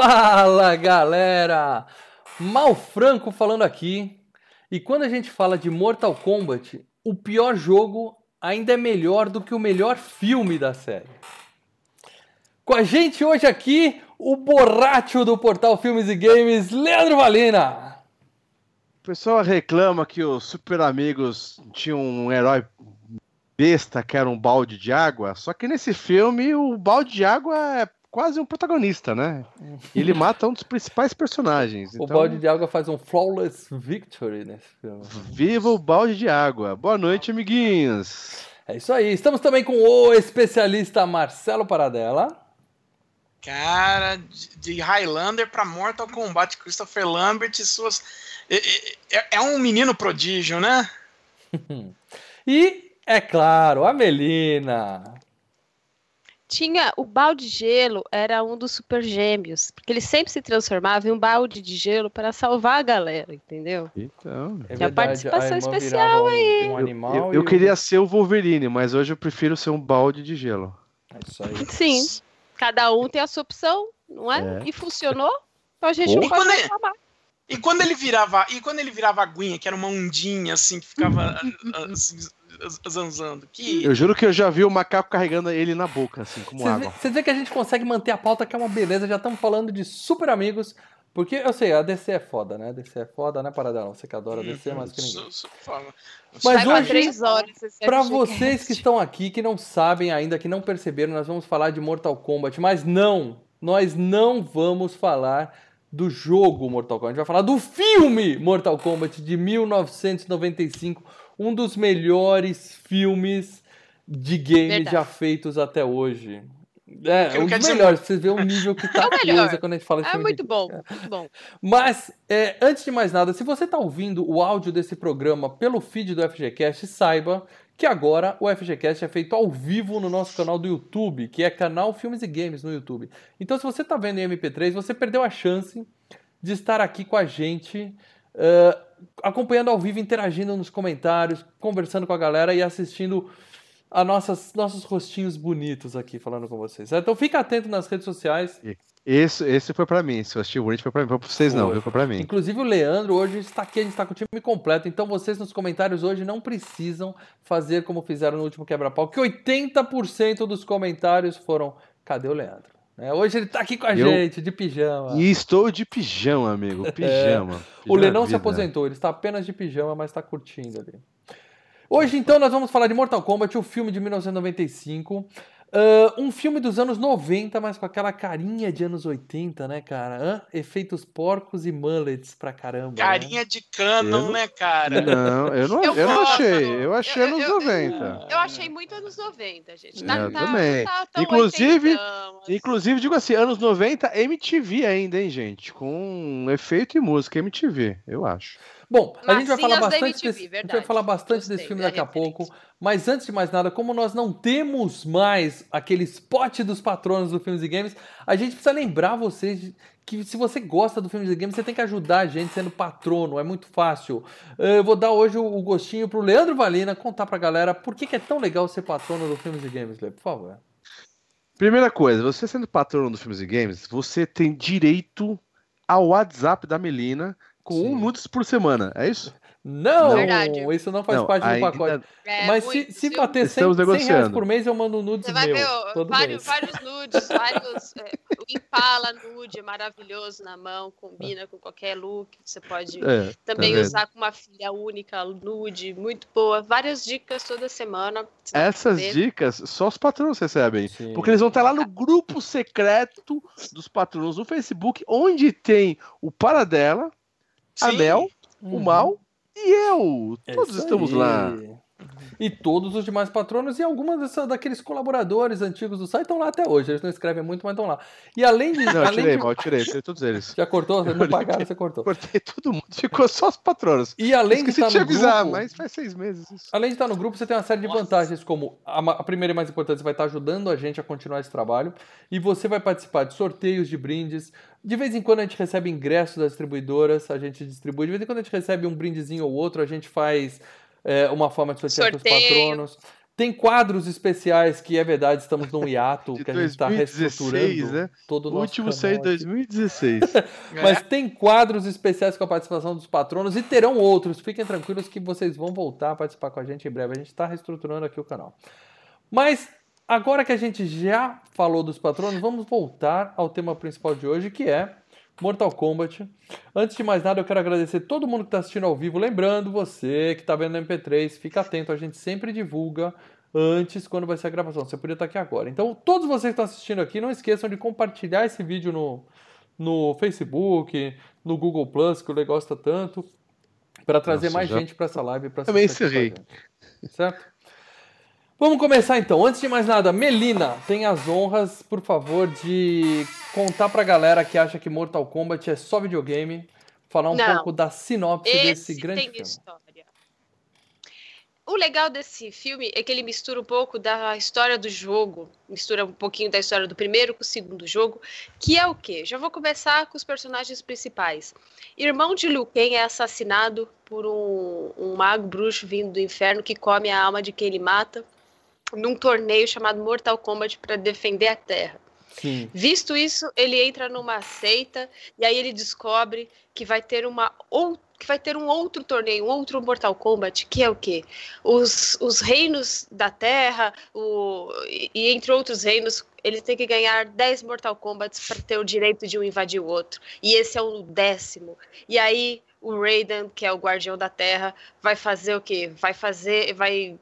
Fala galera! Mal Franco falando aqui. E quando a gente fala de Mortal Kombat, o pior jogo ainda é melhor do que o melhor filme da série. Com a gente hoje aqui, o borracho do portal Filmes e Games, Leandro Valina. O pessoal reclama que os Super Amigos tinham um herói besta que era um balde de água, só que nesse filme o balde de água é quase um protagonista, né? Ele mata um dos principais personagens. O então... balde de água faz um flawless victory nesse filme. Viva o balde de água. Boa noite, amiguinhos. É isso aí. Estamos também com o especialista Marcelo Paradela. Cara, de Highlander para Mortal Kombat, Christopher Lambert e suas. É, é um menino prodígio, né? e, é claro, a Melina. Tinha o balde de gelo, era um dos super gêmeos, porque ele sempre se transformava em um balde de gelo para salvar a galera, entendeu? Então, é Tinha participação a especial um, aí. Um animal eu, eu, eu queria ser o Wolverine, mas hoje eu prefiro ser um balde de gelo. É isso aí. Sim. Cada um tem a sua opção, não é? é. E funcionou, então a gente Pô. não pode reclamar. E quando ele virava, e quando ele virava aguinha, que era uma ondinha assim que ficava assim, zanzando. Que... Eu juro que eu já vi o macaco carregando ele na boca, assim, como Cê água. Você vê que a gente consegue manter a pauta, que é uma beleza. Já estamos falando de super amigos. Porque eu sei, a DC é foda, né? A DC é foda, né, Paradela? Você que adora a DC, mais que ninguém. Mas hoje, para vocês que estão aqui, que não sabem ainda, que não perceberam, nós vamos falar de Mortal Kombat. Mas não, nós não vamos falar do jogo Mortal Kombat. A gente vai falar do filme Mortal Kombat de 1995, um dos melhores filmes de game Verdade. já feitos até hoje. É, um dos melhores, você vê o nível que tá é coisa quando a gente fala de É muito bom, muito bom. Mas, é, antes de mais nada, se você está ouvindo o áudio desse programa pelo feed do FGCast, saiba que agora o FGCast é feito ao vivo no nosso canal do YouTube, que é canal Filmes e Games no YouTube. Então, se você está vendo em MP3, você perdeu a chance de estar aqui com a gente, uh, acompanhando ao vivo, interagindo nos comentários, conversando com a galera e assistindo a nossas, nossos rostinhos bonitos aqui falando com vocês. Então, fica atento nas redes sociais. Esse, esse foi para mim. Se eu assisti bonito, foi para mim. Foi pra vocês, foi. não. Foi para mim. Inclusive, o Leandro hoje está aqui. A gente está com o time completo. Então, vocês nos comentários hoje não precisam fazer como fizeram no último quebra-pau, que 80% dos comentários foram: cadê o Leandro? É, hoje ele está aqui com a eu... gente, de pijama. E estou de pijama, amigo. Pijama. É. pijama o Lenão se aposentou. Ele está apenas de pijama, mas está curtindo ali. Hoje, então, nós vamos falar de Mortal Kombat, o filme de 1995. Uh, um filme dos anos 90, mas com aquela carinha de anos 80, né, cara? Hã? Efeitos porcos e mullets pra caramba. Né? Carinha né? de canon, né, cara? Não, eu não, eu, eu não achei. Eu achei eu, anos eu, 90. Eu, achei muito anos 90, gente. Tá, eu tá, também. Tá, inclusive, 80, assim. inclusive, digo assim, anos 90, MTV ainda, hein, gente? Com efeito e música, MTV, eu acho. Bom, a gente vai falar bastante, MTV, desse, a gente vai falar bastante Gostei, desse filme daqui a pouco, mas antes de mais nada, como nós não temos mais aquele spot dos patronos do Filmes e Games, a gente precisa lembrar vocês que se você gosta do Filmes e Games, você tem que ajudar a gente sendo patrono, é muito fácil. Eu vou dar hoje o gostinho pro Leandro Valina contar pra galera por que, que é tão legal ser patrono do Filmes e Games, Lê, por favor. Primeira coisa, você sendo patrono do Filmes e Games, você tem direito ao WhatsApp da Melina com Sim. um nudes por semana, é isso? Não, Verdade. isso não faz não, parte do pacote. É, Mas se, se bater 100, 100 reais por mês, eu mando nudes Você vai meu, ver vários, vários, nudes, vários... É, o Impala nude, maravilhoso na mão, combina com qualquer look. Você pode é, tá também tá usar com uma filha única, nude, muito boa. Várias dicas toda semana. Essas dicas só os patrões recebem. Sim. Porque eles vão estar lá no grupo secreto dos patrões no Facebook, onde tem o Paradela, a Mel, uhum. o Mal e eu. É Todos estamos aí. lá. E todos os demais patronos e algumas dessas, daqueles colaboradores antigos do site estão lá até hoje. Eles não escrevem muito, mas estão lá. E além de. Não, além tirei, de... mal, tirei, tirei todos eles. Já cortou? Você não pagaram, você cortou. Cortei todo mundo, ficou só os patronos. E além Esqueci de estar de te no avisar, grupo, mas faz seis meses. Isso. Além de estar no grupo, você tem uma série de Nossa. vantagens, como a, a primeira e mais importante, você vai estar ajudando a gente a continuar esse trabalho. E você vai participar de sorteios de brindes. De vez em quando a gente recebe ingressos das distribuidoras, a gente distribui. De vez em quando a gente recebe um brindezinho ou outro, a gente faz é, uma forma de sortear para os patronos. Tem quadros especiais que é verdade, estamos num hiato que a gente está reestruturando né? todo o, o último saiu em 2016. Mas é. tem quadros especiais com a participação dos patronos e terão outros. Fiquem tranquilos que vocês vão voltar a participar com a gente em breve. A gente está reestruturando aqui o canal. Mas agora que a gente já falou dos patronos, vamos voltar ao tema principal de hoje, que é Mortal Kombat. Antes de mais nada, eu quero agradecer todo mundo que está assistindo ao vivo. Lembrando, você que está vendo no MP3, fica atento, a gente sempre divulga antes quando vai ser a gravação. Você podia estar aqui agora. Então, todos vocês que estão assistindo aqui, não esqueçam de compartilhar esse vídeo no, no Facebook, no Google Plus, que o Lê gosta tanto, para trazer Nossa, mais já... gente para essa live. Pra Também encerrei. Certo? Vamos começar então. Antes de mais nada, Melina, tem as honras, por favor, de contar pra galera que acha que Mortal Kombat é só videogame, falar um Não, pouco da sinopse desse grande tem filme. História. O legal desse filme é que ele mistura um pouco da história do jogo, mistura um pouquinho da história do primeiro com o segundo jogo, que é o quê? Já vou começar com os personagens principais. Irmão de Liu Kang é assassinado por um, um mago bruxo vindo do inferno que come a alma de quem ele mata num torneio chamado Mortal Kombat para defender a Terra. Sim. Visto isso, ele entra numa seita e aí ele descobre que vai ter uma ou que vai ter um outro torneio, um outro Mortal Kombat, que é o quê? Os, os reinos da Terra, o, e entre outros reinos, eles têm que ganhar 10 Mortal Kombats para ter o direito de um invadir o outro. E esse é o décimo. E aí o Raiden, que é o guardião da Terra, vai fazer o quê? Vai fazer, vai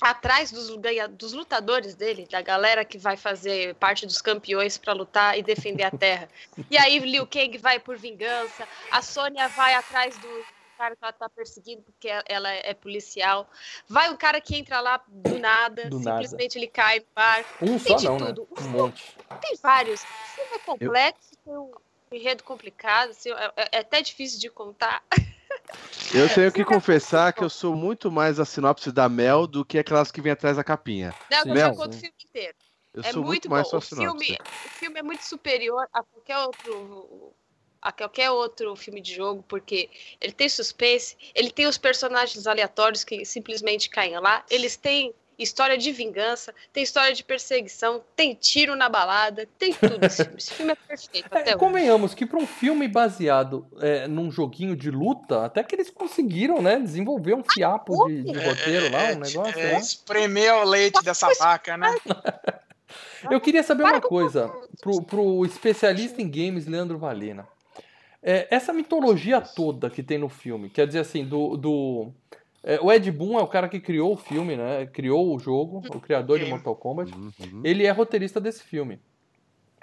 atrás dos, dos lutadores dele, da galera que vai fazer parte dos campeões para lutar e defender a Terra. E aí Liu Kang vai por vingança, a Sônia vai atrás do cara que ela tá perseguindo porque ela é policial. Vai um cara que entra lá do nada, do simplesmente nada. ele cai no barco. Um tem só não, né? tudo. Né? Um monte. Tem vários. O filme é complexo, Eu... tem um enredo complicado, assim, é, é até difícil de contar. Eu tenho que confessar que eu sou muito mais a sinopse da Mel do que aquelas que vem atrás da capinha. Não, eu já conto o filme inteiro. Eu é sou muito, muito mais bom. O filme, o filme é muito superior a qualquer outro a qualquer outro filme de jogo, porque ele tem suspense, ele tem os personagens aleatórios que simplesmente caem lá, eles têm história de vingança, tem história de perseguição, tem tiro na balada, tem tudo esse filme. Esse filme é perfeito. Até é, convenhamos que para um filme baseado é, num joguinho de luta, até que eles conseguiram, né, desenvolver um fiapo de, de roteiro lá, um negócio. É, é, espremer o leite dessa vaca, né? Eu queria saber uma coisa, pro, pro especialista em games, Leandro Valena. É, essa mitologia toda que tem no filme, quer dizer assim, do, do é, o Ed Boon é o cara que criou o filme, né? Criou o jogo, o criador de Mortal Kombat. Uhum. Ele é roteirista desse filme.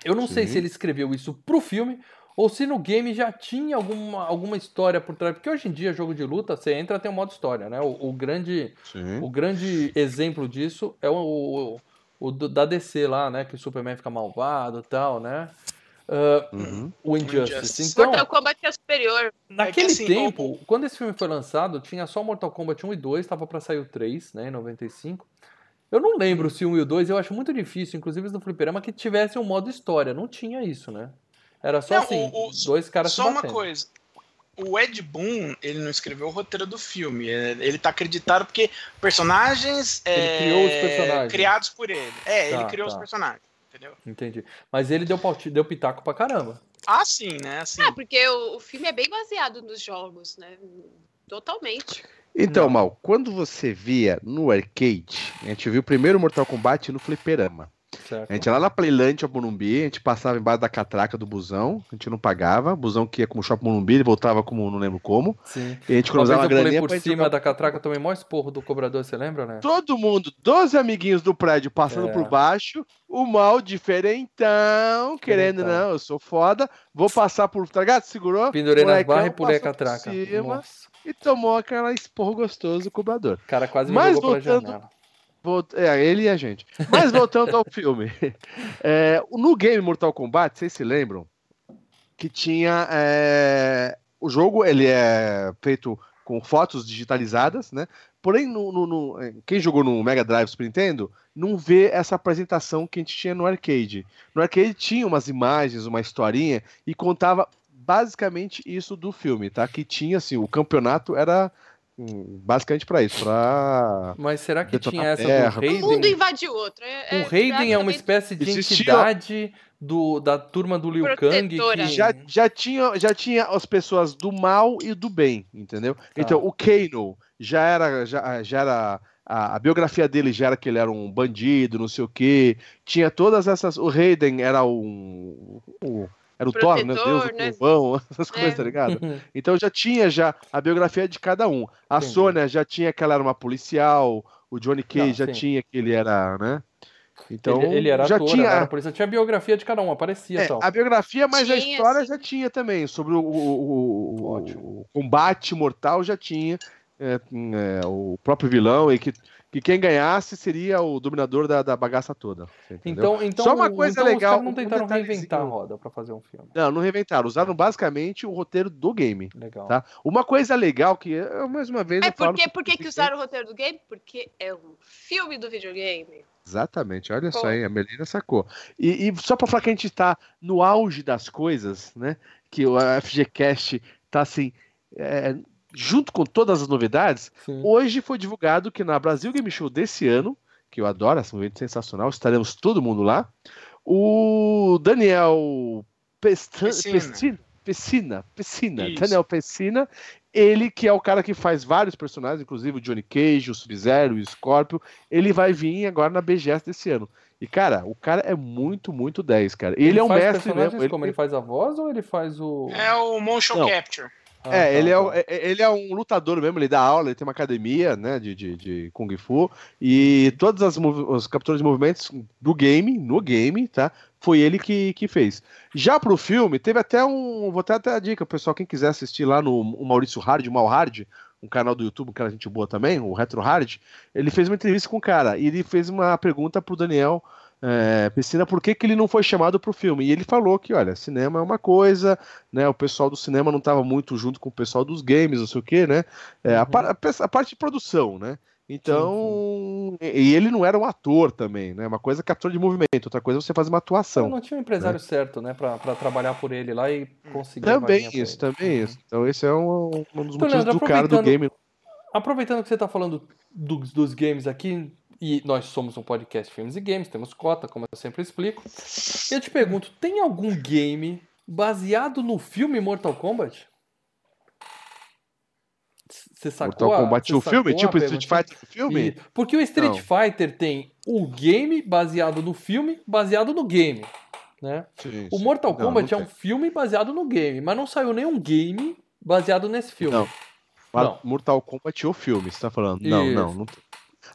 Eu não Sim. sei se ele escreveu isso pro filme ou se no game já tinha alguma, alguma história por trás. Porque hoje em dia, jogo de luta, você entra tem um modo história, né? O, o grande, o grande exemplo disso é o, o, o, da DC lá, né? Que o Superman fica malvado e tal, né? Uh, uhum. O Injustice. Então, Mortal Kombat é superior. Naquele é assim, tempo, quando esse filme foi lançado, tinha só Mortal Kombat 1 e 2, estava para sair o 3, né, em 95. Eu não lembro se o 1 e o 2, eu acho muito difícil, inclusive no fliperama, que tivesse um modo história. Não tinha isso, né? Era só não, assim, o, o, dois caras Só uma coisa. O Ed Boon, ele não escreveu o roteiro do filme. Ele tá acreditado porque personagens, ele é, criou os personagens criados por ele. É, tá, ele criou tá. os personagens entendeu? Entendi. Mas ele deu, deu pitaco pra caramba. Ah, sim, né? Assim. É, porque o, o filme é bem baseado nos jogos, né? Totalmente. Então, Não. Mal, quando você via no arcade, a gente viu o primeiro Mortal Kombat no fliperama. Certo. A gente ia lá na Playland Morumbi, a gente passava embaixo da catraca do busão, a gente não pagava, busão que ia como shopping Morumbi, ele voltava como não lembro como. Sim. E a gente cruzava uma graninha por cima jogar... da catraca, tomei maior esporro do cobrador, você lembra, né? Todo mundo, 12 amiguinhos do prédio passando é. por baixo, o mal diferentão, querendo não, eu sou foda, vou passar por, tá ligado? Segurou? Pendurei nas barras e pulei a catraca. Cima. E tomou aquela esporro gostoso do cobrador. O cara quase me Mas jogou voltando... pra janela. É, ele e a gente. Mas voltando ao filme. É, no game Mortal Kombat, vocês se lembram? Que tinha. É, o jogo ele é feito com fotos digitalizadas, né? Porém, no, no, no, quem jogou no Mega Drive Super Nintendo não vê essa apresentação que a gente tinha no arcade. No arcade tinha umas imagens, uma historinha e contava basicamente isso do filme, tá? Que tinha assim, o campeonato era basicamente para isso, para Mas será que tinha essa terra, do Raiden? Um mundo invade o outro. É, o é, Raiden é uma espécie de Existia... entidade do, da turma do Liu Kang que... já, já tinha já tinha as pessoas do mal e do bem, entendeu? Tá. Então o Kano já era já, já era a, a, biografia dele já era que ele era um bandido, não sei o que. Tinha todas essas. O Raiden era um. um era o Thor, né? Deus do né? Essas é. coisas, tá ligado? Então já tinha já a biografia de cada um. A Entendi. Sônia já tinha que ela era uma policial, o Johnny Cage já sim. tinha que ele era, né? Então, ele, ele era já ator, tinha era polícia. Tinha a biografia de cada um, aparecia é, tal. A biografia, mas tinha, a história sim. já tinha também. Sobre o, o, o, o combate mortal já tinha é, é, o próprio vilão e que, que quem ganhasse seria o dominador da, da bagaça toda. Então, então, Só uma coisa então legal. Os não tentaram um reinventar a roda para fazer um filme. Não, não reinventaram. Usaram basicamente o roteiro do game. Legal. Tá? Uma coisa legal que, eu, mais uma vez. É porque, por que usaram o roteiro do game? Porque é um filme do videogame. Exatamente, olha Pô. só aí, a Melina sacou. E, e só para falar que a gente está no auge das coisas, né? Que o FGCast tá assim. É, junto com todas as novidades, Sim. hoje foi divulgado que na Brasil Game Show desse ano, que eu adoro, esse momento sensacional, estaremos todo mundo lá, o Daniel Pestan Pestina, Pessina, Pessina, Daniel Pessina, ele que é o cara que faz vários personagens, inclusive o Johnny Cage, o Sub-Zero, o Scorpio, ele vai vir agora na BGS desse ano. E, cara, o cara é muito, muito 10, cara. Ele, ele é um mestre mesmo. Ele... Como ele faz a voz ou ele faz o. É o motion Não. capture. Ah, é, tá, ele, é, tá. é, ele é um lutador mesmo, ele dá aula, ele tem uma academia né, de, de, de Kung Fu. E todas as os capturas de movimentos do game, no game, tá? Foi ele que, que fez. Já pro filme, teve até um. Vou até, até a dica, pessoal, quem quiser assistir lá no Maurício Hard, o Mal Hard, um canal do YouTube, um cara gente boa também, o Retro Hard, ele fez uma entrevista com o cara e ele fez uma pergunta pro Daniel é, Piscina por que, que ele não foi chamado para o filme. E ele falou que, olha, cinema é uma coisa, né? O pessoal do cinema não estava muito junto com o pessoal dos games, não sei o quê, né? É, a, uhum. a, a, parte de produção, né? Então, sim, sim. e ele não era um ator também, né? Uma coisa é captura de movimento, outra coisa é você fazer uma atuação. Ele não tinha um empresário né? certo, né, para trabalhar por ele lá e conseguir. Também isso, também uhum. isso. Então esse é um, um dos então, motivos Leandro, do cara do game. Aproveitando que você está falando dos, dos games aqui, e nós somos um podcast filmes e games, temos cota, como eu sempre explico. Eu te pergunto, tem algum game baseado no filme Mortal Kombat? Você sacou? Mortal Kombat o filme? Tipo Street Fighter o filme? E, porque o Street não. Fighter tem o game baseado no filme, baseado no game. Né? Sim, o Mortal sim. Kombat não, não é um filme baseado no game, mas não saiu nenhum game baseado nesse filme. Não. não. Mortal Kombat o filme, você tá falando? Isso. Não, não, não.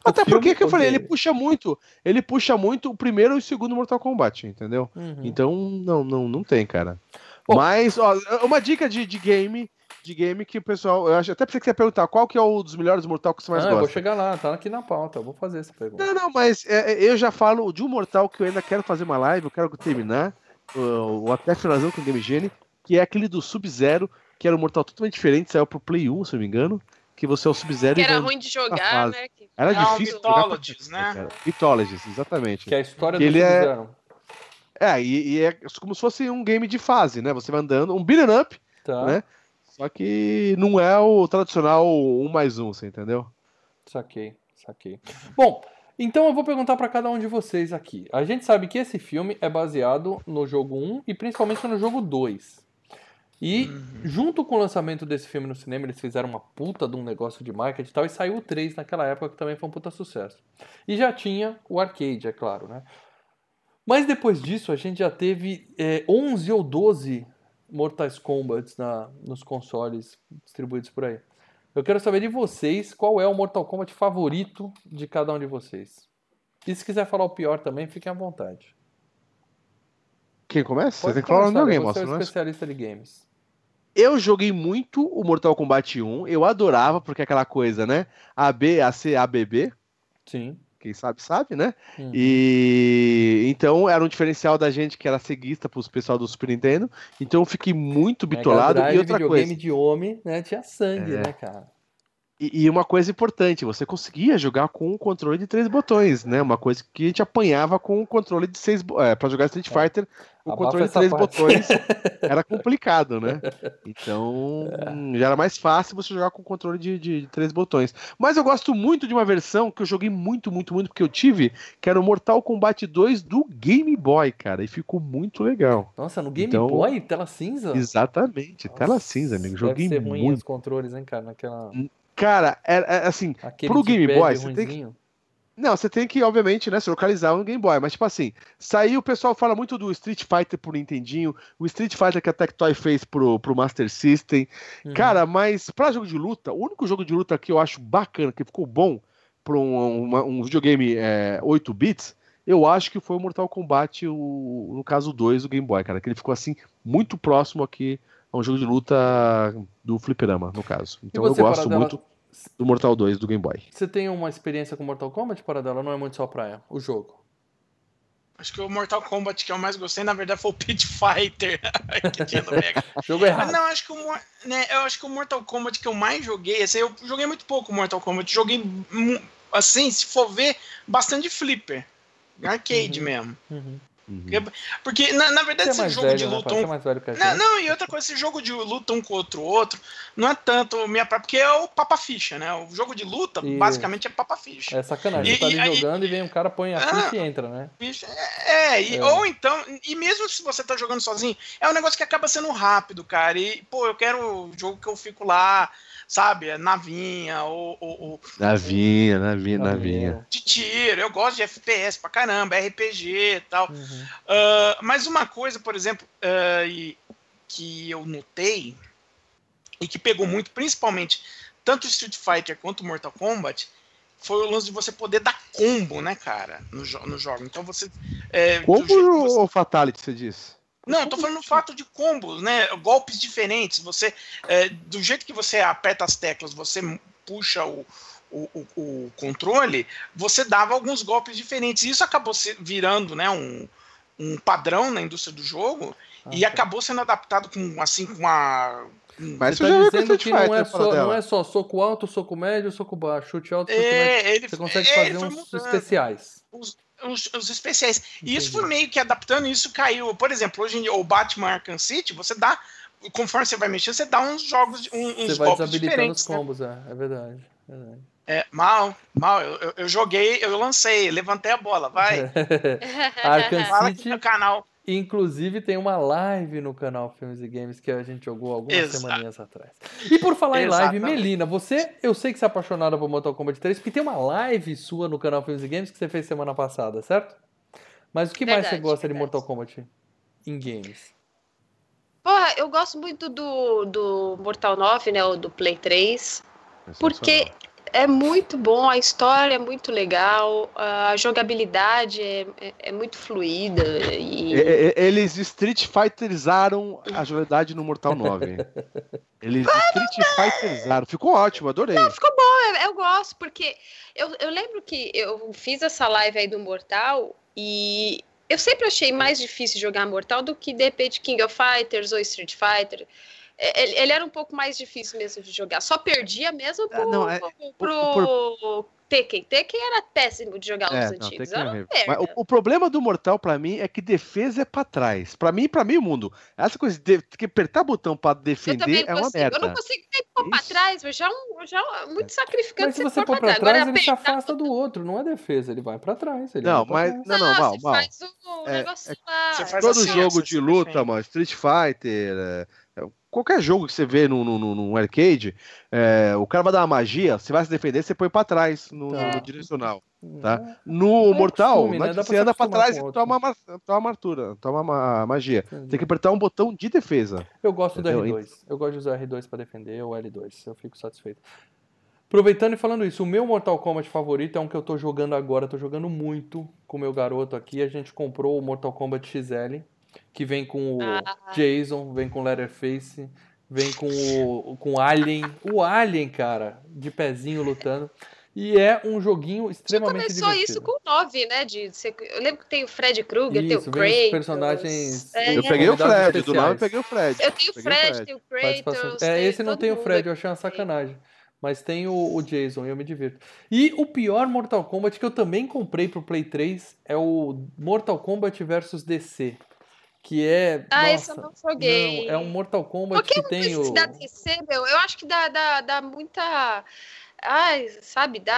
Até porque que eu falei, ele puxa muito, ele puxa muito o primeiro e o segundo Mortal Kombat, entendeu? Uhum. Então não, não, não tem, cara. Bom, Mas, ó, uma dica de, de game, de game que o pessoal, eu acho, até pensei que você ia perguntar, qual que é o dos melhores Mortal que você mais ah, gosta? Eu vou chegar lá, tá aqui na pauta, eu vou fazer essa pergunta. Não, não, mas é, é eu já falo de um Mortal que eu ainda quero fazer uma live, eu quero terminar, ou até finalizando com o Game Genie, que é aquele do Sub-Zero, que era um Mortal totalmente diferente, saiu pro Play 1, se eu não me engano que você é o Sub-Zero. Que era ruim de jogar, né? Era Não, difícil. Mythologies, né? Mythologies, exatamente. Que é a história que do ele é... É, e, e, é como se fosse um game de fase, né? Você vai andando, um beat'em up, tá. né? Só que não é o tradicional um mais um, você entendeu? Saquei, saquei. Bom, então eu vou perguntar para cada um de vocês aqui. A gente sabe que esse filme é baseado no jogo 1 e principalmente no jogo 2. E uhum. junto com o lançamento desse filme no cinema, eles fizeram uma puta de um negócio de marketing e tal, e saiu o 3 naquela época, que também foi um puta sucesso. E já tinha o arcade, é claro, né? Mas depois disso, a gente já teve é, 11 ou 12 Mortais Kombat na, nos consoles distribuídos por aí. Eu quero saber de vocês qual é o Mortal Kombat favorito de cada um de vocês. E se quiser falar o pior também, fiquem à vontade. Quem começa? Pode você tem que falar de alguém, Você é um especialista de games. Eu joguei muito o Mortal Kombat 1, eu adorava, porque é aquela coisa, né? AB, AC, ABB. Sim. Quem sabe, sabe, né? Uhum. E então era um diferencial da gente que era ceguista para os pessoal do Super Nintendo. Então eu fiquei muito bitolado. Drive, e outra coisa. de homem, né? Tinha sangue, é. né, cara? E, e, uma coisa importante, você conseguia jogar com um controle de três botões, né? Uma coisa que te apanhava com um controle de seis. É, para jogar Street é. Fighter, o controle de três parte. botões era complicado, né? Então é. já era mais fácil você jogar com o controle de, de, de, três botões. Mas eu gosto muito de uma versão que eu joguei muito, muito, muito, porque eu tive, que era o Mortal Kombat 2 do Game Boy, cara. E ficou muito legal. Nossa, no Game então, Boy, tela cinza? Exatamente, Nossa, tela cinza, amigo. Joguei deve ser muito. os controles, hein, cara? Naquela. Cara, é, é assim, Aquele pro Game Boy, você tem que. Não, você tem que, obviamente, né, se localizar no Game Boy. Mas, tipo assim, saiu, o pessoal fala muito do Street Fighter pro Nintendinho, o Street Fighter que a Tectoy fez pro, pro Master System. Uhum. Cara, mas pra jogo de luta, o único jogo de luta que eu acho bacana, que ficou bom pra um, uma, um videogame é, 8 bits, eu acho que foi o Mortal Kombat, o, no caso 2 do Game Boy, cara. Que ele ficou, assim, muito próximo aqui a um jogo de luta do Fliperama, no caso. Então eu gosto muito do Mortal 2 do Game Boy. Você tem uma experiência com Mortal Kombat, Paradela? Não é muito só praia, o jogo. Acho que o Mortal Kombat que eu mais gostei, na verdade, foi o Pit Fighter que tinha no Mega. jogo errado. Mas não, acho que o, né, eu acho que o Mortal Kombat que eu mais joguei, assim, eu joguei muito pouco Mortal Kombat, joguei assim, se for ver, bastante flipper. Arcade uhum. mesmo. Uhum. Uhum. Porque, na, na verdade, esse é jogo velho, de né, luta. Né? Um... Não, não, e outra coisa, esse jogo de luta um contra o outro não é tanto minha porque é o papa ficha, né? O jogo de luta, e... basicamente, é papa ficha. É sacanagem. E, você tá ali jogando e, vem um cara, põe a ah, ficha e entra, né? É, e, é, ou então, e mesmo se você tá jogando sozinho, é um negócio que acaba sendo rápido, cara. E, pô, eu quero um jogo que eu fico lá sabe? É navinha, ou. ou, ou navinha, navinha, navinha. De tiro, eu gosto de FPS pra caramba, RPG e tal. Uhum. Uh, mas uma coisa, por exemplo, uh, que eu notei e que pegou muito, principalmente tanto Street Fighter quanto Mortal Kombat, foi o lance de você poder dar combo, né, cara, no, jo no jogo. Então você. É, combo você... ou Fatality, você disse? Não, eu tô falando do fato de combos, né? Golpes diferentes. Você, é, do jeito que você aperta as teclas, você puxa o, o, o, o, controle, você dava alguns golpes diferentes. Isso acabou se virando, né, um, um padrão na indústria do jogo ah, e tá. acabou sendo adaptado com assim com uma mas você tá dizendo que não é, só, não é só soco alto, soco médio, soco baixo, chute alto, soco é, médio. Ele, você consegue é, fazer uns especiais. Os, os, os especiais. Entendi. E isso foi meio que adaptando, isso caiu. Por exemplo, hoje em dia, o Batman Arkham City, você dá. Conforme você vai mexendo, você dá uns jogos, uns Você vai desabilitando os né? combos, né? é, é verdade. É verdade. É, mal, mal. Eu, eu, eu, joguei, eu lancei, levantei a bola, vai. Arkham Fala City. Aqui no canal. Inclusive tem uma live no canal Filmes e Games que a gente jogou algumas Exato. semaninhas atrás. E por falar em live, Melina, você, eu sei que você é apaixonada por Mortal Kombat 3, porque tem uma live sua no canal Filmes e Games que você fez semana passada, certo? Mas o que verdade, mais você gosta verdade. de Mortal Kombat em games? Porra, eu gosto muito do, do Mortal 9, né, o do Play 3, porque é muito bom, a história é muito legal, a jogabilidade é, é, é muito fluida. E... Eles Street Fighterizaram a jogabilidade no Mortal 9. Eles Street Fighterizaram. Ficou ótimo, adorei. Não, ficou bom, eu, eu gosto, porque eu, eu lembro que eu fiz essa live aí do Mortal e eu sempre achei mais difícil jogar Mortal do que de repente King of Fighters ou Street Fighter. É, ele, ele, era um pouco mais difícil mesmo de jogar. Só perdia mesmo ah, pro, não, é, pro, por... Tekken. Tekken era péssimo de jogar é, os não, antigos. É Mas o, o, problema do Mortal para mim é que defesa é para trás. Para mim, para mim o mundo. Essa coisa de que apertar botão para defender é uma merda. Eu não consigo nem pôr para trás, mas já, já muito é. sacrificante. Mas se você pôr para trás, ele se afasta do outro. Não é defesa, ele vai para trás. não, mas trás. não, não, mal, mal. Faz o é, negócio lá. Todo assim, jogo de luta, mano, Street Fighter, qualquer jogo que você vê no, no, no arcade, é, o cara vai dar uma magia, você vai se defender, você põe pra trás no, no é. direcional. Tá? É. No é Mortal, costume, né? você anda pra trás e toma uma, toma uma artura, toma uma magia. Entendi. Tem que apertar um botão de defesa. Eu gosto entendeu? do R2. Eu gosto de usar R2 pra defender ou L2. Eu fico satisfeito. Aproveitando e falando isso, o meu Mortal Kombat favorito é um que eu tô jogando agora, tô jogando muito com o meu garoto aqui. A gente comprou o Mortal Kombat XL que vem com o ah. Jason, vem com o Letterface, vem com o com Alien, o Alien, cara, de pezinho lutando. E é um joguinho extremamente começou divertido. isso com o 9, né? De, eu lembro que tem o Fred Krueger, tem o Kratos. personagens. É, eu peguei o Fred, do 9 eu peguei o Fred. Eu tenho o Fred, tenho o Kratos. É, esse não tem o Fred, eu achei uma sacanagem. Mas tem o, o Jason e eu me divirto. E o pior Mortal Kombat que eu também comprei pro Play 3 é o Mortal Kombat versus DC. Que é. Ah, nossa, esse eu não joguei. Não, é um Mortal Kombat que tem o. Dá DC, meu, eu acho que dá, dá, dá muita. Ai, sabe, dá.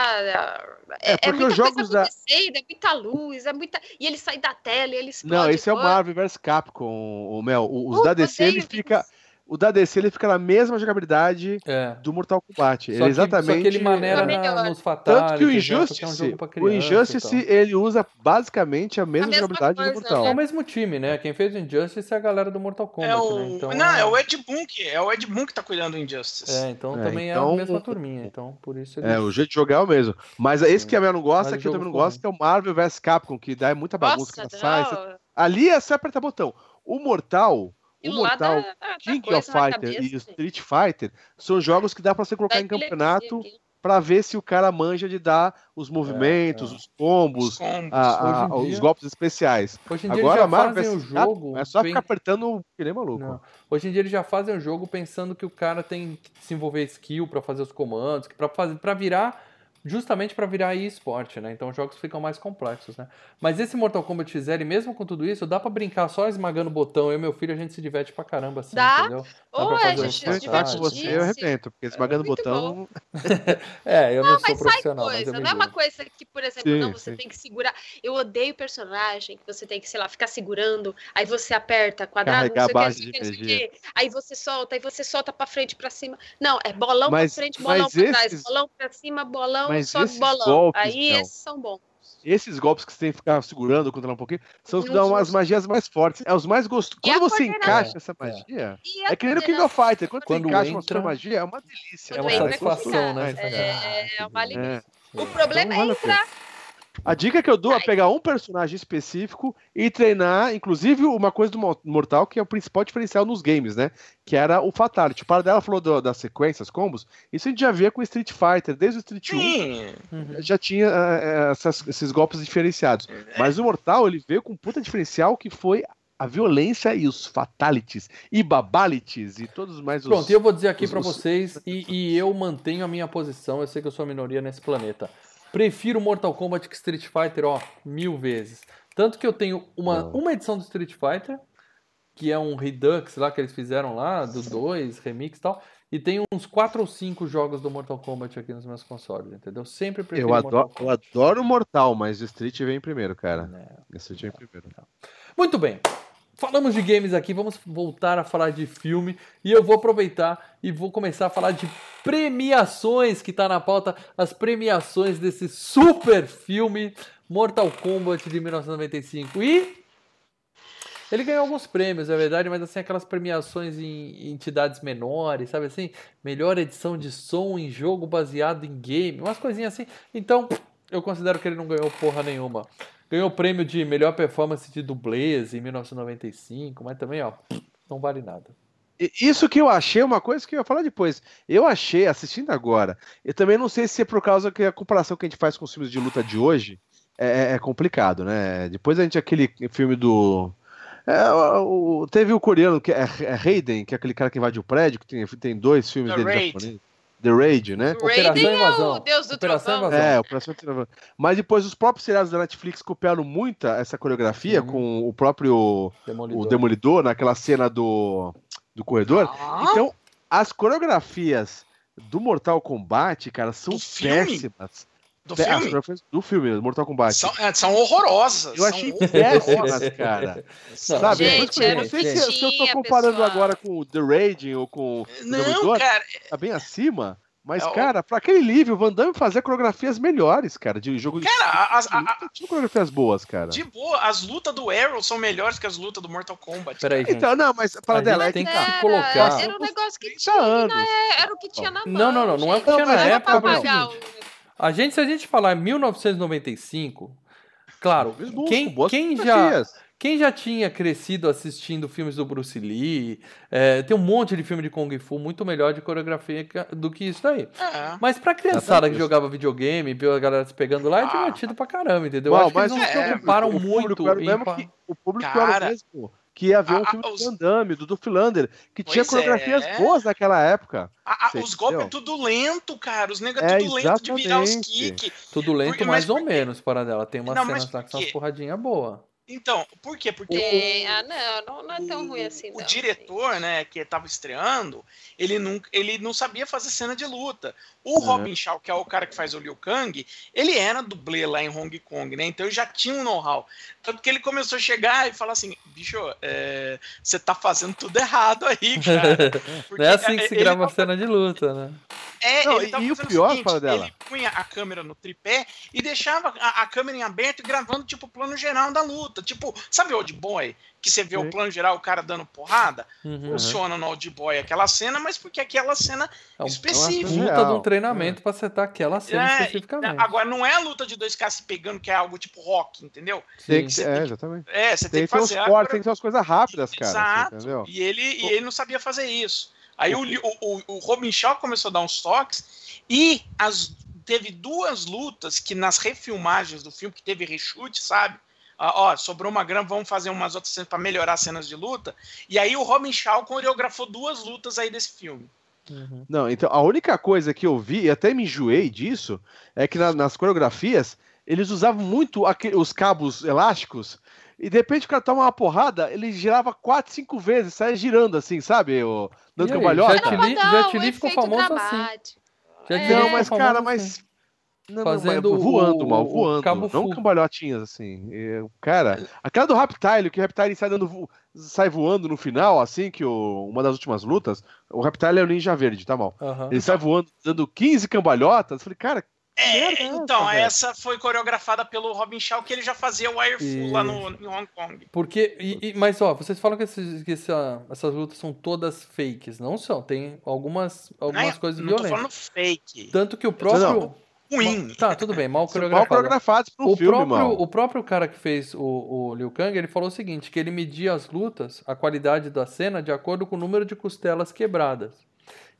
É, é, é muita os jogos da... é muita luz, é muita. E ele sai da tela e ele explode. Não, esse é o Marvel vs Capcom, o Mel. Os uh, da DC ele fica. O da DC ele fica na mesma jogabilidade é. do Mortal Kombat. Ele que, exatamente. Só que ele maneira na, nos fatalities. Tanto que o Injustice, é um criança, o Injustice ele usa basicamente a mesma, a mesma jogabilidade coisa, do Mortal. Né? É o mesmo time, né? Quem fez o Injustice é a galera do Mortal Kombat, é o... né? Então, não, é o Ed Boon que é o Ed Boon que tá cuidando do Injustice. É, então é, também então... é a mesma turminha, então por isso ele... É, o jeito de jogar é o mesmo. Mas esse que a minha não gosta, que eu também não gosto, que é o Marvel vs Capcom, que dá muita bagunça Nossa, sai. Ali é só apertar botão. O Mortal o Mortal, da, da King of Fighter e o Street Fighter são jogos que dá para você colocar em campeonato para ver se o cara manja de dar os movimentos, é, é. os combos, os, combos. A, a, dia, os golpes especiais. Hoje em dia Agora, eles já fazem o jogo. É só ficar apertando que nem maluco. Não. Hoje em dia eles já fazem o jogo pensando que o cara tem que desenvolver skill para fazer os comandos, para fazer para virar justamente para virar esporte, né? Então os jogos ficam mais complexos, né? Mas esse Mortal Kombat XL, mesmo com tudo isso, dá para brincar só esmagando o botão. Eu e meu filho, a gente se diverte pra caramba, assim, dá? entendeu? Dá Ou é, gente, se com você, eu arrebento, porque esmagando o é botão... é, eu não, não sou profissional, coisa, mas Não é uma coisa que, por exemplo, sim, não, você sim. tem que segurar... Eu odeio personagem que você tem que, sei lá, ficar segurando, aí você aperta quadrado, Carregar não sei o que, não sei o que, aí você solta, aí você solta pra frente, pra cima. Não, é bolão mas, pra frente, bolão pra esses... trás, bolão pra cima, bolão, mas só bolão golpes. Aí não. esses são bons. Esses golpes que você tem que ficar segurando, controlando um pouquinho, são os que dão as magias mais fortes. É os mais gostosos. Quando você encaixa essa magia, é, é que nem no King of Fighter. Quando, Quando você encaixa entra... uma magia, é uma delícia. É uma satisfação, né? É, é uma alegria. É. O problema então, é entrar a dica que eu dou é pegar um personagem específico e treinar, inclusive, uma coisa do Mortal, que é o principal diferencial nos games, né? Que era o Fatality. O dela falou do, das sequências, combos. Isso a gente já via com Street Fighter, desde o Street 1. Uhum. Já tinha uh, essas, esses golpes diferenciados. É. Mas o Mortal, ele veio com um puta diferencial que foi a violência e os fatalities e babalities e todos mais os, Pronto, eu vou dizer aqui para vocês e, e, eu mantenho a minha posição. Eu sei que eu sou a minoria nesse planeta. Prefiro Mortal Kombat que Street Fighter, ó, mil vezes. Tanto que eu tenho uma, uma edição do Street Fighter, que é um Redux lá que eles fizeram lá, do 2, remix e tal. E tem uns 4 ou 5 jogos do Mortal Kombat aqui nos meus consoles, entendeu? Sempre prefiro eu adoro, Mortal Eu adoro Mortal, mas o Street vem primeiro, cara. Não, Street vem primeiro. Não. Muito bem. Falamos de games aqui, vamos voltar a falar de filme. E eu vou aproveitar e vou começar a falar de premiações que está na pauta, as premiações desse super filme Mortal Kombat de 1995 e ele ganhou alguns prêmios, é verdade, mas assim aquelas premiações em entidades menores, sabe assim, melhor edição de som em jogo baseado em game, umas coisinhas assim. Então eu considero que ele não ganhou porra nenhuma. Ganhou o prêmio de melhor performance de dublês em 1995, mas também, ó, não vale nada. Isso que eu achei, uma coisa que eu ia falar depois. Eu achei, assistindo agora, eu também não sei se é por causa que a comparação que a gente faz com os filmes de luta de hoje é, é, é complicado, né? Depois a gente, aquele filme do. É, o, teve o coreano, que é, é Hayden, que é aquele cara que invade o prédio, que tem, tem dois filmes The dele Raid. japonês. The Raid, né? Operação Invasão. É o Deus do Operação Invasão. É, Operação Invasão. Mas depois os próprios seriados da Netflix copiaram muita essa coreografia uhum. com o próprio Demolidor. o Demolidor naquela cena do, do corredor. Ah. Então, as coreografias do Mortal Kombat, cara, são péssimas. Do filme? Do filme, Mortal Kombat. São, é, são horrorosas. Eu achei péssimas, cara. Não, Sabe? Gente, eu não sei se, se, eu tô comparando pessoal. agora com o The Raiding ou com o Não, cara. Tá bem acima. Mas, é, cara, pra aquele nível, o Van Damme fazia coreografias melhores, cara, de jogo de. Cara, as, a, tinha coreografias boas, cara. De boa, as lutas do Arrow são melhores que as lutas do Mortal Kombat. Peraí, gente. Então, não, mas para dela, é tem que era, colocar. Era um negócio que tinha. Anos. Era o que tinha na mão. Não, não, não, não é o que tinha na época, mas. A gente, se a gente falar em 1995, claro, quem, quem já. Quem já tinha crescido assistindo filmes do Bruce Lee, é, tem um monte de filme de Kung Fu muito melhor de coreografia do que isso daí. É. Mas pra criançada que jogava videogame, viu a galera se pegando lá, é ah. divertido pra caramba, entendeu? Bom, Acho que eles não se preocuparam muito. Era em... que, o público Cara... era o mesmo que ia ver um filme os... do Van Damme, do, do Philander, que pois tinha coreografias é. boas naquela época. os golpes tudo lento, cara. Os negros é, tudo lento de virar os kicks. Tudo lento Porque, mais ou menos, para dela. Tem umas cenas lá que são umas porradinhas boas. Então, por quê? Porque é, o, ah, não, não, é tão o, ruim assim. O diretor, né, que estava estreando, ele não, ele não sabia fazer cena de luta. O é. Robin Shaw, que é o cara que faz o Liu Kang, ele era dublê lá em Hong Kong, né? Então ele já tinha um know-how. Tanto que ele começou a chegar e falar assim: bicho, é, você tá fazendo tudo errado aí, cara. Porque, não é assim que se grava tava... cena de luta, né? É, não, ele e o pior, o seguinte, dela. ele punha a câmera no tripé e deixava a, a câmera em aberto e gravando, tipo, o plano geral da luta. Tipo, sabe o Old Boy? Que você vê Sim. o plano geral, o cara dando porrada? Uhum. Funciona no Old Boy aquela cena, mas porque aquela cena é um, específica. É luta de um treinamento é. pra acertar aquela cena é, especificamente. Agora, não é a luta de dois caras se pegando, que é algo tipo rock, entendeu? Tem que, é, exatamente. É, você tem, tem que fazer. Uns cortes, tem que ter umas coisas rápidas, cara. Exato. Assim, entendeu? E ele, e ele não sabia fazer isso. Aí o, o, o, Robin Shaw começou a dar uns toques e as, teve duas lutas que nas refilmagens do filme, que teve reshoot, sabe? Ah, ó, sobrou uma grama, vamos fazer umas outras cenas para melhorar as cenas de luta. E aí o Robin Shaw coreografou duas lutas aí desse filme. Uhum. Não, então a única coisa que eu vi, e até me enjoei disso, é que na, nas coreografias eles usavam muito os cabos elásticos e de repente o cara toma uma porrada, ele girava quatro, cinco vezes, saia girando assim, sabe? O, dando cambalhota. Jet Li, Jet Li ficou famoso assim. Jet é. Não, mas cara, mas. Não, Fazendo não, voando, o, mal, voando. Cabo não cambalhotinhas, assim. E, cara, aquela do Reptile, que o Reptile sai, dando, sai voando no final, assim, que o, uma das últimas lutas, o Reptile é o Ninja Verde, tá mal. Uhum. Ele sai voando, dando 15 cambalhotas. Eu falei, cara, é, então, essa, essa foi coreografada pelo Robin Shaw, que ele já fazia o Airful e... lá no, em Hong Kong. Porque, e, e, mas ó, vocês falam que, esses, que essa, essas lutas são todas fakes. Não são, tem algumas, algumas não, coisas não violentas. Tô falando fake. Tanto que o próprio... Ruim. Tá, tudo bem, mal coreografado. Mal coreografados pro o filme, próprio, mal. O próprio cara que fez o, o Liu Kang, ele falou o seguinte, que ele media as lutas, a qualidade da cena, de acordo com o número de costelas quebradas.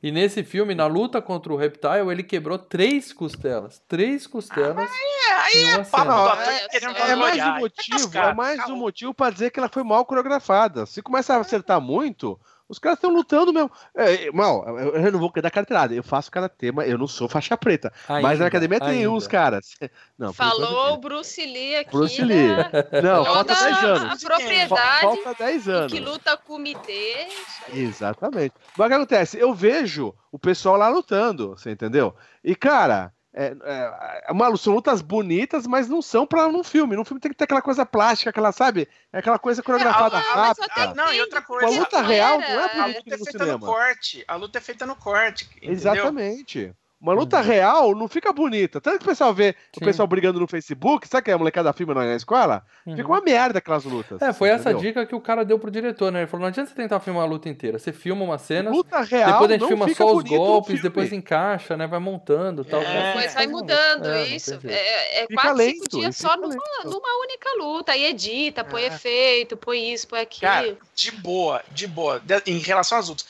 E nesse filme, na luta contra o Reptile, ele quebrou três costelas. Três costelas. Ah, aí é, papo é, é, mais um motivo, é mais um motivo para dizer que ela foi mal coreografada. Se começar a acertar muito, os caras estão lutando mesmo. É, mal, eu não vou dar carteirada. Eu faço karatê, mas eu não sou faixa preta. Ainda, mas na academia tem ainda. uns caras. Não, Falou o Bruce Lee aqui. Bruce Lee. Né? Não, falta 10 anos. A propriedade. Falta 10 anos. Que luta comitê. Exatamente. Mas o que acontece? Eu vejo o pessoal lá lutando, você entendeu? E, cara, é, é, é uma, são lutas bonitas, mas não são para um filme. Num filme tem que ter aquela coisa plástica, aquela, sabe? É aquela coisa coreografada é, rápida. Não, e outra coisa. Uma luta real não é bonita no, no cinema. No corte. A luta é feita no corte. Entendeu? Exatamente. Uma luta uhum. real não fica bonita. Tanto que o pessoal vê Sim. o pessoal brigando no Facebook, sabe que a molecada filma na escola? Uhum. Fica uma merda aquelas lutas. É, foi entendeu? essa dica que o cara deu pro diretor, né? Ele falou: não adianta você tentar filmar a luta inteira. Você filma uma cena, luta real, depois a gente filma só os golpes, depois encaixa, né? Vai montando tal. É. Depois vai mudando é, isso. É, é quase lento, cinco dias só numa, numa, única luta. Aí edita, põe é. efeito, põe isso, põe aquilo. Cara, de boa, de boa. Em relação às lutas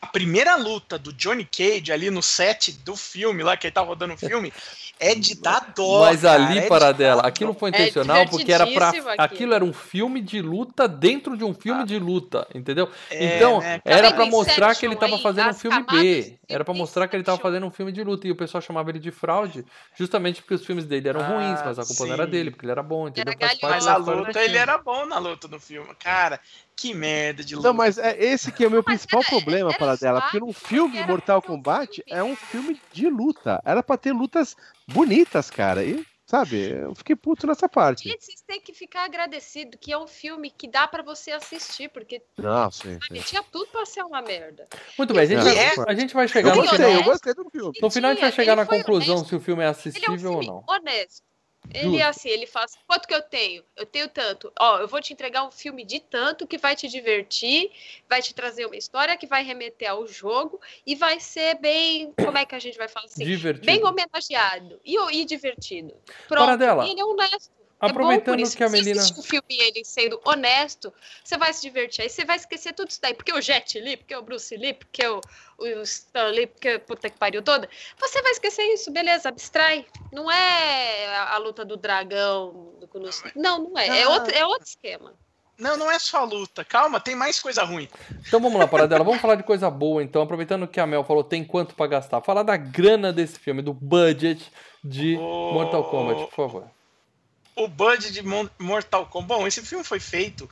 a primeira luta do Johnny Cage ali no set do filme, lá que ele tá rodando o filme, é de dar dó. Mas ali, é para dela, aquilo foi intencional é porque era para aquilo era um filme de luta dentro de um filme ah. de luta, entendeu? É, então, né? era para mostrar que ele tava fazendo um filme B. Era para mostrar que ele tava fazendo um filme de luta e o pessoal chamava ele de fraude, justamente porque os filmes dele eram ah, ruins, mas a culpa sim. não era dele, porque ele era bom, entendeu? Era mas a luta ele era bom na luta no filme. Cara, que merda de luta. Não, mas é esse que é o meu principal problema para dela, porque no filme Mortal Kombat é um filme de luta. Era para ter lutas bonitas, cara. E Sabe? Eu fiquei puto nessa parte. Gente, vocês têm que ficar agradecido que é um filme que dá para você assistir, porque Não, sim, sim. tinha tudo pra ser uma merda. Muito bem, a gente, é, a gente vai chegar eu no final. Eu gostei do filme. No final a gente vai chegar na conclusão honesto. se o filme é assistível é um ou não. Honesto. Ele é assim, ele faz, quanto que eu tenho? Eu tenho tanto. Ó, eu vou te entregar um filme de tanto que vai te divertir, vai te trazer uma história que vai remeter ao jogo e vai ser bem, como é que a gente vai falar assim? Divertido. Bem homenageado e, e divertido. Pronto, Para dela. ele é honesto. É Aproveitando é que a menina. Se o filme ele sendo honesto, você vai se divertir. Aí você vai esquecer tudo isso daí. Porque o Jet Li, porque o Bruce Lee, porque o, o Stan Lee, porque puta que pariu toda. Você vai esquecer isso, beleza, abstrai. Não é a, a luta do dragão. Do, não, não é. É outro, é outro esquema. Não, não é só luta. Calma, tem mais coisa ruim. Então vamos lá, Paradela. vamos falar de coisa boa, então. Aproveitando que a Mel falou tem quanto para gastar. Falar da grana desse filme, do budget de o... Mortal Kombat, por favor. O budget de Mortal Kombat. Bom, esse filme foi feito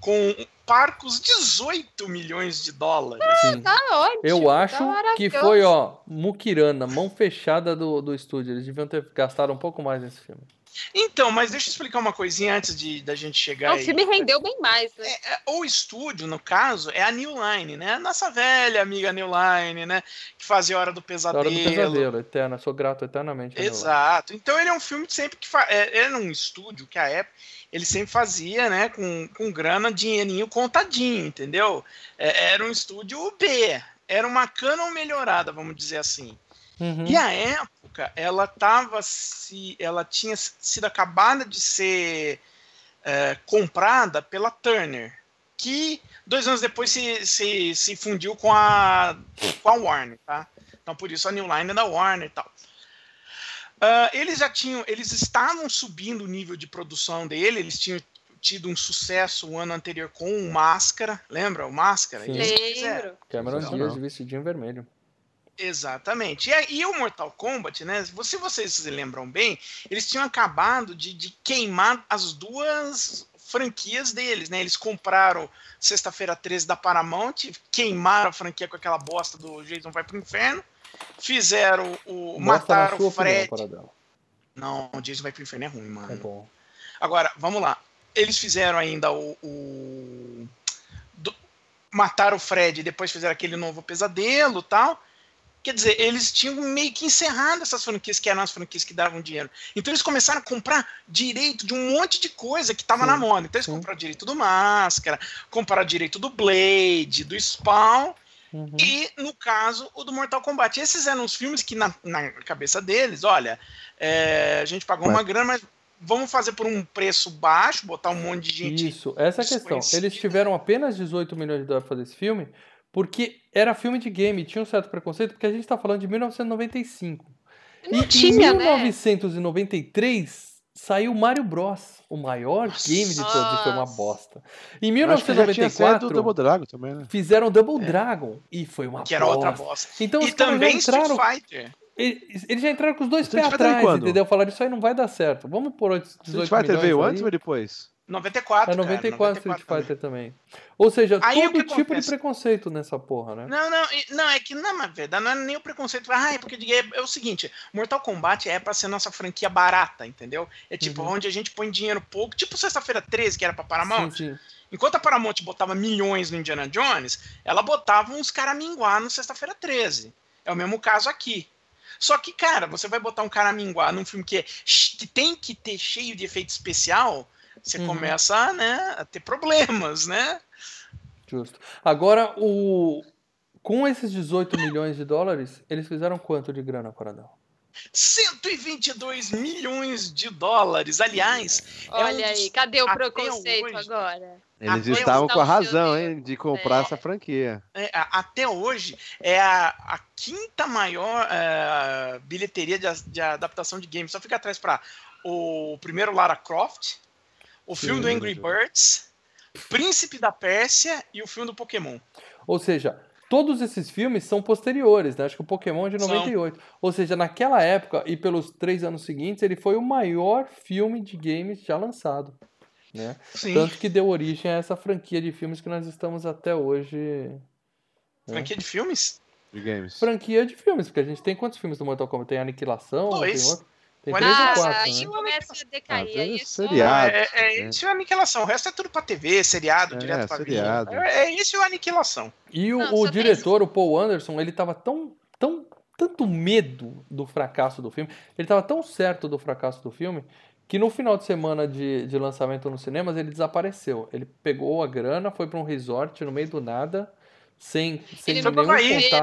com parcos 18 milhões de dólares. Ah, tá ótimo. Eu tá acho tá que foi, ó, Mukirana, mão fechada do, do estúdio. Eles deviam ter gastado um pouco mais nesse filme. Então, mas deixa eu explicar uma coisinha antes de da gente chegar. O filme rendeu bem mais, né? É, é, o estúdio, no caso, é a New Line, né? Nossa velha amiga New Line, né? Que fazia Hora do Pesadelo. Hora do Pesadelo, eterna. Sou grato eternamente. Exato. Então ele é um filme que sempre que faz. É, era um estúdio que a época ele sempre fazia, né? Com, com grana, dinheirinho contadinho, entendeu? É, era um estúdio B. Era uma Canon melhorada, vamos dizer assim. Uhum. E a época, ela tava se, ela tinha sido acabada de ser é, comprada pela Turner, que dois anos depois se, se, se fundiu com a, com a Warner, tá? Então por isso a New Line é da Warner e tal. Uh, eles já tinham, eles estavam subindo o nível de produção dele, eles tinham tido um sucesso o ano anterior com o Máscara, lembra o Máscara? Sim. Lembro. Cameron Diaz de vestidinho vermelho. Exatamente. E, e, o Mortal Kombat, né? Se vocês se lembram bem, eles tinham acabado de, de queimar as duas franquias deles, né? Eles compraram Sexta-feira 13 da Paramount, queimaram a franquia com aquela bosta do Jason Vai Pro Inferno, fizeram o. Bosta mataram o Fred. Opinião, não, o Jason Vai Pro Inferno é ruim, mano. É bom. Agora, vamos lá. Eles fizeram ainda o. o do, mataram o Fred e depois fizeram aquele novo pesadelo tal. Quer dizer, eles tinham meio que encerrado essas franquias que eram as franquias que davam dinheiro. Então eles começaram a comprar direito de um monte de coisa que estava na moda. Então eles Sim. compraram direito do Máscara, compraram direito do Blade, do Spawn. Uhum. E, no caso, o do Mortal Kombat. Esses eram os filmes que, na, na cabeça deles, olha, é, a gente pagou uma grana, mas vamos fazer por um preço baixo, botar um monte de gente. Isso, essa é a questão. Eles tiveram apenas 18 milhões de dólares para fazer esse filme, porque era filme de game, tinha um certo preconceito, porque a gente está falando de 1995. Não e tinha, em 1993 né? saiu Mario Bros, o maior Nossa. game de todos, e foi uma bosta. Em 1994 Double Dragon também, né? fizeram Double é. Dragon e foi uma que bosta. era outra bosta. Então, e também entraram... Street Fighter. Eles já entraram com os dois pés atrás, entendeu? Falaram, isso aí não vai dar certo. Vamos por 18 Street Fighter veio aí. antes ou depois? 94, É 94, cara, 94 Street Fighter também. Ou seja, Aí todo tipo de preconceito nessa porra, né? Não, não, não, é que na verdade não é nem o preconceito. Ah, é porque é, é o seguinte, Mortal Kombat é pra ser nossa franquia barata, entendeu? É tipo uhum. onde a gente põe dinheiro pouco, tipo sexta-feira 13, que era pra Paramount. Sim, sim. Enquanto a Paramount botava milhões no Indiana Jones, ela botava uns caraminguá no sexta-feira 13. É o mesmo caso aqui. Só que, cara, você vai botar um caraminguá num filme que, é, que tem que ter cheio de efeito especial você uhum. começa né, a ter problemas, né? Justo. Agora, o... com esses 18 milhões de dólares, eles fizeram quanto de grana, Coradão? 122 milhões de dólares. Aliás, olha é um aí, cadê o preconceito hoje, agora? Eles estavam com a razão, hein, de comprar é. essa franquia. É, até hoje é a, a quinta maior uh, bilheteria de, de, adaptação de games. Só fica atrás para o primeiro Lara Croft, o filme do Angry Birds, Príncipe da Pérsia e o filme do Pokémon. Ou seja, todos esses filmes são posteriores, né? Acho que o Pokémon é de 98. São. Ou seja, naquela época e pelos três anos seguintes, ele foi o maior filme de games já lançado. Né? Sim. Tanto que deu origem a essa franquia de filmes que nós estamos até hoje. Né? Franquia de filmes? De games. Franquia de filmes, porque a gente tem quantos filmes do Mortal Kombat? Tem Aniquilação, Dois. tem outro. Tem três ah, ou quatro, aí né? começa a decair. Ah, aí é seriado. É, é, é, isso é aniquilação. O resto é tudo pra TV, seriado, é, direto pra seriado. É, é isso é aniquilação. E o, Não, o diretor, o Paul Anderson, ele tava tão, tão, tanto medo do fracasso do filme, ele tava tão certo do fracasso do filme, que no final de semana de, de lançamento nos cinemas ele desapareceu. Ele pegou a grana, foi para um resort no meio do nada, sem, sem nenhum contato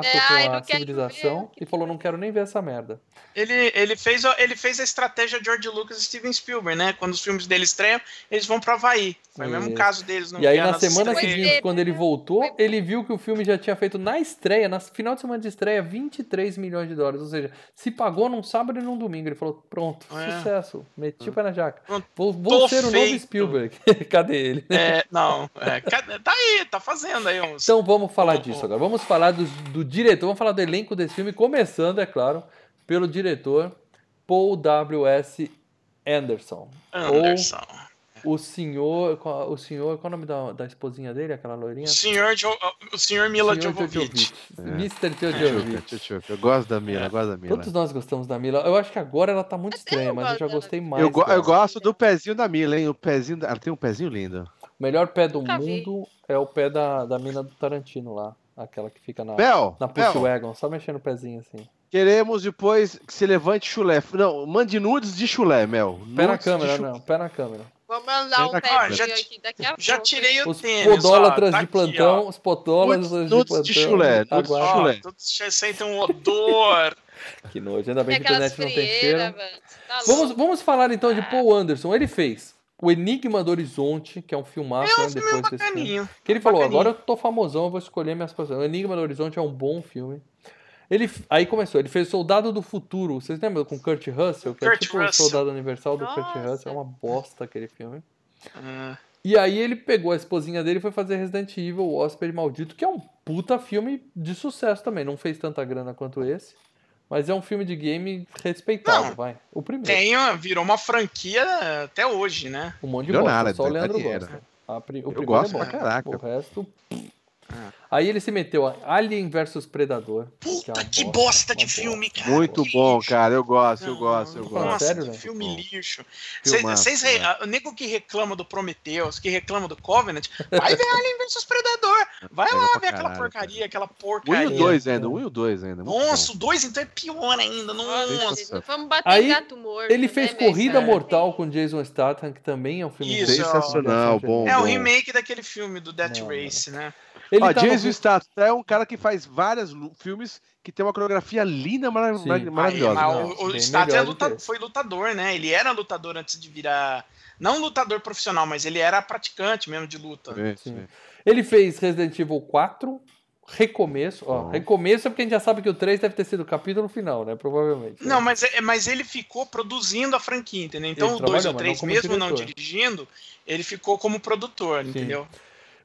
né? com Ai, a civilização e falou: não quero nem ver essa merda. Ele, ele, fez, ele fez a estratégia George Lucas e Steven Spielberg, né? Quando os filmes dele estreiam, eles vão pra Havaí. Foi o mesmo caso deles. No e aí, na semana seguinte, quando ele voltou, ele viu que o filme já tinha feito na estreia, na final de semana de estreia, 23 milhões de dólares. Ou seja, se pagou num sábado e num domingo. Ele falou: pronto, é. sucesso. Meti o pé na jaca. Vou, vou ser o novo Spielberg. Cadê ele? É, não, é, tá aí, tá fazendo aí uns. Então vamos falar disso agora. Vamos falar do, do diretor, vamos falar do elenco desse filme, começando, é claro, pelo diretor Paul W.S. Anderson. Anderson. Ou o senhor, o senhor, qual é o nome da, da esposinha dele, aquela loirinha? O senhor, jo, o senhor Mila Jovovich. É. Mr. Jovovich. Eu gosto da Mila, eu gosto da Mila. Todos nós gostamos da Mila. Eu acho que agora ela tá muito estranha, mas eu já gostei mais. Eu, eu gosto do pezinho da Mila, hein? O pezinho, ela tem um pezinho lindo. O melhor pé do Nunca mundo vi. é o pé da, da mina do Tarantino lá. Aquela que fica na, Bel, na Push Wagon, só mexendo o pezinho assim. Queremos depois que se levante chulé. Não, mande nudes de chulé, Mel. Pé na câmera, não. Pé na câmera. Vou mandar um pé já, aqui daqui a já pouco. tirei o os tênis. Podólatras ó, tá de plantão, aqui, os podólatras de plantão. de chulé. Nudes de chulé. Todos sentem um odor. que nojo. Ainda bem que a internet não tem cheiro. Tá vamos, vamos falar então de Paul Anderson. Ele fez o Enigma do Horizonte, que é um filmaço, é um né, depois desse filme. Que ele falou, agora eu tô famosão, eu vou escolher minhas coisas. O Enigma do Horizonte é um bom filme. Ele, aí começou, ele fez Soldado do Futuro. Vocês lembram com Kurt Russell? Que é Kurt é tipo o Soldado Universal do Nossa. Kurt Russell. É uma bosta aquele filme. Uh. E aí ele pegou a esposinha dele e foi fazer Resident Evil, o Hóspede Maldito, que é um puta filme de sucesso também. Não fez tanta grana quanto esse. Mas é um filme de game respeitado, Não, vai. O primeiro. Tem, virou uma franquia até hoje, né? Um monte de bosta, só o Leandro gosta. A, o Eu gosto é bom, pra caraca. O resto... Aí ele se meteu a Alien vs Predador. Puta que, é que bosta, bosta de filme, cara. Muito que bom, lixo. cara. Eu gosto, eu gosto, eu gosto. Nossa, sério, que né? filme lixo. Vocês, re... o nego que reclama do Prometheus, que reclama do Covenant, vai ver Alien vs Predador. Vai lá ver caralho, aquela porcaria, cara. aquela porcaria. Um e o dois ainda, um e o dois ainda. Nossa, o dois então é pior ainda. Nossa. Vamos bater Aí, gato morto. Ele fez né, Corrida Mortal com Jason Statham, que também é um filme Isso, sensacional, bom. É o remake daquele filme do Death Race, né? Ele Ó, Jason no... Statham é um cara que faz vários filmes que tem uma coreografia linda, marav Sim. maravilhosa. Aí, o, o Statham é luta... foi lutador, né? Ele era lutador antes de virar... Não lutador profissional, mas ele era praticante mesmo de luta. Sim. Ele fez Resident Evil 4, Recomeço. Ó, recomeço é porque a gente já sabe que o 3 deve ter sido o capítulo final, né? Provavelmente. Não, mas, é, mas ele ficou produzindo a franquia, entendeu? Então ele o 2 e o 3, mesmo diretor. não dirigindo, ele ficou como produtor, Sim. entendeu?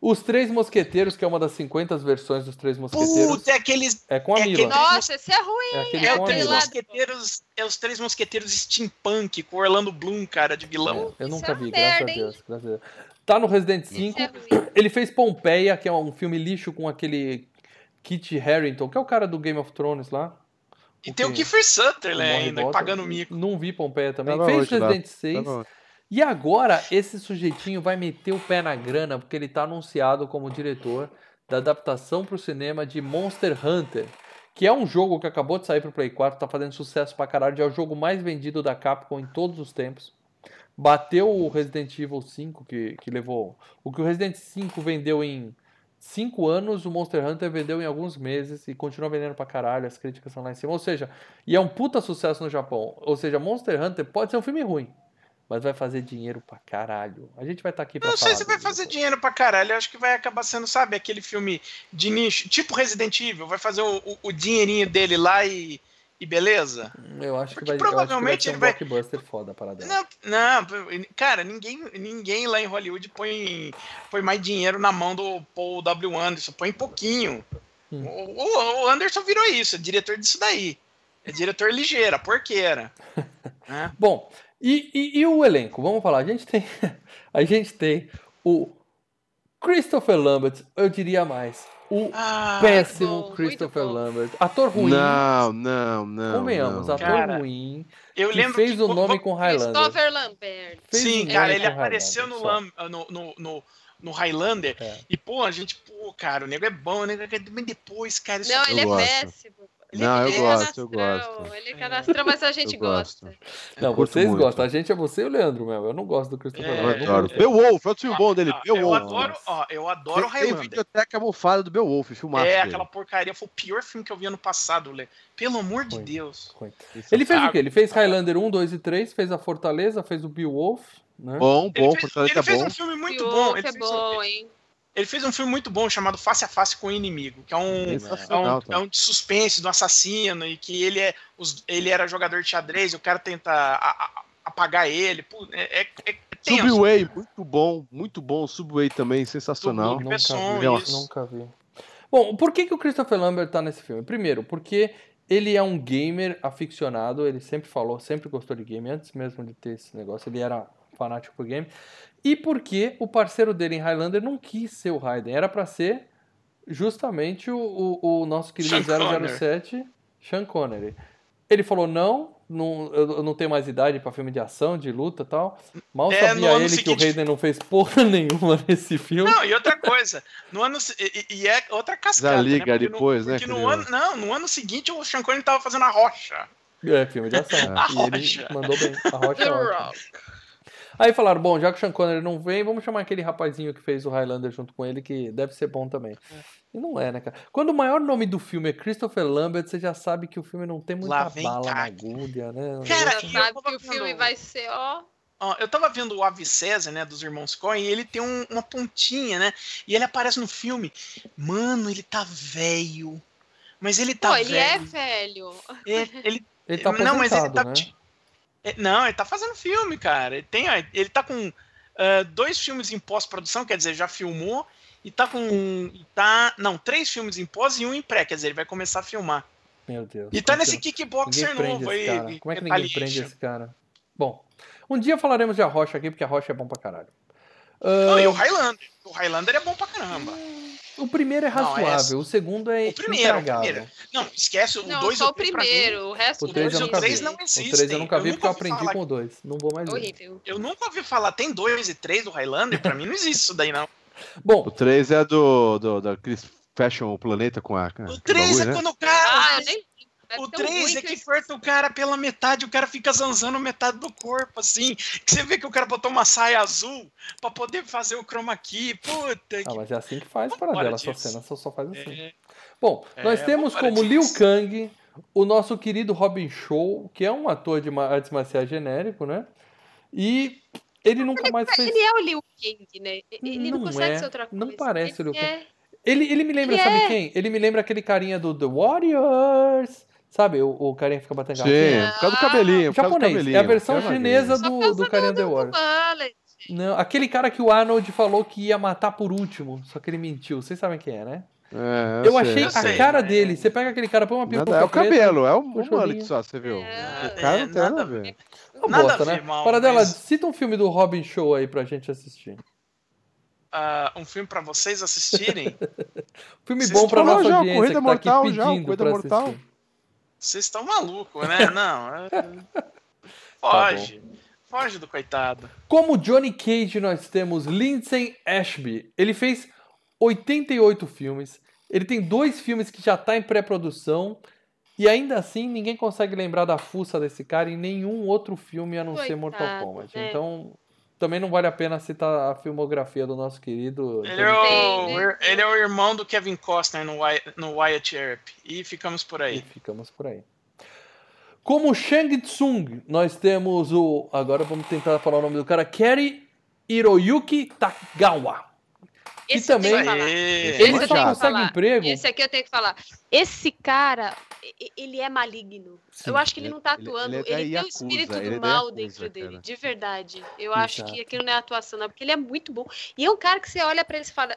Os Três Mosqueteiros, que é uma das 50 versões dos Três Mosqueteiros. Puta, é aqueles. É com a é Mila. Nossa, esse é ruim. É, é, o três mosqueteiros, é os Três Mosqueteiros Steampunk, com Orlando Bloom, cara, de vilão. É, eu nunca vi, graças, a Deus, graças a Deus. Tá no Resident 5. É ele fez Pompeia, que é um filme lixo com aquele Kit Harington, que é o cara do Game of Thrones lá. E tem o Kiefer Sutherland ainda, pagando mico. Não vi Pompeia também. Tá fez Resident 6. Tá e agora esse sujeitinho vai meter o pé na grana porque ele está anunciado como diretor da adaptação para o cinema de Monster Hunter, que é um jogo que acabou de sair para o Play 4, está fazendo sucesso pra caralho, é o jogo mais vendido da Capcom em todos os tempos. Bateu o Resident Evil 5, que, que levou. O que o Resident 5 vendeu em 5 anos, o Monster Hunter vendeu em alguns meses e continua vendendo pra caralho, as críticas são lá em cima. Ou seja, e é um puta sucesso no Japão. Ou seja, Monster Hunter pode ser um filme ruim, mas vai fazer dinheiro pra caralho. A gente vai estar tá aqui pra Não sei se vai fazer dinheiro pra caralho, eu acho que vai acabar sendo, sabe, aquele filme de nicho, tipo Resident Evil, vai fazer o, o, o dinheirinho dele lá e, e beleza? Eu acho Porque que vai, provavelmente eu acho que vai ser um ele blockbuster vai... foda para não, não, cara, ninguém, ninguém lá em Hollywood põe, põe mais dinheiro na mão do Paul W. Anderson, põe pouquinho. Hum. O, o, Anderson virou isso, é diretor disso daí. É diretor ligeira, porqueira. né? Bom, e, e, e, o elenco? Vamos falar. A gente tem, a gente tem o Christopher Lambert, eu diria mais. O ah, péssimo bom, Christopher Lambert. Ator ruim. Não, não, não. Convenhamos, não. ator Cara, ruim. Eu lembro fez que, o nome com Highlander. Christopher Lambert. Fez Sim, cara, ele apareceu no, Lam, no, no, no, no, Highlander. É. E, pô, a gente, pô, cara, o nego é bom, o nego é. Mas depois, cara. Não, ele é péssimo. Ele, não, eu gosto, eu gosto. Ele é canastrão, mas a gente gosta. Não, vocês muito. gostam. A gente é você e o Leandro mesmo. Eu não gosto do Christopher é, Nolan. Eu adoro. Beowulf, é o filme bom dele. Beowulf. Eu adoro, ó, eu adoro o Highlander. Tem videoteca mofada do Beowulf, filmar. É, aquela porcaria. Foi o pior filme que eu vi ano passado, Lê. Pelo amor de Deus. Ele fez o quê? Ele fez Highlander 1, 2 e 3, fez a Fortaleza, fez o Beowulf. Né? Bom, bom, ele fez, Fortaleza ele fez bom. um filme muito bom. Ele é bom, hein? Ele fez um filme muito bom chamado Face a Face com o Inimigo, que é um, é um, é um de suspense do assassino e que ele, é, os, ele era jogador de xadrez e o cara tenta a, a, apagar ele. É, é, é Subway, muito bom, muito bom. Subway também, sensacional. Nunca vi, nunca vi. Bom, por que, que o Christopher Lambert tá nesse filme? Primeiro, porque ele é um gamer aficionado, ele sempre falou, sempre gostou de game, antes mesmo de ter esse negócio, ele era fanático por game. E porque o parceiro dele em Highlander não quis ser o Raiden, era para ser justamente o, o, o nosso querido Sean 007, Conner. Sean Connery. Ele falou: não, não eu não tenho mais idade para filme de ação, de luta tal. Mal é, sabia ele seguinte... que o Raiden não fez porra nenhuma nesse filme. Não, e outra coisa, no ano e, e é outra cascada. Já liga né? depois, no, né? No ano, não, no ano seguinte o Sean Connery tava fazendo a rocha. É, filme de ação. a e rocha. ele mandou bem. A rocha. É Aí falaram, bom, já que o Sean Connery não vem, vamos chamar aquele rapazinho que fez o Highlander junto com ele, que deve ser bom também. É. E não é, né, cara? Quando o maior nome do filme é Christopher Lambert, você já sabe que o filme não tem muita bala na agulha, né? Cara, você sabe que o filme vai ser, ó... Ó, eu tava vendo o Ave César, né, dos irmãos Coen, e ele tem um, uma pontinha, né? E ele aparece no filme. Mano, ele tá velho. Mas ele tá Pô, velho. ele é velho. Ele, ele, ele tá não, mas ele tá, né? É, não, ele tá fazendo filme, cara. Ele, tem, ele tá com uh, dois filmes em pós-produção, quer dizer, já filmou, e tá com. Tá, não, três filmes em pós e um em pré, quer dizer, ele vai começar a filmar. Meu Deus. E tá nesse kickboxer novo aí. Como é que ninguém prende esse cara? Bom, um dia falaremos de A Rocha aqui, porque A Rocha é bom pra caralho. Uh... Não, e o Highlander. O Highlander é bom pra caramba. O primeiro é razoável, não, o segundo é o primeiro, o primeiro. Não, esquece o 2 e o 3 o primeiro, o resto o 3 não existe. O 3 eu nunca vi porque eu aprendi com o 2. Não vou mais Horrível. ver. Eu nunca ouvi falar, tem 2 e 3 do Highlander, pra mim não existe isso daí não. Bom, o 3 é do, do da Chris Fashion o planeta com a O 3 é né? quando o cara Ah, eu nem o 3 é que corta o cara pela metade, o cara fica zanzando metade do corpo, assim. Que você vê que o cara botou uma saia azul pra poder fazer o chroma key. Puta ah, que... mas é assim que faz para dela, essa cena só, só faz assim. É... Bom, é, nós temos como Liu Kang o nosso querido Robin Show, que é um ator de artes marciais genérico, né? E ele nunca ele, mais fez. Ele é o Liu Kang, né? Ele não, não consegue é, ser outra coisa. Não parece ele o Liu Kang. É... Ele, ele me lembra, ele sabe é... quem? Ele me lembra aquele carinha do The Warriors. Sabe, o, o carinha fica batendo Sim, por causa do cabelinho. Japonês. Do cabelinho, é a versão chinesa do, do carinha The War. Não, aquele cara que o Arnold falou que ia matar por último, só que ele mentiu. Vocês sabem quem é, né? É, eu, eu achei a sei, cara dele. Você pega aquele cara, põe uma pipoca É o cabelo, é o, o mullet só, você viu? É, o cara não tem nada a ver. Não bosta, né? Mal, Para dela, mas... cita um filme do Robin Show aí pra gente assistir. Uh, um filme pra vocês assistirem? filme Vocês bom pra nossa já, audiência Corrida que tá Mortal, aqui pedindo já, Corrida Mortal. Assistir. Vocês estão malucos, né? Não. É... Foge. Tá Foge do coitado. Como Johnny Cage, nós temos Lindsay Ashby. Ele fez 88 filmes. Ele tem dois filmes que já tá em pré-produção. E ainda assim, ninguém consegue lembrar da fuça desse cara em nenhum outro filme a não Coitado, ser Mortal Kombat. Né? Então, também não vale a pena citar a filmografia do nosso querido. Ele é o, ele é o irmão do Kevin Costner no Wyatt, no Wyatt Earp. E ficamos por aí. E ficamos por aí. Como Shang Tsung, nós temos o. Agora vamos tentar falar o nome do cara. Kerry Hiroyuki Tagawa. Esse que também ele só consegue emprego. Esse aqui eu tenho que falar. Esse cara, ele é maligno. Sim, eu acho que ele, ele não tá atuando. Ele, ele, ele tem o espírito do é mal dentro dele, cara. de verdade. Eu Exato. acho que aquilo não é atuação, não, porque ele é muito bom. E é um cara que você olha para ele e fala: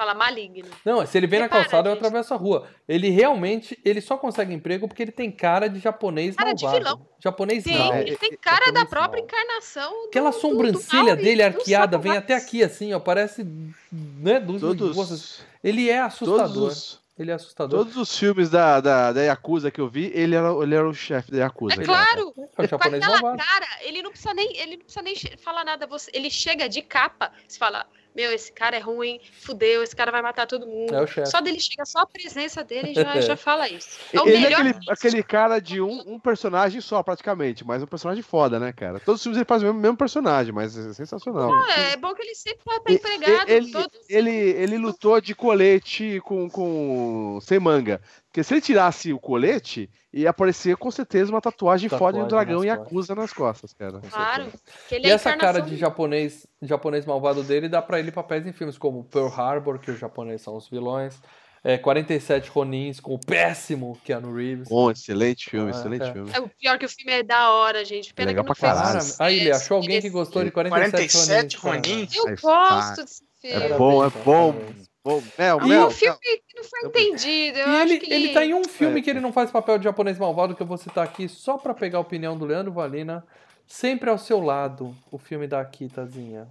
Fala maligno. Não, se ele vem Repara, na calçada, eu atravesso a rua. Ele realmente, ele só consegue emprego porque ele tem cara de japonês cara malvado. de vilão. Japonês Sim, não. ele tem cara da própria mal. encarnação do, Aquela sobrancelha do, do dele arqueada vem até aqui assim, ó, parece, né, dos, todos, Ele é assustador. Os, ele é assustador. Todos os filmes da, da, da Yakuza que eu vi, ele era, ele era o chefe da Yakuza. É claro! É o japonês com aquela malvado. cara, ele não precisa nem, ele não precisa nem falar nada. Você, ele chega de capa, você fala, meu, esse cara é ruim, fudeu, esse cara vai matar todo mundo. É o chefe. Só dele chega, só a presença dele já, já fala isso. É o ele melhor é aquele, aquele, cara de um, um, personagem só, praticamente, mas um personagem foda, né, cara? Todos os filmes ele faz o mesmo, mesmo personagem, mas é sensacional. é bom que ele sempre tá, tá empregado. Ele, ele, ele, lutou de colete com, com sem manga. Porque se ele tirasse o colete, ia aparecer com certeza uma tatuagem, tatuagem foda de um dragão e acusa nas costas, cara. Claro. e é essa cara de japonês, japonês malvado dele dá pra ele papéis em filmes como Pearl Harbor, que os japoneses são os vilões. É, 47 Ronins com o péssimo Keanu Reeves. Bom, excelente filme, ah, excelente é. filme. É o pior que o filme é da hora, gente. Pena é legal pra caralho. Aí, ele achou alguém que gostou de 47, 47 Ronins? Eu gosto desse filme. É bom, é bom. Bom, Mel, e Mel, um filme que não foi entendido. Eu e ele, que... ele tá em um filme é. que ele não faz papel de japonês malvado, que eu vou citar aqui só pra pegar a opinião do Leandro Valina. Sempre ao seu lado, o filme da Akitazinha.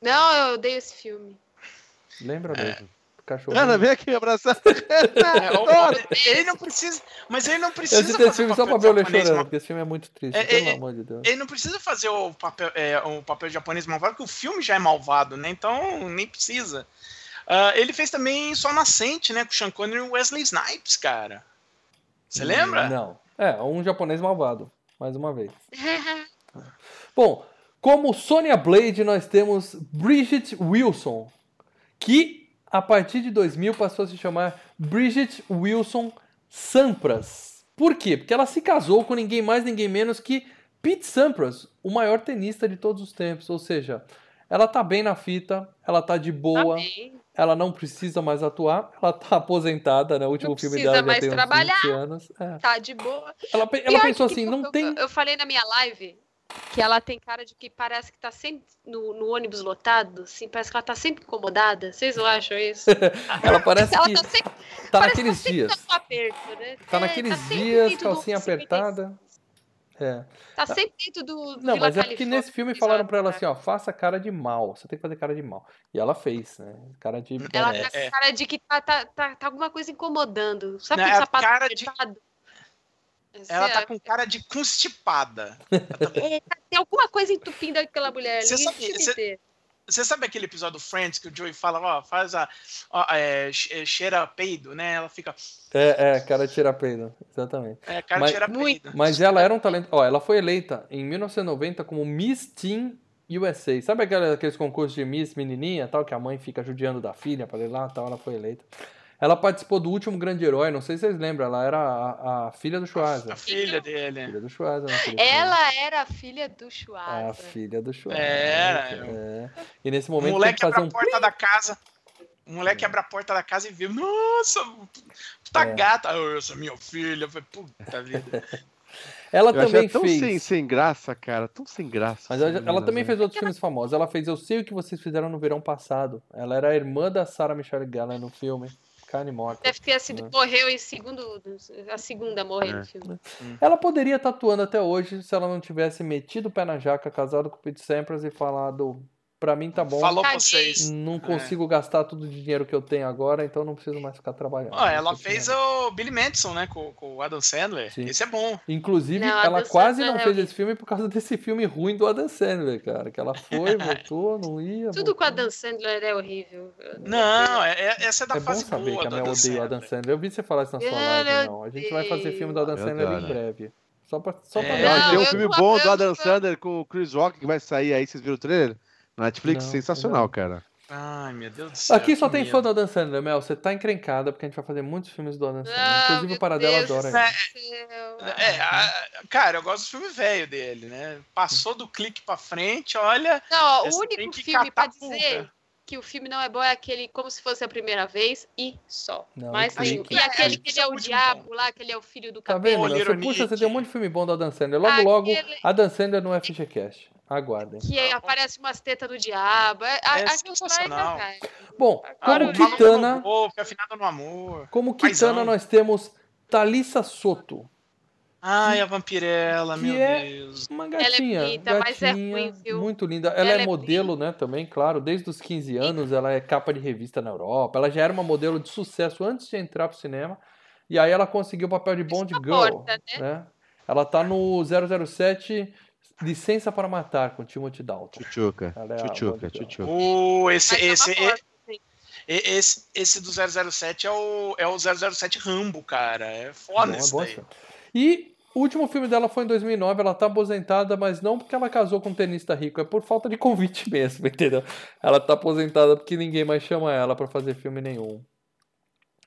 Não, eu odeio esse filme. Lembra é. mesmo? Cachorro. Ana, vem aqui abraçar. é, ele não precisa. Mas ele não precisa. Eu citei esse filme só pra ver o chorando, porque esse filme é muito triste, é, pelo é, amor de Deus. Ele não precisa fazer o papel, é, o papel japonês malvado, porque o filme já é malvado, né? Então nem precisa. Uh, ele fez também Só Nascente, né? Com Sean Connery e Wesley Snipes, cara. Você lembra? Não. É, um japonês malvado, mais uma vez. Bom, como Sonya Blade, nós temos Bridget Wilson, que a partir de 2000 passou a se chamar Bridget Wilson Sampras. Por quê? Porque ela se casou com ninguém mais, ninguém menos que Pete Sampras, o maior tenista de todos os tempos. Ou seja, ela tá bem na fita, ela tá de boa, tá ela não precisa mais atuar, ela tá aposentada, né? O último filme dela já tem trabalhar, uns 20 anos. É. Tá de boa. Ela, ela pensou assim, não eu, tem... Eu, falei na minha live que ela tem cara de que parece que tá sempre no, no, ônibus lotado, assim, parece que ela tá sempre incomodada. Vocês não acham isso? ela parece ela que tá, sempre, tá naqueles tá dias. Aperto, né? Tá é, naqueles tá dias, calcinha apertada. É. Tá sempre dentro do. do não, Vila mas é porque nesse filme falaram pra ela assim, ó, faça cara de mal. Você tem que fazer cara de mal. E ela fez, né? Cara de. Ela tá com cara de que tá, tá, tá, tá, alguma coisa incomodando. Sabe aquele é sapato cara de... Ela tá com cara de constipada. é, tá, tem alguma coisa entupindo aquela mulher. Você sabe, você sabe aquele episódio do Friends que o Joey fala, ó, faz a. Ó, é, é, cheira peido, né? Ela fica. É, é, cara cheira peido, exatamente. É, cara mas, cheira peido. Mas ela era um talento. Ó, ela foi eleita em 1990 como Miss Teen USA. Sabe aqueles concursos de Miss Menininha tal, que a mãe fica judiando da filha para ir lá tal? Ela foi eleita. Ela participou do último grande herói, não sei se vocês lembram, ela era a, a filha do Schwarzer. A, a filha dele. Filha do Schwarzer. Ela era a filha do Schwarzer. A filha do Schwarzer. Era. É. E nesse momento o moleque abre um... a porta da casa. O moleque abre a porta da casa e viu, nossa, puta é. gata. essa minha filha. Puta vida. Ela eu também tão fez. Sem, sem graça, cara. Tão sem graça. Mas ela, ela também fez outros filmes famosos. Ela fez Eu Sei o que vocês fizeram no verão passado. Ela era a irmã da Sarah Michelle Gellar no filme. Carne morta. Deve ter sido. Né? Morreu em segundo. A segunda morreu é. no filme. Ela poderia estar atuando até hoje se ela não tivesse metido o pé na jaca, casado com o Pete Sampras e falado. Pra mim tá bom. Falou pra vocês. Não consigo é. gastar todo o dinheiro que eu tenho agora, então não preciso mais ficar trabalhando. Ah, ela fez o Billy Madison, né? Com, com o Adam Sandler. Sim. Esse é bom. Inclusive, não, ela quase Sandler não é fez esse filme por causa desse filme ruim do Adam Sandler, cara. Que ela foi, voltou, não ia. Tudo voltou. com o Adam Sandler é horrível. Não, é, é, essa é da é fase bom saber que a Mel odeia o Adam Sandler. Eu vi você falar isso na sua live, não. A gente vai fazer filme do Adam Sandler em breve. Só pra, só pra é. Não, tem um filme bom do Adam Sandler com o Chris Rock que vai sair aí, vocês viram o trailer? Netflix, não, sensacional, não. cara. Ai, meu Deus do céu. Aqui só tem medo. fã do Adam Sandler, Mel. Você tá encrencada porque a gente vai fazer muitos filmes do Adam Sandler. Ah, Inclusive o Paradela adora. É, é, a, cara, eu gosto do filme velho dele, né? Passou do clique pra frente, olha. Não, o único filme pra dizer que o filme não é bom é aquele como se fosse a primeira vez e só. Não, Mas tem, e aquele que ele é o diabo bom. lá, que ele é o filho do tá cabelo. Vendo, você puxa, você tem um monte de filme bom do Adam Sandler. Logo, aquele... logo, Adam Sandler no FGCast. Aguardem. Que aparece umas tetas do diabo. É, é sensacional. Bom, como ah, Kitana... no amor. Como Kitana, nós temos Thalissa Soto. Ai, a vampirela, meu é Deus. Uma gatinha, ela é bonita, gatinha, mas é ruim, viu? Muito linda. Ela, ela é, é, modelo, né, também, claro. Desde os 15 anos, ela é capa de revista na Europa. Ela já era uma modelo de sucesso antes de entrar pro cinema. E aí ela conseguiu o papel de Bond Girl, porta, né? né? Ela tá no 007 Licença para Matar, com Timothy Dalton. Chuchuca. Chuchuca, Chuchuca. O, esse, esse, esse, esse do 007 é o, é o 007 Rambo, cara. É foda esse daí. E o último filme dela foi em 2009, ela tá aposentada, mas não porque ela casou com um tenista rico, é por falta de convite mesmo, entendeu? Ela tá aposentada porque ninguém mais chama ela para fazer filme nenhum.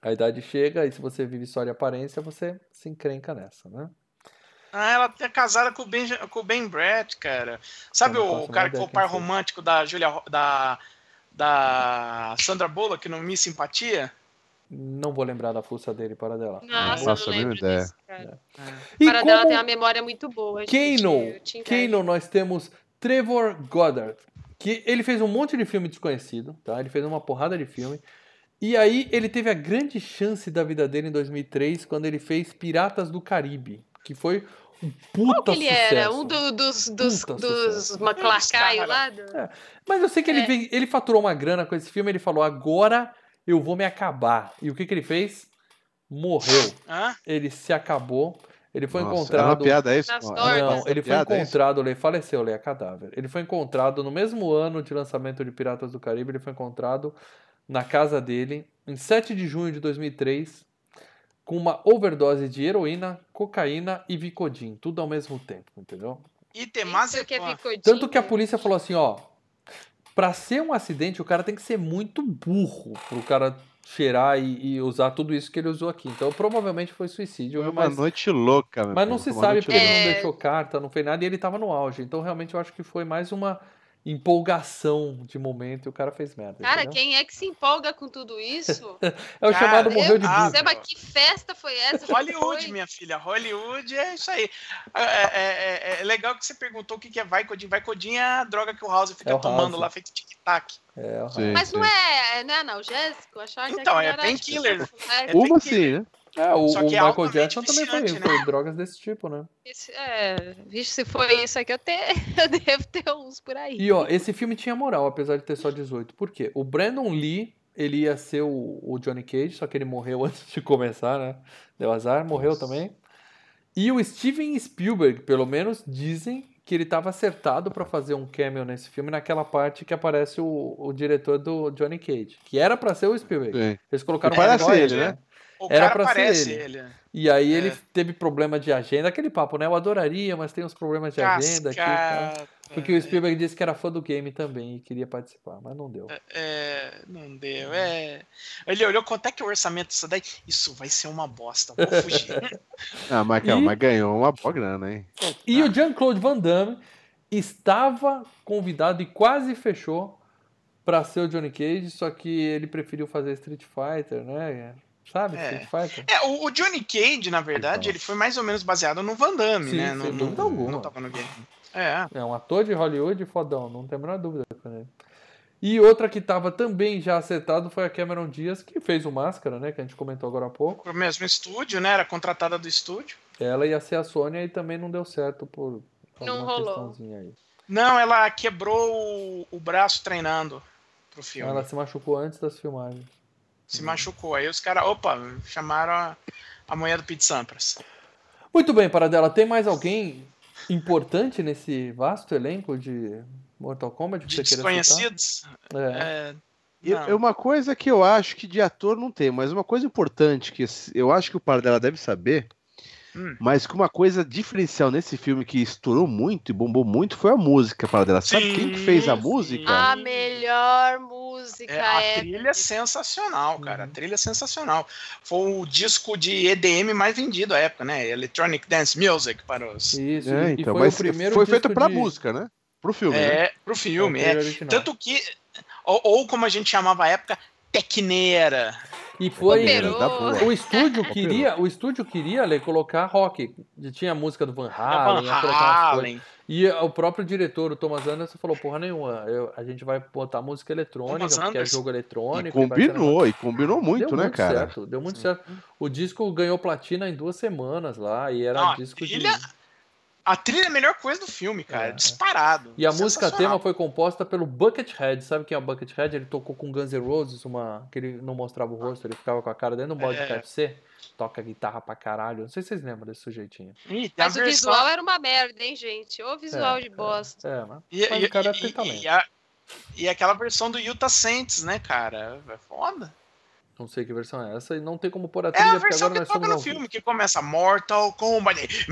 A idade chega e se você vive só de aparência, você se encrenca nessa, né? Ah, ela é casada com o Ben, com o ben Brett, cara. Sabe o, o cara que foi o par romântico da Julia, da, da Sandra Bullock no Miss Simpatia? Não vou lembrar da força dele para dela. Nossa, Nossa não lembro ideia. Disso, cara. É. E para dela tem uma memória muito boa. Kano, Kano, nós temos Trevor Goddard, que ele fez um monte de filme desconhecido, tá? Ele fez uma porrada de filme. E aí ele teve a grande chance da vida dele em 2003 quando ele fez Piratas do Caribe, que foi puta Qual que ele sucesso. era? Um do, dos, dos, dos Maclacai lá? Do... É. Mas eu sei que é. ele, ele faturou uma grana com esse filme, ele falou, agora eu vou me acabar. E o que, que ele fez? Morreu. Hã? Ele se acabou. Ele foi Nossa, encontrado. É uma piada isso? Não, ele foi encontrado, ele faleceu, ele é cadáver. Ele foi encontrado no mesmo ano de lançamento de Piratas do Caribe, ele foi encontrado na casa dele em 7 de junho de 2003 com uma overdose de heroína, cocaína e Vicodin, tudo ao mesmo tempo, entendeu? E temazepam. É Tanto que a polícia falou assim, ó, para ser um acidente o cara tem que ser muito burro pro cara cheirar e, e, usar tudo isso que ele usou aqui. Então provavelmente foi suicídio. Foi uma mas, noite louca. Mas não se sabe porque ele não deixou carta, não fez nada e ele tava no auge. Então realmente eu acho que foi mais uma empolgação de momento e o cara fez merda. Cara, entendeu? quem é que se empolga com tudo isso? é o cara, chamado morreu de burro. Seba, que festa foi essa? Hollywood, foi? minha filha. Hollywood é isso aí. É, é, é, é, legal que você perguntou o que é Vicodin. Vicodin é a droga que o House fica é o tomando House. lá, feito tic-tac. É, sim, Mas sim. não é, não é analgésico? Achava então, é painkiller. É, Uma sim, né? É, o, o Michael Jackson também foi, né? foi, drogas desse tipo, né? Esse, é, vixe, se foi isso aqui, eu, te, eu devo ter uns por aí. E ó, esse filme tinha moral, apesar de ter só 18. Por quê? O Brandon Lee, ele ia ser o, o Johnny Cage, só que ele morreu antes de começar, né? Deu azar, morreu Nossa. também. E o Steven Spielberg, pelo menos, dizem que ele estava acertado para fazer um cameo nesse filme, naquela parte que aparece o, o diretor do Johnny Cage, que era para ser o Spielberg. Sim. Eles colocaram parece ele, né? O Era cara parece ele. ele. E aí é. ele teve problema de agenda, aquele papo, né? Eu adoraria, mas tem uns problemas de Cascata. agenda aqui. Tá? Porque o Spielberg disse que era fã do game também e queria participar, mas não deu. É, é não deu. É. Ele olhou quanto é que é o orçamento disso daí? Isso vai ser uma bosta, vou fugir. ah, mas, e... mas ganhou uma boa grana, hein? E ah. o Jean-Claude Van Damme estava convidado e quase fechou para ser o Johnny Cage, só que ele preferiu fazer Street Fighter, né? Sabe? É, é o, o, Johnny Cage, na verdade, então. ele foi mais ou menos baseado no Van Damme, Sim, né? Sem no, dúvida no, alguma. Não tava no game. É. é um ator de Hollywood fodão, não tem a menor dúvida com ele. E outra que estava também já acertado foi a Cameron Diaz, que fez o Máscara, né? Que a gente comentou agora há pouco. O mesmo estúdio, né? Era contratada do estúdio. Ela ia ser a Sônia e também não deu certo por não rolou. Aí. Não, ela quebrou o, o braço treinando pro filme. Ela se machucou antes das filmagens se machucou. Aí os caras, opa, chamaram a, a mulher do Pete Sampras. Muito bem, Paradela. Tem mais alguém importante nesse vasto elenco de Mortal Kombat? De desconhecidos? É. é é uma coisa que eu acho que de ator não tem, mas uma coisa importante que eu acho que o Paradela deve saber Hum. Mas que uma coisa diferencial nesse filme que estourou muito e bombou muito foi a música para dela. Sabe quem que fez a música? A melhor música. É, a é trilha é sensacional, cara. A uhum. trilha é sensacional. Foi o disco de EDM mais vendido à época, né? Electronic Dance Music para os. Isso, é, então, foi mas o primeiro foi feito para de... música, né? Pro filme. É, né? pro filme. É, é. Tanto que. Ou, ou, como a gente chamava à época, Tecneira. E foi o estúdio queria, o estúdio queria colocar rock. Tinha a música do Van Halen, Van Halen. E o próprio diretor, o Thomas Anderson, falou: porra nenhuma, eu, a gente vai botar música eletrônica, porque é jogo eletrônico. E combinou, e, e combinou muito, deu né, muito cara? Certo, deu muito Sim. certo. O disco ganhou platina em duas semanas lá, e era Não, disco de. A trilha é a melhor coisa do filme, cara. É. Disparado. E a música tema foi composta pelo Buckethead. Sabe quem é o Buckethead? Ele tocou com Guns N' Roses, uma que ele não mostrava o rosto, ele ficava com a cara dentro do bode é. de KFC. Toca guitarra pra caralho. Não sei se vocês lembram desse sujeitinho. Ih, mas versão... o visual era uma merda, hein, gente? O visual é, de bosta. É, mas, e, mas e, o cara e, tem talento. E, a, e aquela versão do Utah Saints, né, cara? É foda. Não sei que versão é essa e não tem como pôr a trilha, é a versão que toca no filme, que começa Mortal Kombat.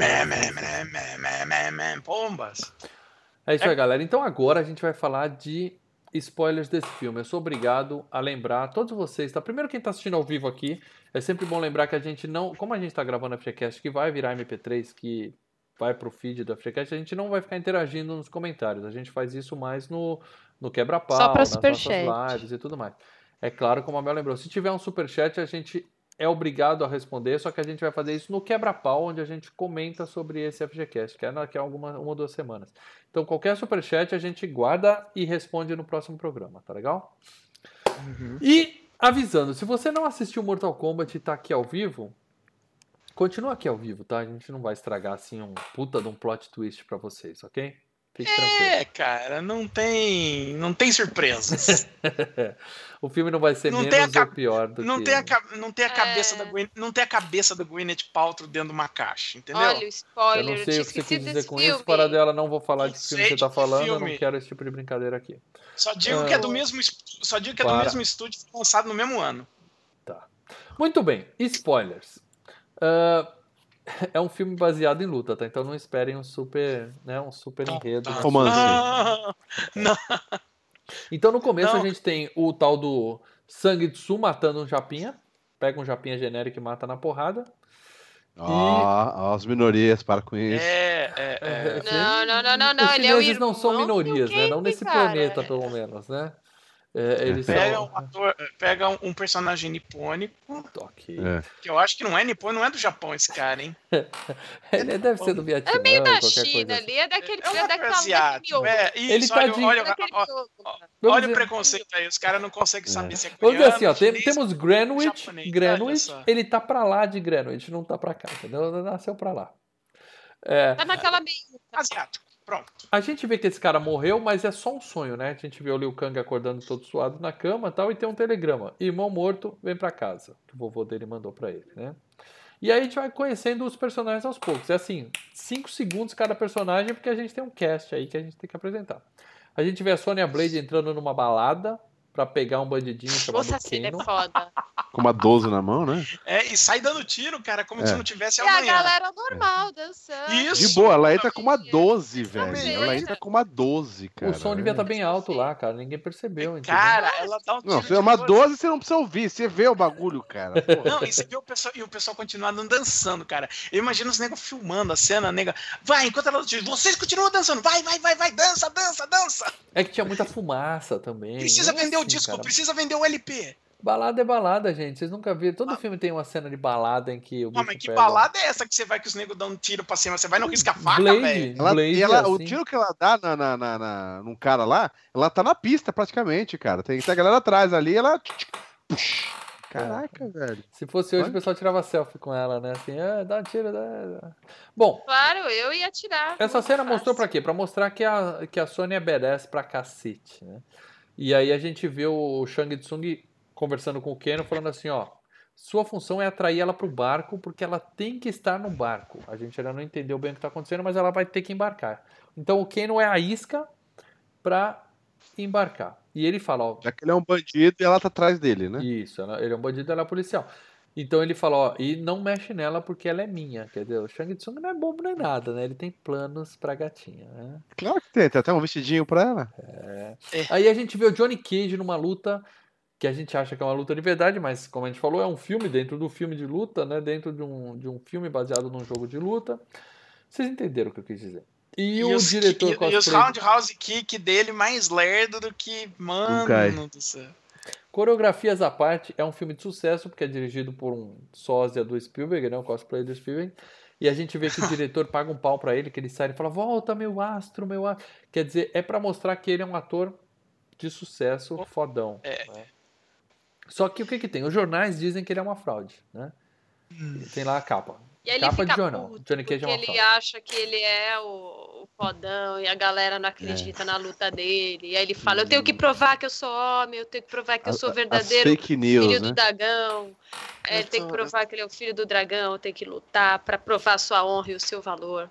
Pombas. É isso é... aí, galera. Então agora a gente vai falar de spoilers desse filme. Eu sou obrigado a lembrar todos vocês, tá? Primeiro quem está assistindo ao vivo aqui, é sempre bom lembrar que a gente não, como a gente está gravando a FreeCast que vai virar MP3, que vai pro feed da FreeCast, a gente não vai ficar interagindo nos comentários. A gente faz isso mais no, no quebra-pau, nas nossas lives e tudo mais. É claro, como a Mel lembrou, se tiver um super chat, a gente é obrigado a responder, só que a gente vai fazer isso no quebra-pau, onde a gente comenta sobre esse FGCast, que é daqui a alguma, uma ou duas semanas. Então, qualquer super chat a gente guarda e responde no próximo programa, tá legal? Uhum. E avisando, se você não assistiu Mortal Kombat e tá aqui ao vivo, continua aqui ao vivo, tá? A gente não vai estragar assim um puta de um plot twist para vocês, ok? Fique é, tranquilo. cara, não tem, não tem surpresas. o filme não vai ser não menos ou pior do não que... Tem a, não tem a cabeça é... da Gwen, não tem a cabeça da Gwyneth Paltrow dentro de uma caixa, entendeu? Olha o spoiler. Eu não sei o que você quis dizer com filme. isso, para dela, não vou falar de que filme você tá falando, filme. eu não quero esse tipo de brincadeira aqui. Só digo uh... que é do mesmo, só digo que é do mesmo estúdio lançado no mesmo ano. Tá. Muito bem, spoilers. Uh, é um filme baseado em luta, tá? Então não esperem um super, né, um super enredo. Né? Romance. Não, Então no começo não. a gente tem o tal do Sangue Tsu matando um japinha. Pega um japinha genérico e mata na porrada. Ó, oh, as minorias, para com isso. É, é, é. Não, não, não, não, não. Os chineses é não são minorias, né? Não nesse cara. planeta, pelo menos, né? É, eles pega são... um, ator, pega um, um personagem nipônico. Okay. É. Que eu acho que não é nipônico, não é do Japão esse cara, hein? ele deve ser do Vietnã. É meio da China ali, é daquele é, é daquela asiático. É, isso, ele tá olha, de... olha, olha, olha o preconceito aí, os caras não conseguem saber é. se é coreano, Vamos dizer assim, ó, tem, temos Greenwich, Greenwich, ele tá pra lá de Greenwich, não tá pra cá, entendeu? Nasceu pra lá. É, tá naquela meio. Asiático. Pronto. A gente vê que esse cara morreu, mas é só um sonho, né? A gente vê o Liu Kang acordando todo suado na cama tal, e tem um telegrama. Irmão morto, vem para casa. Que o vovô dele mandou para ele, né? E aí a gente vai conhecendo os personagens aos poucos. É assim, 5 segundos cada personagem, porque a gente tem um cast aí que a gente tem que apresentar. A gente vê a Sonya Blade entrando numa balada, para pegar um bandidinho chamado Nossa, Keno. é foda. Com uma 12 na mão, né? É, e sai dando tiro, cara, como é. se não tivesse amanhã. E a galera normal, dançando. Isso. De boa, ela entra com uma 12, velho. Ela entra com uma 12, cara. O som devia estar tá bem alto lá, cara. Ninguém percebeu. Entendeu? Cara, ela dá um tiro. Não, se é uma 12, você não precisa ouvir. Você vê o bagulho, cara. Pô. Não, e você vê o pessoal, e o pessoal continuando dançando, cara. Eu imagino os negros filmando a cena, a nega. Vai, enquanto ela tira, vocês continuam dançando. Vai, vai, vai, vai, dança, dança, dança. É que tinha muita fumaça também. Precisa vender assim, o disco, cara. precisa vender vender o LP. Balada é balada, gente. Vocês nunca viram. Todo ah. filme tem uma cena de balada em que o. Não, mas que pega... balada é essa que você vai que os negros dão um tiro pra cima? Você vai no risca a faca, velho. Ela, Blade ela, é assim. O tiro que ela dá na, na, na, na, num cara lá, ela tá na pista praticamente, cara. Tem, tem a galera atrás ali, ela. Caraca, velho. Se fosse hoje, Onde? o pessoal tirava selfie com ela, né? Assim, ah, dá um tiro. Dá... Bom. Claro, eu ia tirar. Essa cena fácil. mostrou pra quê? Pra mostrar que a, que a Sony é badass pra cacete, né? E aí a gente vê o Shang Tsung conversando com o Keno, falando assim, ó, sua função é atrair ela para o barco, porque ela tem que estar no barco. A gente ainda não entendeu bem o que está acontecendo, mas ela vai ter que embarcar. Então o Keno é a isca para embarcar. E ele fala, ó... Já que ele é um bandido e ela tá atrás dele, né? Isso, ele é um bandido e ela é policial. Então ele fala, ó, e não mexe nela porque ela é minha, quer dizer, o Shang Tsung não é bobo nem nada, né? Ele tem planos pra gatinha, né? Claro que tem, tem até um vestidinho pra ela. É. É. Aí a gente vê o Johnny Cage numa luta que a gente acha que é uma luta de verdade, mas como a gente falou, é um filme dentro do filme de luta, né? Dentro de um, de um filme baseado num jogo de luta. Vocês entenderam o que eu quis dizer. E, e o os, diretor e, cosplay... e os roundhouse kick dele mais lerdo do que, mano do céu. Coreografias à parte, é um filme de sucesso, porque é dirigido por um sósia do Spielberg, né, um cosplay do Spielberg. E a gente vê que o diretor paga um pau para ele, que ele sai e fala: Volta, meu astro, meu astro. Quer dizer, é para mostrar que ele é um ator de sucesso fodão. É. Né? Só que o que, que tem? Os jornais dizem que ele é uma fraude, né? Hum. Tem lá a capa. E aí Capa ele fica de jornal. puto, Johnny Cage é porque ele acha que ele é o, o fodão e a galera não acredita é. na luta dele. E aí ele fala, eu tenho que provar que eu sou homem, eu tenho que provar que eu sou verdadeiro fake news, filho né? do dragão. É, ele tem que provar que ele é o filho do dragão, tem que lutar para provar a sua honra e o seu valor.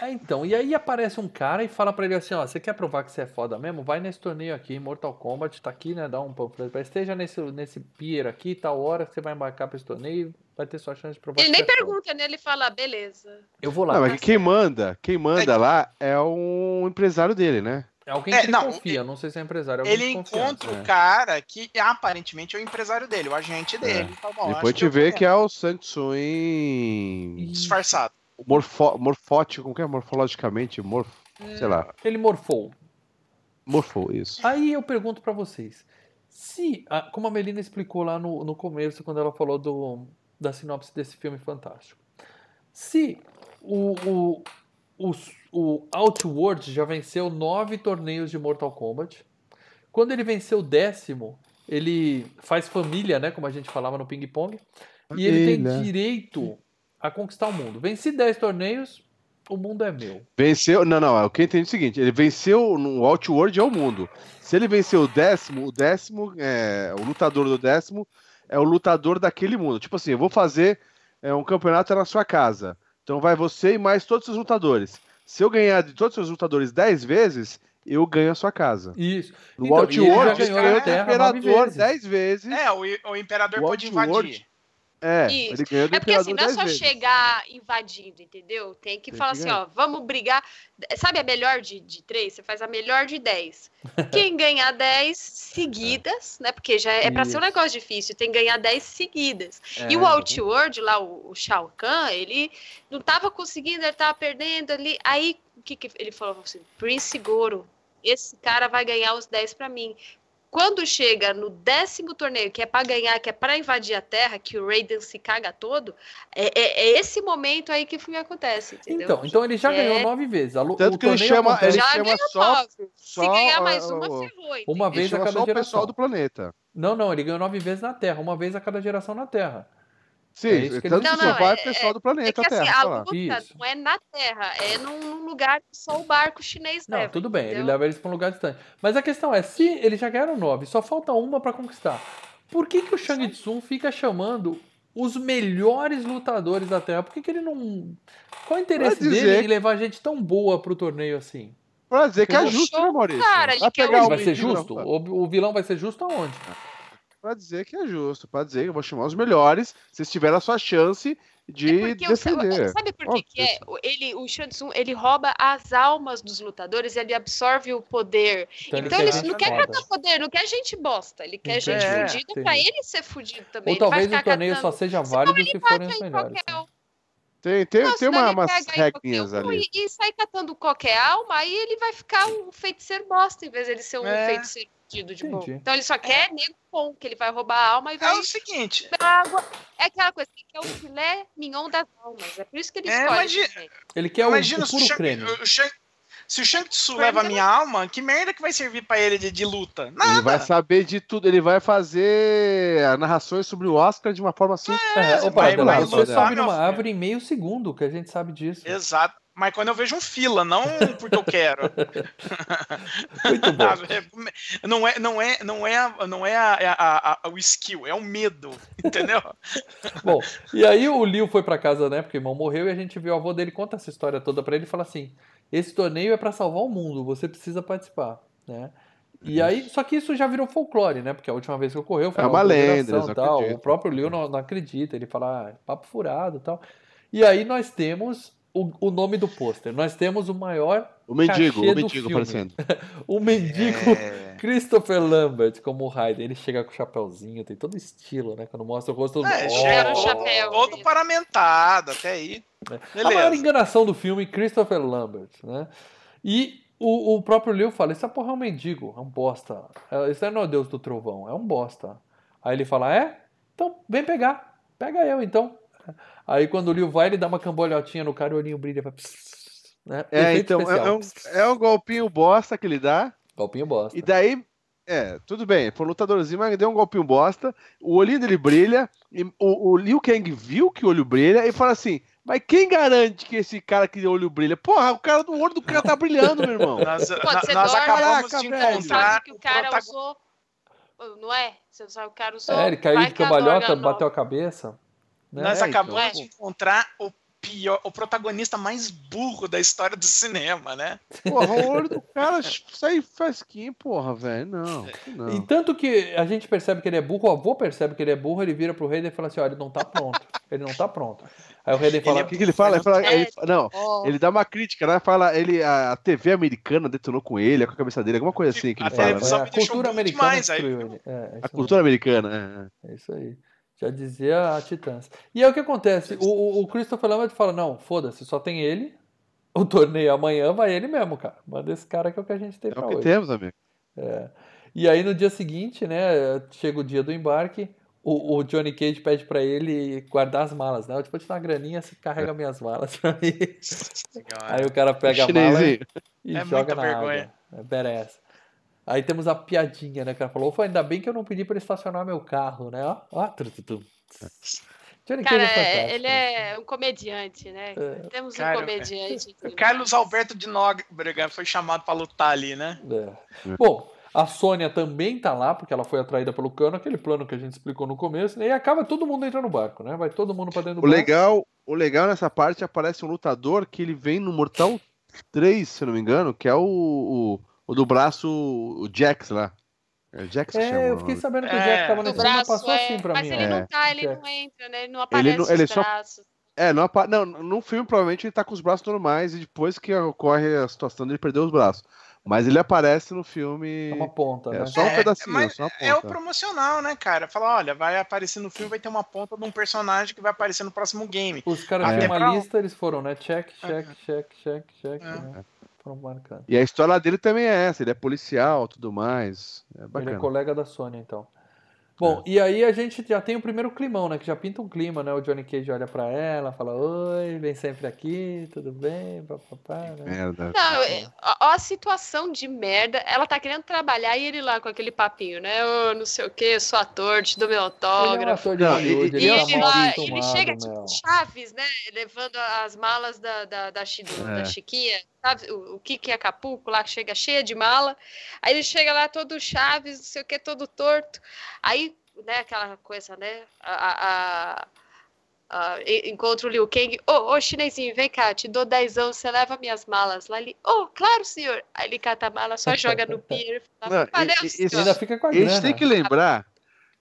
É, então, e aí aparece um cara e fala para ele assim, ó, você quer provar que você é foda mesmo? Vai nesse torneio aqui, Mortal Kombat, tá aqui, né, dá um panfleto, esteja nesse, nesse pier aqui, tal hora que você vai embarcar pra esse torneio, vai ter sua chance de provar Ele nem é pergunta, né, ele fala, beleza. Eu vou lá. Não, mas quem manda, quem manda é... lá é um empresário dele, né? É alguém que é, não, confia, ele, não sei se é empresário. É ele encontra o cara que aparentemente é o empresário dele, o agente dele. É. Tá bom, Depois te vê que é o Sansui disfarçado morfo, morfótico, como que é? Morfologicamente, morf, é, sei lá. Ele morfou. Morfou, isso. Aí eu pergunto para vocês, se, como a Melina explicou lá no, no começo, quando ela falou do, da sinopse desse filme fantástico, se o, o, o, o Outworld já venceu nove torneios de Mortal Kombat, quando ele venceu o décimo, ele faz família, né, como a gente falava no ping-pong, e ele tem direito a conquistar o mundo. Venci 10 torneios, o mundo é meu. Venceu. Não, não. O que eu entendi é o seguinte: ele venceu no Outworld é o mundo. Se ele venceu o décimo, o décimo, é, o lutador do décimo é o lutador daquele mundo. Tipo assim, eu vou fazer é, um campeonato na sua casa. Então vai você e mais todos os lutadores. Se eu ganhar de todos os lutadores 10 vezes, eu ganho a sua casa. Isso. No então, Outworld, ele ganhou o imperador 10 vezes. É, o, o imperador o pode invadir. É, Isso. É porque assim, não é só vezes. chegar invadindo, entendeu? Tem que Tem falar que assim, ó, vamos brigar. Sabe a melhor de, de três? Você faz a melhor de dez. Quem ganhar dez seguidas, né? Porque já é, é para ser um negócio difícil, tem que ganhar dez seguidas. É. E o Outward, lá, o, o Shao Kahn, ele não tava conseguindo, ele tava perdendo ali. Aí, o que, que ele falou assim? Prince Goro, esse cara vai ganhar os 10 para mim. Quando chega no décimo torneio, que é para ganhar, que é para invadir a Terra, que o Raiden se caga todo, é, é, é esse momento aí que o filme acontece, entendeu? Então, então ele já ganhou é nove vezes. A, Tanto que ele chama, ele já chama só, só, Se ganhar mais uma, ferrou. Uma vez a cada só geração. o pessoal do planeta. Não, não, ele ganhou nove vezes na Terra, uma vez a cada geração na Terra. Sim, é isso que tanto não, que só vai é, pessoal do planeta é que, Terra. Assim, a luta isso. não é na Terra, é num lugar que só o barco chinês não, leva. tudo bem, entendeu? ele leva eles para um lugar distante. Mas a questão é, se eles já ganharam nove, só falta uma para conquistar, por que, que o Shang Tsung fica chamando os melhores lutadores da Terra? Por que, que ele não... Qual é o interesse dele em levar gente tão boa pro torneio assim? Pra dizer que é justo, né, Maurício? Cara, vai, pegar vai ser justo? O, o vilão vai ser justo aonde? Para dizer que é justo, para dizer que eu vou chamar os melhores, vocês tiveram a sua chance de é defender. sabe por que, que é? Ele, o Shansung, ele rouba as almas dos lutadores, ele absorve o poder. Então, então ele, ele não quer catar poder, não quer gente bosta, ele quer gente é, fudida para ele ser fudido também. Ou talvez o torneio catando. só seja válido se forem os melhores. Tem, tem, Nossa, tem uma, umas regrinhas ali. E, e sai catando qualquer alma, aí ele vai ficar um feiticeiro bosta, em vez de ele ser um é. feiticeiro fudido de bom. Então ele só quer nego bom, que ele vai roubar a alma e vai. É o seguinte. Água. É aquela coisa, ele quer o filé mignon das almas. É por isso que ele é, escolhe. Imagina, ele quer imagina o, o puro creme. O Shang, se o Shang Tsung leva a minha alma, que merda que vai servir para ele de, de, luta? Nada. Ele vai saber de tudo, ele vai fazer narrações sobre o Oscar de uma forma assim. É, é, opa, vai, vai, você sobe numa árvore em meio segundo, que a gente sabe disso. Exato. Mas quando eu vejo um fila, não porque eu quero. Muito bom. não é, não é, não é, não é a, a, a, o skill, é o medo, entendeu? bom, e aí o Liu foi para casa, né? Porque o irmão morreu e a gente viu o avô dele conta essa história toda para ele e fala assim: esse torneio é para salvar o mundo, você precisa participar, né? E aí, só que isso já virou folclore, né? Porque a última vez que ocorreu foi é uma lenda, tal. O próprio Liu não, não, acredita, ele fala, ah, papo furado, tal. E aí nós temos o, o nome do pôster. Nós temos o maior o mendigo, o mendigo aparecendo. o mendigo é... Christopher Lambert como Raiden. Ele chega com o chapéuzinho, tem todo estilo, né? Quando mostra o rosto. É, chega oh, chapéu. Todo paramentado, até aí. É. A maior enganação do filme, Christopher Lambert, né? E o, o próprio Leo fala: Essa porra é um mendigo, é um bosta. Esse não é o Deus do trovão, é um bosta. Aí ele fala: É? Então vem pegar. Pega eu então. Aí quando o Leo vai, ele dá uma cambolhotinha no cara e o olhinho brilha. Né? É, então é, é, um, é um golpinho bosta que ele dá. Golpinho bosta. E daí É, tudo bem, foi um lutadorzinho, mas deu um golpinho bosta, o olhinho dele brilha, e o, o Liu Kang viu que o olho brilha e fala assim: mas quem garante que esse cara que o olho brilha? Porra, o cara do olho do cara tá brilhando, meu irmão. Nós, Pô, nós acabamos de encontrar que o cara prota... usou. Não é? Você sabe o cara usou. É, ele caiu de cambalhota, bateu a cabeça. Né? Nós é, acabamos então. de encontrar o pior, o protagonista mais burro da história do cinema, né? Porra, o olho do cara sai fresquinho, porra, velho. Não, não. E tanto que a gente percebe que ele é burro, o avô percebe que ele é burro, ele vira pro rei e fala assim: olha, ele não tá pronto. Ele não tá pronto. Aí o rei fala. O que, que ele fala? Ele fala ele, não, ele dá uma crítica, né? Fala, ele, a TV americana detonou com ele, com a cabeça dele, alguma coisa assim que ele a fala. Né? É, a cultura americana demais, destruiu ele. É, é a cultura aí. americana, é. É isso aí. Já dizia a Titãs. E é o que acontece. O, o Christopher Lambert fala: não, foda-se, só tem ele. O torneio amanhã vai ele mesmo, cara. Manda esse cara que é o que a gente tem é pra hoje. É o que temos, amigo. É. E aí no dia seguinte, né, chega o dia do embarque, o, o Johnny Cage pede para ele guardar as malas, né? Eu tipo, te dar uma graninha, você carrega minhas malas pra mim. Aí o cara pega a mala e, e é joga na vergonha. água. É badass. Aí temos a piadinha, né? Que ela falou, ainda bem que eu não pedi para estacionar meu carro, né? Ó, ó, Johnny Cara, é, ele é um comediante, né? É. Temos Cara, um comediante. O Carlos Alberto de Nóbrega foi chamado para lutar ali, né? É. Bom, a Sônia também tá lá, porque ela foi atraída pelo cano, aquele plano que a gente explicou no começo, né? e acaba todo mundo entrando no barco, né? Vai todo mundo para dentro do o barco. Legal, o legal nessa parte aparece um lutador que ele vem no Mortal 3, se eu não me engano, que é o, o o do braço, o Jax lá. É, Jax é, chama, eu fiquei sabendo que é. o Jax tava nesse braço, passou é, assim pra mas mim. Mas ele ó. não tá, ele não entra, né? Ele não aparece ele, não, ele só, braços. É, não, não, no filme provavelmente ele tá com os braços normais e depois que ocorre a situação dele perder os braços. Mas ele aparece no filme. É uma ponta, é, né? Só um é, pedacinho. Só é o promocional, né, cara? Fala, olha, vai aparecer no filme, vai ter uma ponta de um personagem que vai aparecer no próximo game. Os caras tinham uma lista, eles foram, né? Check, check, check, check, check. Né? Foram marcados. E a história dele também é essa, ele é policial tudo mais. É ele é colega da Sony, então. Bom, é. e aí a gente já tem o primeiro climão, né? Que já pinta um clima, né? O Johnny Cage olha pra ela, fala, oi, vem sempre aqui, tudo bem, papapá, né? Merda. Não, é, ó a situação de merda. Ela tá querendo trabalhar e ele lá com aquele papinho, né? Oh, não sei o que, sou ator, te dou meu autógrafo. Ele é um ator de Hollywood, ele, ele, lá, ele chega tipo Chaves, né? Levando as malas da, da, da, da, é. Chiquinha sabe? O, o Kiki Acapulco lá, que chega cheia de mala. Aí ele chega lá todo Chaves, não sei o que, todo torto. Aí, né, aquela coisa, né? A, a, a, encontra o Liu Kang. Ô, oh, oh, chinesinho, vem cá, te dou dezão, você leva minhas malas. Lá ele, ô, oh, claro, senhor. Aí ele cata a mala, só joga no pier. Fala, e, ainda fica com a, a gente tem que lembrar.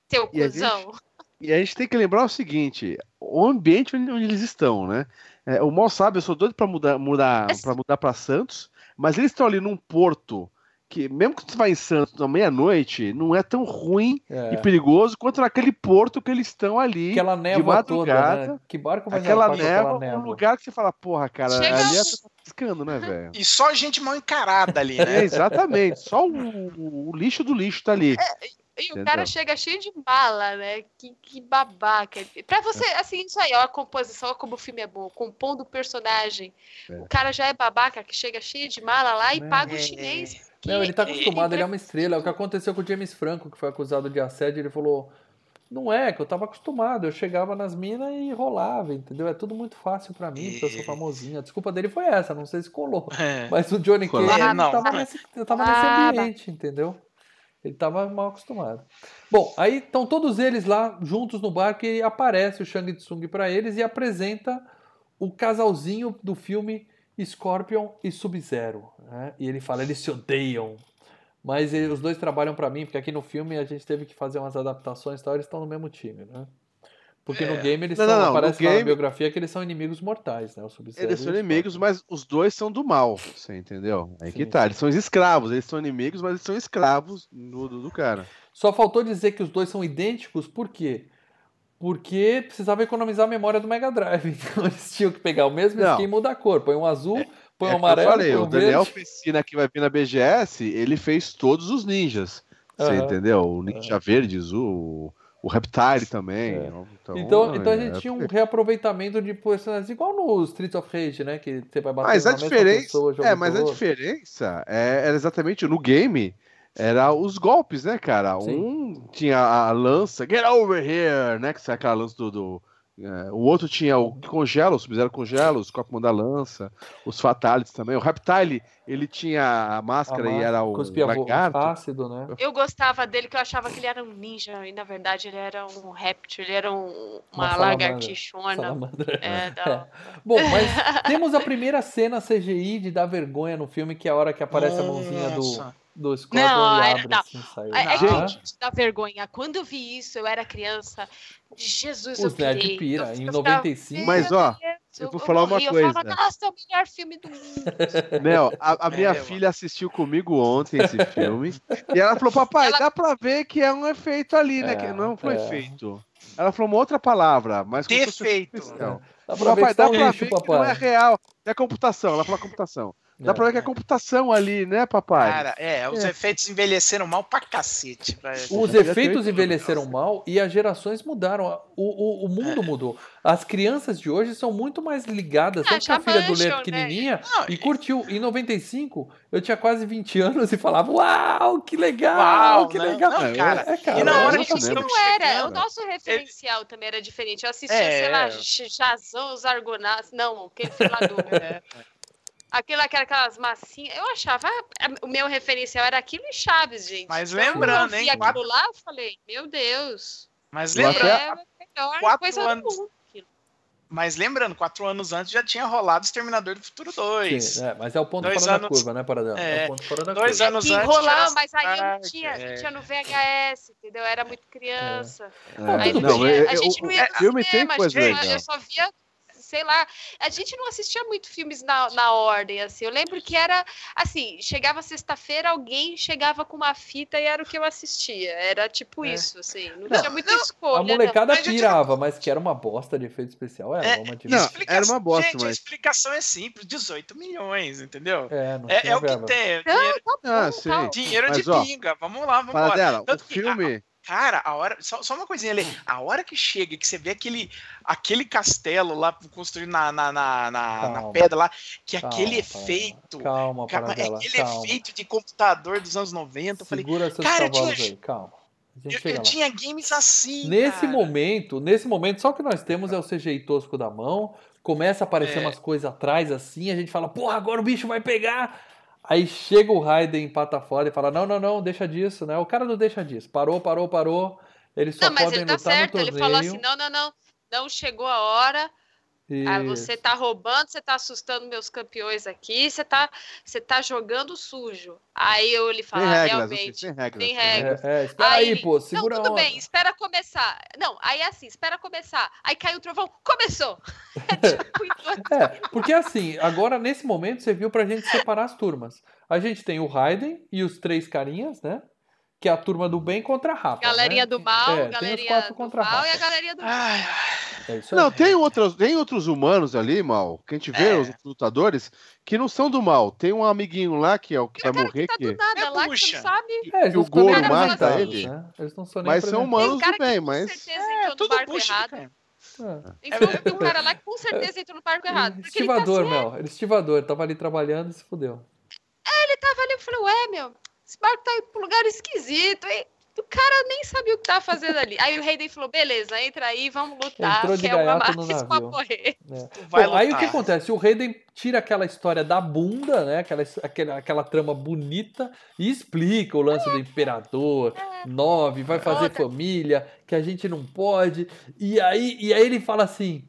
Seu cuzão. E a gente tem que lembrar o seguinte: o ambiente onde eles estão, né? É, o mal sabe, eu sou doido para mudar, mudar, para mudar para Santos, mas eles estão ali num porto que, mesmo que você vá em Santos à meia-noite, não é tão ruim é. e perigoso quanto naquele porto que eles estão ali. Aquela névoa toda, né? Que barco vai aquela névoa, aquela um lugar que você fala, porra, cara, Chega... ali é tá piscando, né, velho? E só gente mal encarada ali, né? É, exatamente, só o, o, lixo do lixo tá ali. É, e o cara chega cheio de mala, né? Que, que babaca. Pra você, assim, isso aí, ó, a composição, ó, como o filme é bom, compondo o personagem. É. O cara já é babaca, que chega cheio de mala lá e é. paga o chinês. Não, ele tá acostumado, ele é uma estrela. É o que aconteceu com o James Franco, que foi acusado de assédio, ele falou. Não é, que eu tava acostumado. Eu chegava nas minas e rolava, entendeu? É tudo muito fácil para mim, porque eu sou famosinha. A desculpa dele foi essa, não sei se colou. É. Mas o Johnny Cage ah, tava, nesse, tava ah, nesse ambiente, entendeu? Ele estava mal acostumado. Bom, aí estão todos eles lá juntos no barco e aparece o Shang Tsung para eles e apresenta o casalzinho do filme Scorpion e Sub-Zero. Né? E ele fala, eles se odeiam. Mas eles, os dois trabalham para mim, porque aqui no filme a gente teve que fazer umas adaptações e tal, eles estão no mesmo time, né? Porque é. no game eles não, são, não, aparece game... na biografia que eles são inimigos mortais, né? O eles são inimigos, mas os dois são do mal, você entendeu? Aí sim, que tá, sim. eles são escravos, eles são inimigos, mas eles são escravos do, do, do cara. Só faltou dizer que os dois são idênticos, por quê? Porque precisava economizar a memória do Mega Drive. Então eles tinham que pegar o mesmo não. skin e mudar a cor. Põe um azul, é, põe é um amarelo. Eu falei, o Daniel Fessina que vai vir na BGS, ele fez todos os ninjas. Você uhum. entendeu? O ninja uhum. verde, azul o Reptile também. É. Então, então, então, a gente é, tinha um reaproveitamento de personagens igual no Street of Rage, né? Que você vai bater mas a diferença, pessoa, É, mas a diferença é, era exatamente no game. Era os golpes, né, cara? Sim. Um tinha a lança, get over here, né? Que é aquela lança do, do é, o outro tinha o que congela, o Sub-Zero congela, os Copos da Lança, os Fatalities também. O Reptile, ele tinha a máscara a e era o lagarto. ácido, né? Eu gostava dele, que eu achava que ele era um ninja, e na verdade ele era um réptil, ele era um, uma, uma lagartixona. É, é. Bom, mas temos a primeira cena CGI de dar vergonha no filme, que é a hora que aparece Nossa. a mãozinha do do Scorpion não, e abre, não. assim, saiu. É, é que dá vergonha. Quando eu vi isso, eu era criança. Jesus, o eu pirei. pira, eu em 95. Mas, ó, eu vou falar uma coisa. Eu falava, nossa, é o melhor filme do mundo. Mel, a, a minha é, filha assistiu comigo ontem esse filme. e ela falou, papai, ela... dá pra ver que é um efeito ali, né? É, que não foi é. efeito. Ela falou uma outra palavra, mas... Defeito. Dá pra papai, dá pra ver que não é real. É computação, ela falou computação. Dá é. pra ver que é computação ali, né, papai? Cara, é, os é. efeitos envelheceram mal pra cacete. Os efeitos envelheceram mal e as gerações mudaram. O, o, o mundo é. mudou. As crianças de hoje são muito mais ligadas. Ah, a filha do Lê né? pequenininha né? e curtiu. Em 95, eu tinha quase 20 anos e falava: Uau, que legal! Uau, que não, legal! Não, cara, é, cara, e na hora que não era, o nosso referencial Ele... também era diferente. Eu assistia, é, sei lá, Jazão, os Argonautas. Não, aquele filme lá do. É. Aquilo, aquelas massinhas. Eu achava. O meu referencial era aquilo e Chaves, gente. Mas lembrando, eu hein? aquilo quatro... lá, eu falei, meu Deus. Mas lembrando. É a melhor quatro coisa anos... do mundo. Mas lembrando, quatro anos antes já tinha rolado Exterminador do Futuro 2. Sim, é, mas é o ponto dois fora anos... da curva, né, Paradela? É, é o ponto fora da dois curva. anos é antes. Enrolar, mas aí eu não tinha, é. tinha no VHS, entendeu? Eu era muito criança. É. Aí não, não, tinha, eu, a gente não ia cinema, gente, eu só via sei lá. A gente não assistia muito filmes na, na ordem, assim. Eu lembro que era assim, chegava sexta-feira, alguém chegava com uma fita e era o que eu assistia. Era tipo é. isso, assim. Não, não tinha muita não, escolha. A molecada não. pirava, mas que era uma bosta de efeito especial. Era, é, uma não, era uma bosta, gente, mas... a explicação é simples, 18 milhões, entendeu? É, não é, é o que tem. Dinheiro, tá bom, ah, dinheiro mas, de ó, pinga. Vamos lá, vamos lá. Dela, o filme... Cara, a hora. Só, só uma coisinha ali. A hora que chega, que você vê aquele, aquele castelo lá construído na, na, na, na, na pedra lá, que calma, aquele efeito. Calma, calma Aquele calma. efeito de computador dos anos 90. Eu falei, Segura cara, tinha, aí, calma. Eu, eu tinha games assim. Nesse cara. momento, nesse momento, só o que nós temos é o CGI tosco da mão. Começa a aparecer é. umas coisas atrás assim, a gente fala, porra, agora o bicho vai pegar. Aí chega o Raiden, empata fora e fala: Não, não, não, deixa disso, né? O cara não deixa disso. Parou, parou, parou. Eles só não, mas podem ele tá lutar certo. Ele falou assim: Não, não, não, não chegou a hora. Ah, você tá roubando, você tá assustando meus campeões aqui, você tá, você tá jogando sujo. Aí eu lhe falo, ah, realmente, tem regras. Tem regras. É, é, espera aí, aí, pô, segura Não, tudo bem, espera começar. Não, aí é assim, espera começar. Aí caiu o trovão, começou. é, porque assim, agora nesse momento você viu pra gente separar as turmas. A gente tem o Raiden e os três carinhas, né? Que é a turma do bem contra a Rafa. Galerinha né? do mal, é, galerinha do contra mal Rafa. e a galerinha do Ai, é não, tem, outros, tem outros humanos ali, mal, que a gente vê, é. os lutadores, que não são do mal. Tem um amiguinho lá que é o que vai morrer. Que, tá que... Nada, é lá que não sabe. É, que o Goro mata ele. Né? Eles não são mas são humanos do bem, mas. É, tudo bucha, errado. Então tem um cara lá que com certeza entrou no barco errado. Estivador, tá Mel. Ele estivador, tava ali trabalhando e se fudeu. É, ele tava ali e falou, ué, meu, esse barco tá indo pra um lugar esquisito. E o cara nem sabia o que tava fazendo ali. Aí o Hayden falou: beleza, entra aí, vamos lutar. Entrou de é uma máxima pra morrer. É. Bom, aí o que acontece? O Hayden tira aquela história da bunda, né? Aquela, aquela, aquela trama bonita e explica o lance é. do imperador, é. nove, vai fazer Outra. família, que a gente não pode. E aí, e aí ele fala assim: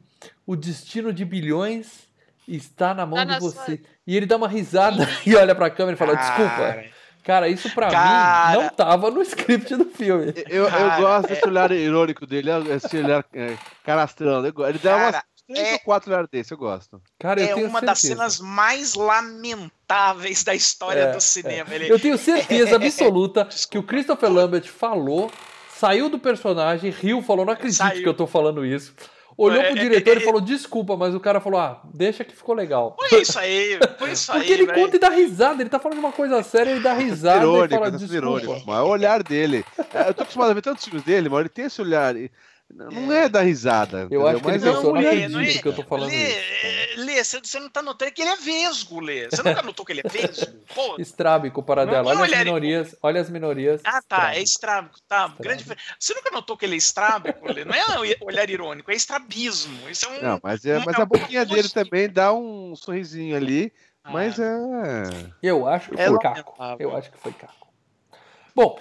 o destino de bilhões está na mão tá de você. Sua... E ele dá uma risada e olha pra câmera e fala: desculpa. Cara, isso pra Cara... mim não tava no script do filme. Eu, eu gosto desse olhar irônico dele, esse olhar é, carastrando. Ele dá umas três é... ou quatro olhares desse, eu gosto. Cara, eu é uma certeza. das cenas mais lamentáveis da história é, do cinema. É. Ele... Eu tenho certeza absoluta que o Christopher Lambert falou, saiu do personagem, riu, falou: não acredito saiu. que eu tô falando isso olhou pro é, diretor é, e falou desculpa, mas o cara falou, ah, deixa que ficou legal. Foi isso aí, foi isso Porque aí. Porque ele conta e dá risada, ele tá falando uma coisa séria, ele dá risada irônico, e fala desculpa. Irônico, mas é o olhar dele. É, eu tô acostumado a ver tantos filmes dele, mas ele tem esse olhar Não é da risada. Eu acho que ele pensou, não, Lê, não é, que eu tô falando Lê, isso. Lê, você não tá notando que ele é vesgo, Lê. Você nunca notou que ele é vesgo? Pô. Estrábico, paradela. Olha as minorias. Olha as minorias. Ah, tá. É estrábico. Tá. Grande... Você nunca notou que ele é estrábico, Lê? Não é olhar irônico, é estrabismo. Isso é um, não, mas, é, mas a boquinha dele também dá um sorrisinho ali. Ah. Mas é. Eu acho que é foi caco. Eu acho que foi caco. Bom,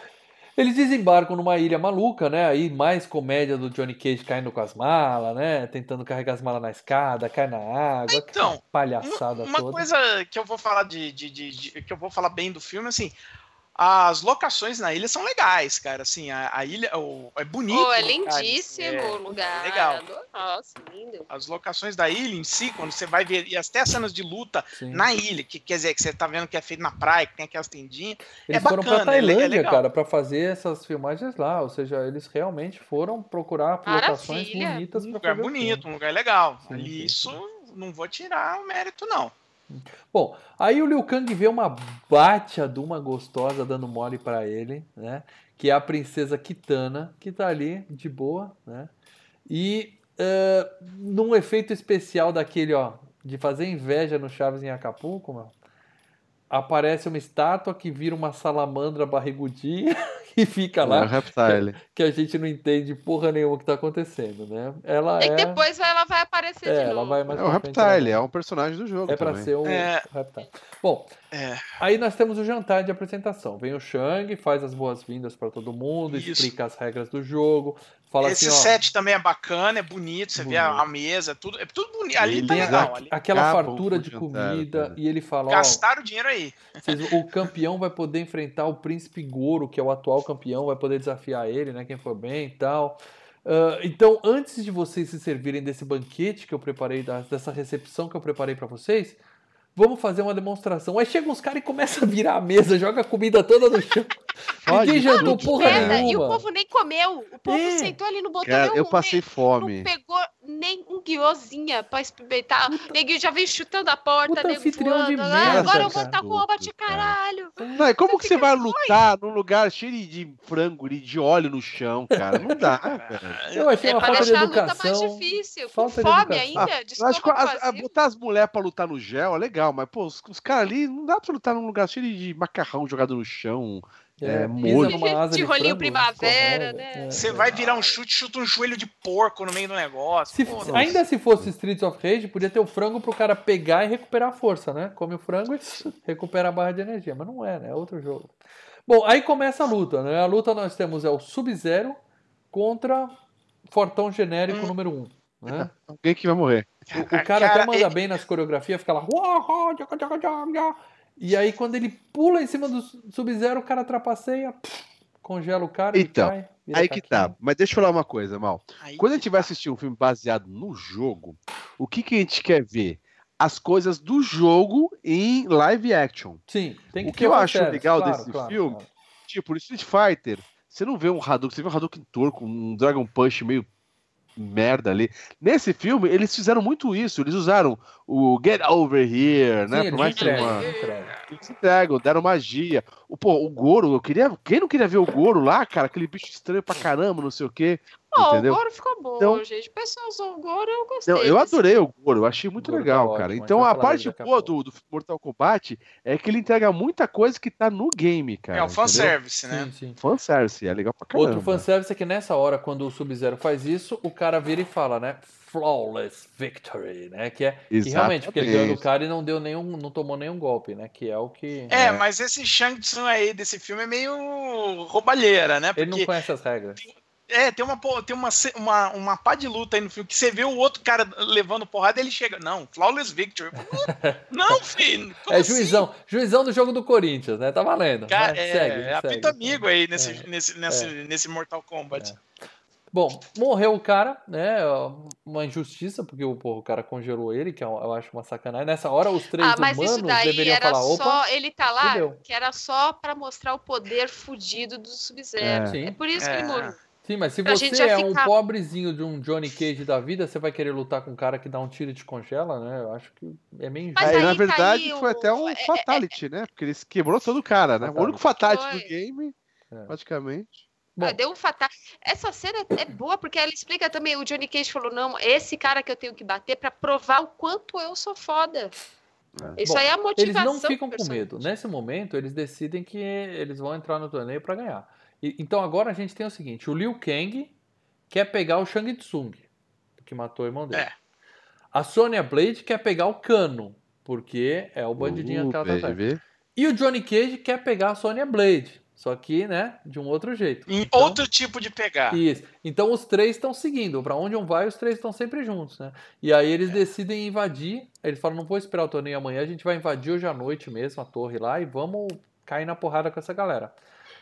eles desembarcam numa ilha maluca, né? Aí mais comédia do Johnny Cage caindo com as malas, né? Tentando carregar as malas na escada, cai na água. Então, palhaçada uma, uma toda. coisa que eu vou falar de, de, de, de, que eu vou falar bem do filme, assim, as locações na ilha são legais, cara. Assim, a, a ilha o, é bonito. Oh, é lindíssimo o lugar. É, legal. Nossa, lindo. As locações da ilha em si, quando você vai ver, e até as cenas de luta Sim. na ilha, que quer dizer que você tá vendo que é feito na praia, que tem aquelas tendinhas. Eles é foram bacana, pra Tailândia, é cara, para fazer essas filmagens lá. Ou seja, eles realmente foram procurar Maravilha. locações bonitas. Um lugar bonito, um lugar legal. Sim, Ali, isso não vou tirar o mérito, não. Bom, aí o Liu Kang vê uma batia de uma gostosa dando mole para ele, né? Que é a princesa Kitana, que tá ali de boa, né? E uh, num efeito especial daquele, ó, de fazer inveja no Chaves em Acapulco, mano, aparece uma estátua que vira uma salamandra barrigudinha e fica lá. É um reptile. Que, que, a gente não entende porra nenhuma que tá acontecendo, né? Ela e é... depois ela vai aparecer é, de novo. Vai mais é um reptile, é um personagem do jogo. É para ser um é... reptile. Bom, é. aí nós temos o jantar de apresentação. Vem o Shang, faz as boas-vindas para todo mundo, Isso. explica as regras do jogo, Fala Esse assim, set também é bacana, é bonito, você bonito. vê a, a, mesa, tudo, é tudo bonito. Ali ele tá legal. Ali. Aquela fartura de comida e ele fala. Gastaram o dinheiro aí. Vocês, o campeão vai poder enfrentar o príncipe Goro, que é o atual campeão, vai poder desafiar ele, né? Quem for bem e tal. Uh, então, antes de vocês se servirem desse banquete que eu preparei, dessa recepção que eu preparei para vocês, vamos fazer uma demonstração. Aí chegam os caras e começam a virar a mesa, joga a comida toda no chão. Ninguém jantou porra nenhuma. E o povo nem comeu. O povo é. sentou ali no botão. Cara, eu passei fome. Não pegou nem um guiozinha pra experimentar. Neguinho já veio chutando a porta, nego voando. De merda, agora eu vou estar com roupa de caralho. Não, e como que você vai lutar num lugar cheio de frango e de óleo no chão, cara? Não dá, Eu achei é uma falta de educação. mais difícil. Com fome ainda, ah, acho que a, a, botar as mulheres pra lutar no gel é legal, mas, pô, os, os caras ali, não dá pra lutar num lugar cheio de macarrão jogado no chão. É, é molho. de, de rolinho primavera, né? É, Você vai virar um chute, chuta um joelho de porco no meio do negócio. Se, Pô, ainda se fosse Streets of Rage, podia ter o frango pro cara pegar e recuperar a força, né? Come o frango e recupera a barra de energia. Mas não é, né? É outro jogo. Bom, aí começa a luta, né? A luta nós temos é o Sub-Zero contra Fortão Genérico hum. número 1. Um, né? Alguém que vai morrer. O, o cara, cara, até manda ele... bem nas coreografias, fica lá. E aí, quando ele pula em cima do Sub-Zero, o cara trapaceia, congela o cara então, cai, Aí que tá. Mas deixa eu falar uma coisa, Mal. Aí quando a gente vai assistir um filme baseado no jogo, o que, que a gente quer ver? As coisas do jogo em live action. Sim, tem que O que eu acho legal claro, desse claro, filme, claro. tipo, no Street Fighter, você não vê um Hadouken, você vê um Hadouken torco, um Dragon Punch meio merda ali. Nesse filme, eles fizeram muito isso. Eles usaram o Get Over Here, né? Por mais que uma... Eles entregam, deram magia. O, pô, o Goro, eu queria. Quem não queria ver o Goro lá, cara? Aquele bicho estranho pra caramba, não sei o quê. Oh, entendeu? o Goro ficou bom, então, gente. O pessoal usou o Goro, eu gostei. Não, eu adorei o Goro, eu achei muito legal, tá cara. então a parte boa do, do Mortal Kombat é que ele entrega muita coisa que tá no game, cara. É o fanservice, né? Sim, sim. Fanservice, é legal pra caramba. Outro fanservice é que nessa hora, quando o Sub-Zero faz isso, o cara vira e fala, né? Flawless Victory, né? Que é que realmente, porque ele ganhou do cara e não deu nenhum, não tomou nenhum golpe, né? Que é o que. É, é. mas esse Shang Tsung aí desse filme é meio roubalheira, né? Porque ele não conhece as regras. Tem é, tem uma, tem uma, uma, uma pá de luta aí no filme que você vê o outro cara levando porrada e ele chega. Não, Flawless Victory. Não, filho. É assim? juizão. Juizão do jogo do Corinthians, né? Tá valendo. Cara, né? é, segue, é apito amigo aí nesse, é, nesse, nesse, é. nesse Mortal Kombat. É. Bom, morreu o cara, né? Uma injustiça, porque o, o cara congelou ele, que eu acho uma sacanagem. Nessa hora, os três ah, mas humanos isso daí deveriam era falar, só, Ele tá lá, que era só para mostrar o poder fudido do Sub-Zero. É. é. por isso que ele é. morreu. Sim, mas se você é um pobrezinho de um Johnny Cage da vida, você vai querer lutar com um cara que dá um tiro e te congela, né? Eu acho que é meio injusto. Aí, na tá verdade, tá foi o... até um é, é, fatality, é, né? Porque ele quebrou todo o cara, né? Fatality. O único fatality foi. do game, é. praticamente. Bom. Deu um fatal. Essa cena é boa porque ela explica também. O Johnny Cage falou: não, esse cara que eu tenho que bater para provar o quanto eu sou foda. É. Isso Bom, aí é a motivação. Eles não ficam com medo. Nesse momento, eles decidem que eles vão entrar no torneio para ganhar. Então agora a gente tem o seguinte: o Liu Kang quer pegar o Shang Tsung, que matou o irmão dele. É. A Sonya Blade quer pegar o Cano, porque é o bandidinho uh, que ela tá atrás. E o Johnny Cage quer pegar a Sonya Blade. Só que, né, de um outro jeito. Em então, outro tipo de pegar. Isso. Então os três estão seguindo. Para onde um vai, os três estão sempre juntos, né? E aí eles é. decidem invadir. Eles falam: não vou esperar o torneio amanhã, a gente vai invadir hoje à noite mesmo a torre lá e vamos cair na porrada com essa galera.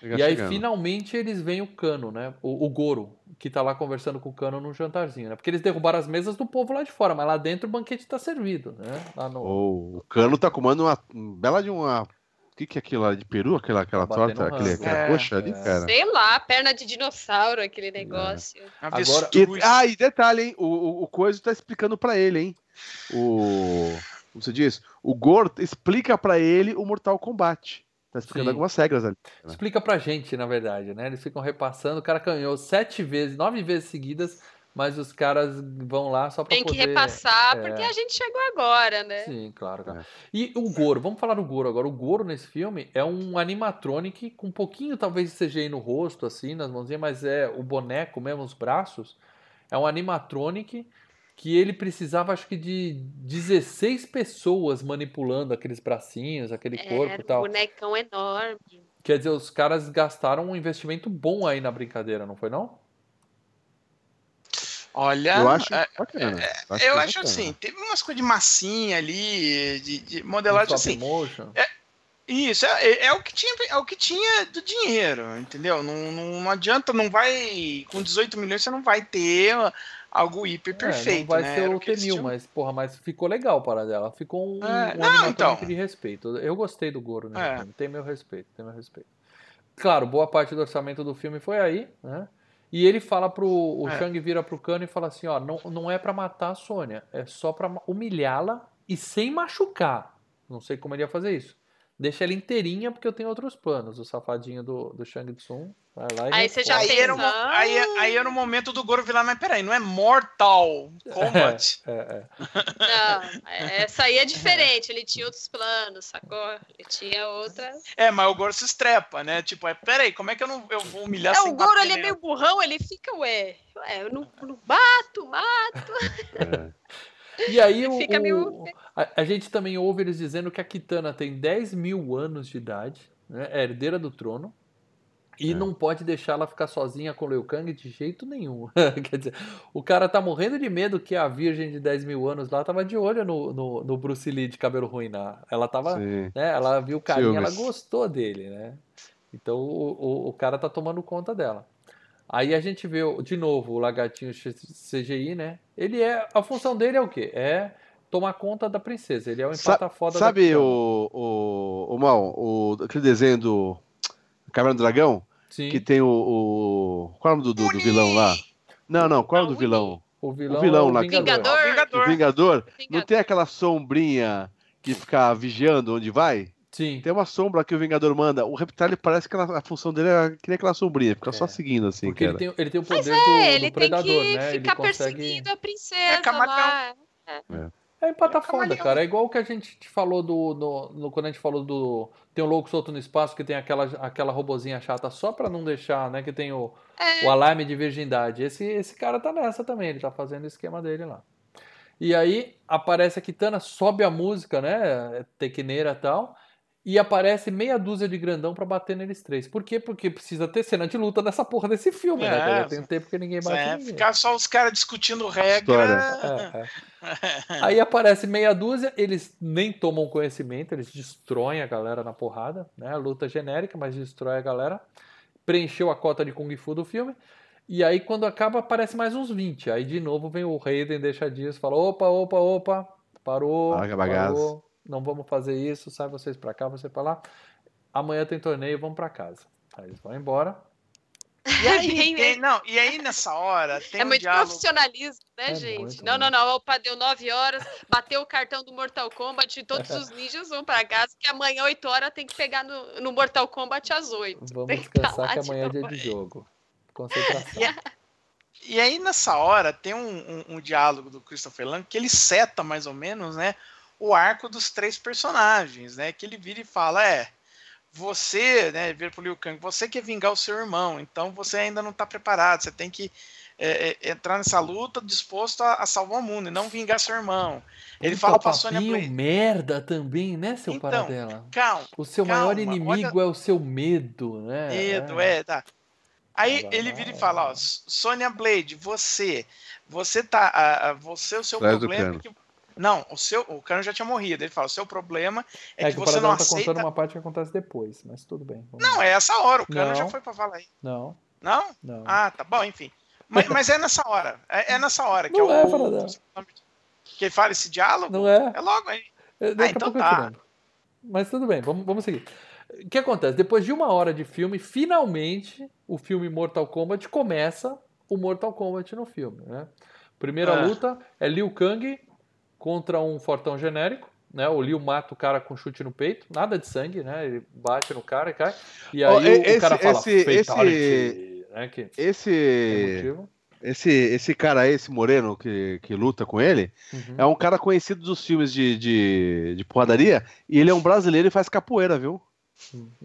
E aí finalmente eles veem o Cano, né? O, o, Goro, que tá lá conversando com o Cano num jantarzinho, né? Porque eles derrubaram as mesas do povo lá de fora, mas lá dentro o banquete tá servido, né? Lá no... oh, o Cano tá comendo uma bela de uma o que, que é aquilo lá de peru? Aquela, aquela torta, aquele, aquela é, coxa ali, é. cara? Sei lá, perna de dinossauro, aquele negócio. É. Agora, e, ah, e detalhe, hein? O, o, o Coisa tá explicando pra ele, hein? O. Como você diz? O Gor explica pra ele o Mortal Kombat. Tá explicando Sim. algumas regras ali. Né? Explica pra gente, na verdade, né? Eles ficam repassando. O cara ganhou sete vezes, nove vezes seguidas mas os caras vão lá só para Tem que repassar, é... porque a gente chegou agora, né? Sim, claro, cara. É. E o Goro, vamos falar do Goro agora. O Goro nesse filme é um animatronic com um pouquinho, talvez, de CGI no rosto, assim, nas mãozinhas, mas é o boneco mesmo, os braços. É um animatronic que ele precisava, acho que, de 16 pessoas manipulando aqueles bracinhos, aquele corpo e tal. um bonecão enorme. Quer dizer, os caras gastaram um investimento bom aí na brincadeira, não foi não? Olha, eu acho é, bacana. É, acho eu acho bacana. assim, teve umas coisas de massinha ali, de, de modelagem assim. Motion. É, isso, é, é, é, o que tinha, é o que tinha do dinheiro, entendeu? Não, não, não adianta, não vai. Com 18 milhões você não vai ter algo hiper perfeito. É, não vai né? ser o T-1000, mas, porra, mas ficou legal para dela. Ficou um, é, um não, então. de respeito. Eu gostei do Goro, né? É. Tem meu respeito, tem meu respeito. Claro, boa parte do orçamento do filme foi aí, né? E ele fala pro. O é. Shang vira pro Cano e fala assim: ó, não, não é para matar a Sônia, é só para humilhá-la e sem machucar. Não sei como ele ia fazer isso. Deixa ela inteirinha porque eu tenho outros planos. O safadinho do, do Shang Tsung vai lá e. Aí você já aí era, aí, aí era o momento do Goro virar, mas peraí, não é Mortal Kombat. É, é, é. Não, essa aí é diferente. Ele tinha outros planos, sacou? Ele tinha outras. É, mas o Goro se estrepa, né? Tipo, é, peraí, como é que eu não eu vou humilhar É, o Goro ele é meio burrão, ele fica, ué, ué eu não, não bato, mato. É. E aí o, o a, a, gente também ouve eles dizendo que a Kitana tem 10 mil anos de idade, né, é herdeira do trono, e é. não pode deixar ela ficar sozinha com o Liu Kang de jeito nenhum. Quer dizer, o cara tá morrendo de medo que a virgem de 10 mil anos lá tava de olho no, no, no Bruce Lee de cabelo ruim. Na, ela tava, né, ela viu o carinha, ela gostou dele, né? Então o, o, o cara tá tomando conta dela. Aí a gente vê de novo o lagartinho CGI, né? Ele é. A função dele é o quê? É tomar conta da princesa. Ele é o empata foda Sabe o, o, o Mal, o, aquele desenho do Caverna do Dragão? Sim. Que tem o. o qual é o nome do, do, do vilão lá? Não, não, qual é o do vilão? O vilão, o vilão é o lá. Vingador. O Vingador. O Vingador. Não tem aquela sombrinha que fica vigiando onde vai? Sim. Tem uma sombra que o Vingador manda. O Reptile parece que a função dele é que nem aquela sombrinha, fica é. só seguindo assim. Porque ele tem, ele tem o poder Mas é, do, ele do predador, tem que né? Ficar ele consegue... perseguindo a princesa é, lá. É. é. É foda, cara. É igual o que a gente falou do, do, do, Quando a gente falou do. Tem o Louco Solto no Espaço, que tem aquela, aquela robozinha chata só pra não deixar, né? Que tem o, é. o alarme de virgindade. Esse, esse cara tá nessa também, ele tá fazendo o esquema dele lá. E aí aparece a Kitana, sobe a música, né? Tequineira e tal e aparece meia dúzia de grandão para bater neles três. Por quê? Porque precisa ter cena de luta nessa porra desse filme, né? é, né? Já tem um tempo que ninguém bate é, ninguém. Ficar só os caras discutindo regra. É, é. Aí aparece meia dúzia, eles nem tomam conhecimento, eles destroem a galera na porrada, né? Luta genérica, mas destrói a galera. Preencheu a cota de Kung Fu do filme. E aí, quando acaba, aparece mais uns 20. Aí, de novo, vem o Raiden, deixa disso, fala: opa, opa, opa, parou. parou não vamos fazer isso, sai vocês para cá, você para lá. Amanhã tem torneio, vamos para casa. Aí eles vão embora. E aí, tem, não, e aí nessa hora tem É um muito diálogo... profissionalismo, né, é gente? Muito, não, não, não. Opa, deu 9 horas, bateu o cartão do Mortal Kombat e todos os ninjas vão para casa, que amanhã, 8 horas, tem que pegar no, no Mortal Kombat às 8. Vamos descansar que, que amanhã é dia de jogo. Concentração. E, e aí, nessa hora, tem um, um, um diálogo do Christopher Lang que ele seta mais ou menos, né? O arco dos três personagens, né? Que ele vira e fala: é, você, né? Vira pro Liu Kang, você quer vingar o seu irmão, então você ainda não tá preparado, você tem que é, é, entrar nessa luta disposto a, a, salvar o mundo e não vingar seu irmão. Ele fala pra Sônia Blade. merda também, né, seu então, paradela? Calma. O seu calma, maior inimigo olha... é o seu medo, né? Medo, é, é tá. Aí ele vira e fala, ó, Sônia Blade, você, você tá, você o seu Traz problema é que não, o seu, o Cano já tinha morrido. Ele fala, o seu problema é, é que, que você não tá aceita. contando uma parte que acontece depois, mas tudo bem. Não, é essa hora. O Cano já foi pra falar aí. Não. Não? Não. Ah, tá bom, enfim. Mas, mas é nessa hora. É, é nessa hora que não é, o. Que ele fala esse diálogo? Não é. É logo aí. É, ah, então tá. Mas tudo bem, vamos, vamos seguir. O que acontece? Depois de uma hora de filme, finalmente o filme Mortal Kombat começa o Mortal Kombat no filme. Né? Primeira é. luta é Liu Kang contra um fortão genérico. Né, o Liu mata o cara com chute no peito, nada de sangue, né? Ele bate no cara e cai. E aí oh, esse, o cara fala esse, esse, né, que esse, esse, esse cara aí, esse moreno que, que luta com ele, uhum. é um cara conhecido dos filmes de, de, de porradaria e ele é um brasileiro e faz capoeira, viu?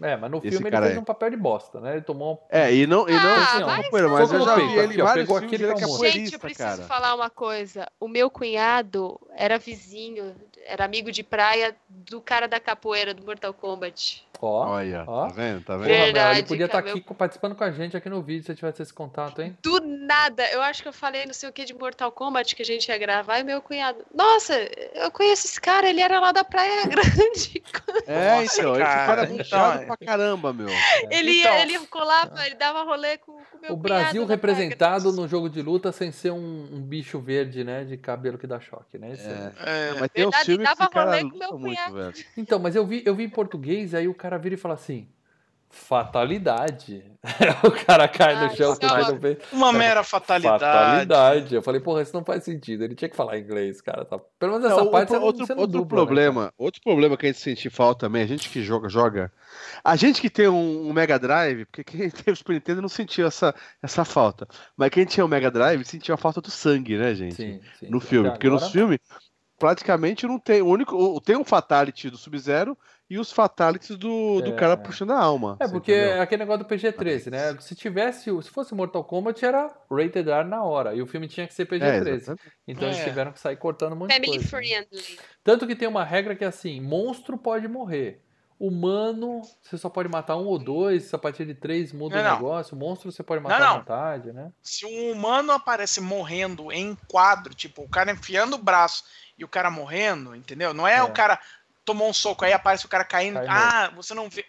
É, mas no Esse filme ele fez um papel de bosta, né? Ele tomou. É, e não, e não ah, assim, ó, mas, mas eu já vi ele aqui, vários filmes, ele é capoeirista, Gente, eu preciso cara. falar uma coisa. O meu cunhado era vizinho, era amigo de praia do cara da capoeira do Mortal Kombat. Ó, Olha, ó. tá vendo? Tá vendo? Verdade, ele podia estar tá aqui meu... participando com a gente aqui no vídeo se tivesse esse contato, hein? Do nada. Eu acho que eu falei não sei o que de Mortal Kombat que a gente ia gravar e meu cunhado. Nossa, eu conheço esse cara, ele era lá da Praia Grande. É, Nossa, então, cara, esse cara é muito chato pra caramba, meu. Ele, então... ele colava, ele dava rolê com o meu O Brasil representado no jogo de luta sem ser um, um, bicho verde, né? De cabelo que dá choque, né? Esse é. É, mas tem um filme que esse cara luta muito, velho. Então, mas eu vi, eu vi em português, aí o cara vira e fala assim fatalidade. o cara cai no chão com o no peito. Uma mera fatalidade. Fatalidade. Eu falei, porra, isso não faz sentido. Ele tinha que falar inglês, cara. Tá... Pelo menos essa não, parte outro, não, outro dupla, né, problema, né? Outro problema que a gente sentiu falta também, a gente que joga, joga. A gente que tem um, um Mega Drive, porque quem teve o Super Nintendo não sentiu essa, essa falta. Mas quem tinha o um Mega Drive sentiu a falta do sangue, né, gente? Sim, sim. No filme. Porque agora... nos filmes, praticamente não tem. O único. Tem um Fatality do Sub-Zero e os fatalities do, do é. cara puxando a alma. É, porque entendeu? é aquele negócio do PG-13, né? Se tivesse, se fosse Mortal Kombat, era rated R na hora. E o filme tinha que ser PG-13. É, então é. eles tiveram que sair cortando muito Family coisa. friendly. Tanto que tem uma regra que é assim: monstro pode morrer. Humano, você só pode matar um ou dois, a partir de três muda não, o negócio. Monstro você pode matar não, não. à vontade, né? Se um humano aparece morrendo em quadro, tipo, o cara enfiando o braço e o cara morrendo, entendeu? Não é, é. o cara tomou um soco, aí aparece o cara caindo. Cai ah, mesmo. você não vê.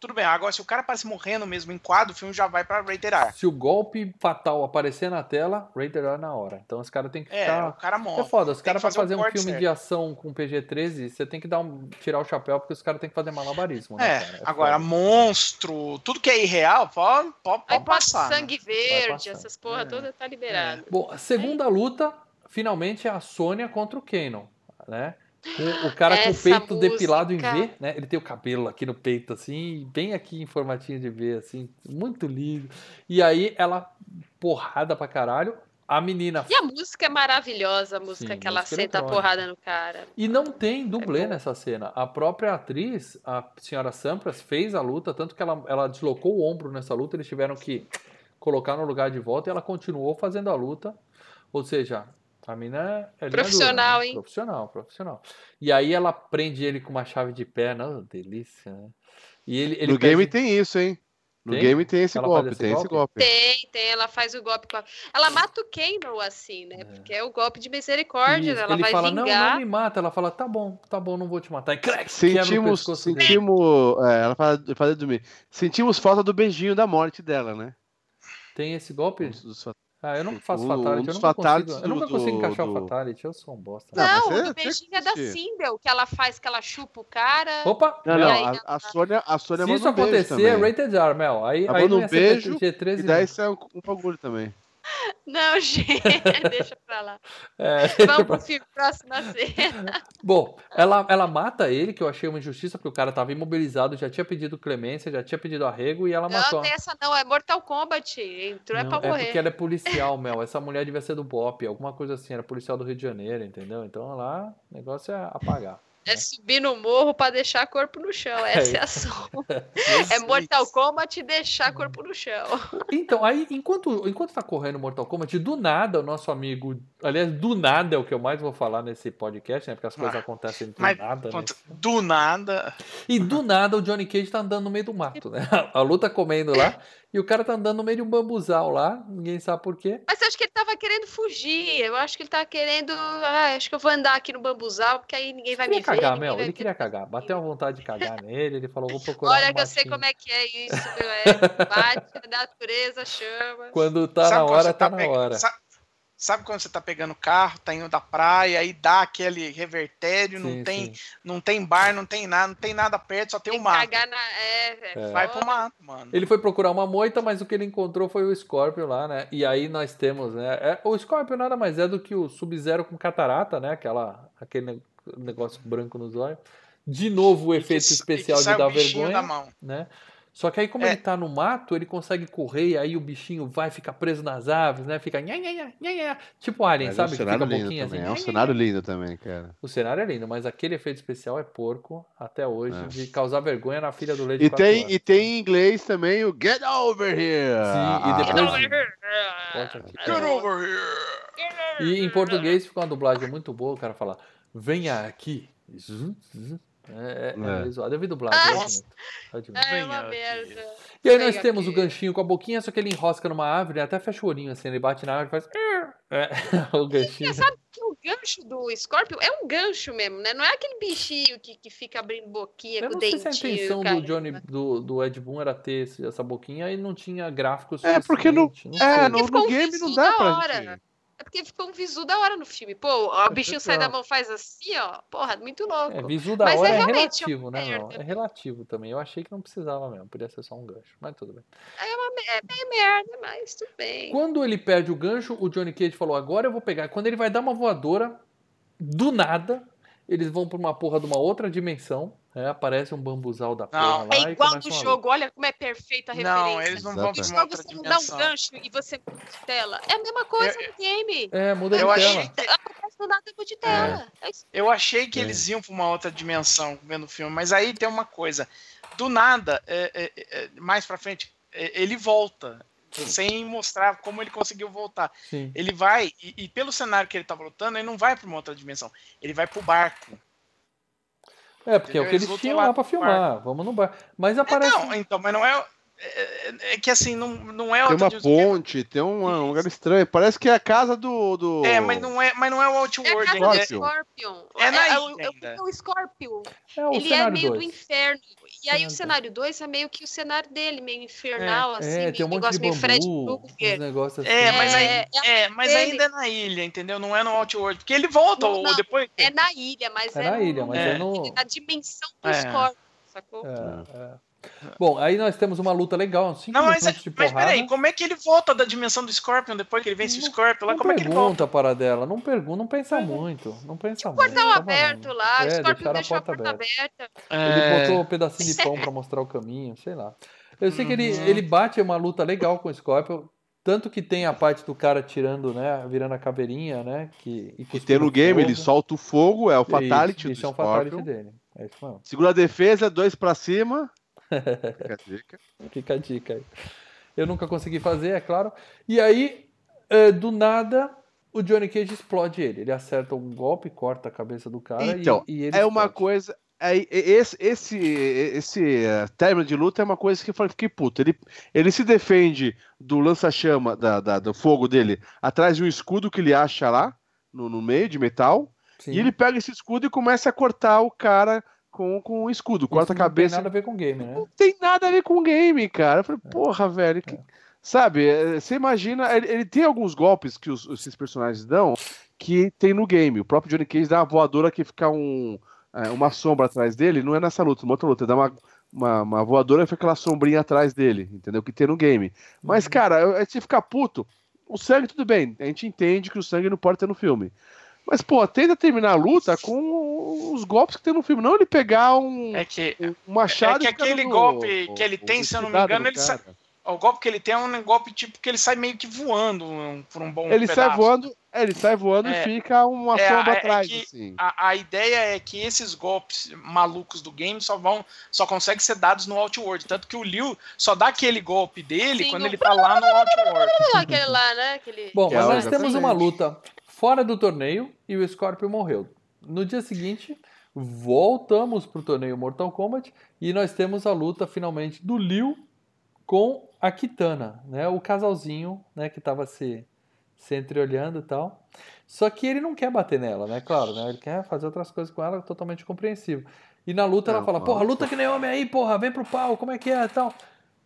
Tudo bem, agora se o cara aparece morrendo mesmo em quadro, o filme já vai pra Rated R. Se o golpe fatal aparecer na tela, Rated R na hora. Então os caras tem que é, ficar... É, o cara morre. É foda, os caras pra fazer um, um filme certo. de ação com PG-13, você tem que dar um... tirar o chapéu, porque os caras tem que fazer malabarismo, né, É, é agora, foda. monstro, tudo que é irreal, pode, pode, pode passar. Né? Sangue né? verde, essas porra é. toda tá liberado. É. Bom, a segunda luta, finalmente, é a Sônia contra o Kanon, né? O, o cara com o peito música... depilado em V, né? Ele tem o cabelo aqui no peito, assim, bem aqui em formatinho de V, assim, muito lindo. E aí ela, porrada pra caralho, a menina. E a música é maravilhosa, a música Sim, que ela senta a porrada no cara. E não tem dublê é nessa cena. A própria atriz, a senhora Sampras, fez a luta, tanto que ela, ela deslocou o ombro nessa luta, eles tiveram que colocar no lugar de volta e ela continuou fazendo a luta. Ou seja, a mina é Profissional, né? hein? Profissional, profissional. E aí ela prende ele com uma chave de perna. Oh, delícia, né? E ele, ele no pede... game tem isso, hein? No tem? game tem esse ela golpe, esse tem golpe? esse golpe. Tem, tem, ela faz o golpe. Ela mata o Kano assim, né? É. Porque é o golpe de misericórdia, isso. ela ele vai fala, vingar. Não, não me mata. Ela fala, tá bom, tá bom, não vou te matar. E crack, sentimos, sentimos, é, ela fala, fala dormir. Sentimos falta do beijinho da morte dela, né? Tem esse golpe? Dos, dos ah, eu não faço Fatality, eu nunca, consigo, eu nunca consigo encaixar do... o Fatality, eu sou um bosta. Não, não o do beijinho é da Sindel, que ela faz, que ela chupa o cara. Opa! Não, não, a, a, Sônia, a Sônia Se isso um acontecer, é rated R, Mel. Aí, aí um beijo G13, e daí sai um, um bagulho também. Não, gente, deixa pra lá. É, Vamos pro filme, próxima cena. Bom, ela, ela mata ele, que eu achei uma injustiça, porque o cara tava imobilizado, já tinha pedido clemência, já tinha pedido arrego e ela não, matou. Não, tem essa não, é Mortal Kombat. Entrou é não, é pra morrer. É porque ela é policial, Mel. Essa mulher devia ser do BOP, alguma coisa assim, era policial do Rio de Janeiro, entendeu? Então lá, o negócio é apagar. É subir no morro para deixar corpo no chão. Essa é a ação. é Mortal Kombat e deixar corpo no chão. Então, aí, enquanto, enquanto tá correndo Mortal Kombat, do nada, o nosso amigo. Aliás, do nada é o que eu mais vou falar nesse podcast, né? Porque as coisas ah, acontecem do mas, nada. Ponto, do nada. E do nada o Johnny Cage tá andando no meio do mato, né? A luta comendo lá. E o cara tá andando no meio de um bambuzal lá, ninguém sabe por quê. Mas eu acho que ele tava querendo fugir. Eu acho que ele tava querendo. Ah, acho que eu vou andar aqui no bambuzal, porque aí ninguém vai me ver. Cagar, Mel. Ele queria cagar. Bateu a vontade de cagar nele. Ele falou, vou procurar. Olha um que eu sei como é que é isso, meu. É, bate, a natureza chama. Quando tá sabe na hora, tá, tá na hora. Sabe, Sabe quando você tá pegando carro, tá indo da praia, aí dá aquele revertério, sim, não, tem, não tem bar, não tem nada, não tem nada perto, só tem, tem o mato. Na... É, é. Vai pro mato, mano. Ele foi procurar uma moita, mas o que ele encontrou foi o Scorpion lá, né? E aí nós temos, né? É, o Scorpion nada mais é do que o Sub-Zero com catarata, né? Aquela, aquele negócio branco nos olhos. De novo o efeito que, especial de dar vergonha. Né? Só que aí, como é. ele tá no mato, ele consegue correr e aí o bichinho vai ficar preso nas aves, né? Fica nha, nha, nha, nha, tipo Alien, mas sabe? É um cenário lindo também. Assim, é um cenário lindo também, cara. O cenário é lindo, mas aquele efeito especial é porco até hoje, é. de causar vergonha na filha do leite. E tem, e tem em inglês também o Get Over Here. Sim, e depois. Get over here. Get over here. E em português fica uma dublagem muito boa, o cara fala: venha aqui. É, é. é zoado. Eu vi dublado. Ah, é uma merda. E aí nós temos aqui. o ganchinho com a boquinha, só que ele enrosca numa árvore, até fecha o olhinho assim, ele bate na árvore e faz. É, o ganchinho. Você sabe que o gancho do Scorpion é um gancho mesmo, né? Não é aquele bichinho que, que fica abrindo boquinha eu com o dentinho. Não sei se a intenção do Johnny, do, do Ed Boon era ter essa boquinha e não tinha gráficos. É, porque no, não é, no, no game não dá pra hora. gente. É porque ficou um visu da hora no filme. Pô, o bichinho sai da mão faz assim, ó. Porra, muito louco. É, visu da Mas hora é, é relativo, né? Não, é relativo também. Eu achei que não precisava mesmo. Podia ser só um gancho. Mas tudo bem. É, uma, é bem merda, mas tudo bem. Quando ele perde o gancho, o Johnny Cage falou: agora eu vou pegar. Quando ele vai dar uma voadora, do nada, eles vão pra uma porra de uma outra dimensão. É, aparece um bambuzal da porra lá. É igual no jogo, olha como é perfeita a referência. Não, eles não vão pra uma outra você dá um gancho e você muda de tela. É a mesma coisa eu, no game. É, muda de eu tela. Achei que... do nada de tela. É. É eu achei que é. eles iam pra uma outra dimensão vendo o filme, mas aí tem uma coisa. Do nada, é, é, é, mais pra frente, ele volta. Sem mostrar como ele conseguiu voltar. Sim. Ele vai, e, e, pelo cenário que ele tava lutando, ele não vai para uma outra dimensão. Ele vai pro barco. É, porque Entendeu? é o que eles, eles tinham lá, pra filmar. Vamos no bar. Mas aparece. É, não, então, mas não é. É, é, que assim, não, não é Tem uma ponte, tem um, um, lugar estranho. Parece que é a casa do. do... É, mas não é, mas não é o Outworld. É a casa do Scorpion. É, na é, é, o, Scorpion. É o ele é meio dois. do inferno. E aí o cenário 2 é meio que o cenário dele, meio infernal, é, assim. É, tem um monte de bambu, Fred Negócio assim. É, mas, aí, é, mas ainda é na ilha, entendeu? Não é no Outworld. Porque ele volta não, ou depois. É na ilha, mas é, é na ilha, mas é, no... na dimensão do Scorpion, sacou? É, é. Bom, aí nós temos uma luta legal, cinco não, mas, de mas peraí, como é que ele volta da dimensão do Scorpion depois que ele vence não, o Scorpion? Lá, como é que ele volta? para dela, não pergunta, não pensa muito, não pensa muito. Portão tá aberto lá, é, o Scorpion deixou a porta, aberta. aberta. Ele é... botou um pedacinho de pão para mostrar o caminho, sei lá. Eu sei uhum. que ele, uhum. ele bate uma luta legal com o Scorpion, tanto que tem a parte do cara tirando, né, virando a caveirinha, né, que e, e tem no game ele solta o fogo, é o fatality isso, do isso é um fatality dele. É isso mesmo. Segura a defesa, dois para cima. Fica a dica. Fica a dica aí. Eu nunca consegui fazer, é claro. E aí, é, do nada, o Johnny Cage explode ele. Ele acerta um golpe, corta a cabeça do cara então, e, e ele é uma coisa. É, esse esse, esse uh, término de luta é uma coisa que eu fiquei puto. Ele, ele se defende do lança-chama, da, da, do fogo dele, atrás de um escudo que ele acha lá, no, no meio de metal. Sim. E ele pega esse escudo e começa a cortar o cara com, com o escudo, corta a cabeça. Não tem nada a ver com game, né? Não tem nada a ver com game, cara. Eu falei, é. porra, velho. Que... É. Sabe, é, você imagina. Ele, ele, tem alguns golpes que os, esses personagens dão que tem no game. O próprio Johnny Cage dá uma voadora que fica um, é, uma sombra atrás dele. Não é nessa luta, numa outra luta. Ele dá uma, uma, uma voadora e fica aquela sombrinha atrás dele, entendeu? Que tem no game. Mas, uhum. cara, eu ficar puto o sangue, tudo bem. A gente entende que o sangue não pode ter no filme. Mas, pô, tenta terminar a luta com os golpes que tem no filme. Não ele pegar um, é que, um machado. É que aquele no, golpe que ele tem, se eu não me engano, ele sai, o golpe que ele tem é um golpe tipo que ele sai meio que voando por um bom Ele pedaço. sai voando, é, ele sai voando é, e fica uma é, sombra é, atrás. assim. a, a, ideia é que esses golpes malucos do game só vão, só conseguem ser dados no Outworld. Tanto que o Liu só dá aquele golpe dele Sim, quando ele tá lá no Outworld. Aquele lá, né? Aquele... Bom, mas nós temos uma luta fora do torneio e o Scorpio morreu. No dia seguinte, voltamos pro torneio Mortal Kombat e nós temos a luta finalmente do Liu com a Kitana, né? O casalzinho, né, que tava se, se entreolhando e tal. Só que ele não quer bater nela, né? Claro, né? Ele quer fazer outras coisas com ela, totalmente compreensível. E na luta ela fala, porra, luta que nem homem aí, porra, vem pro pau, como é que é e tal.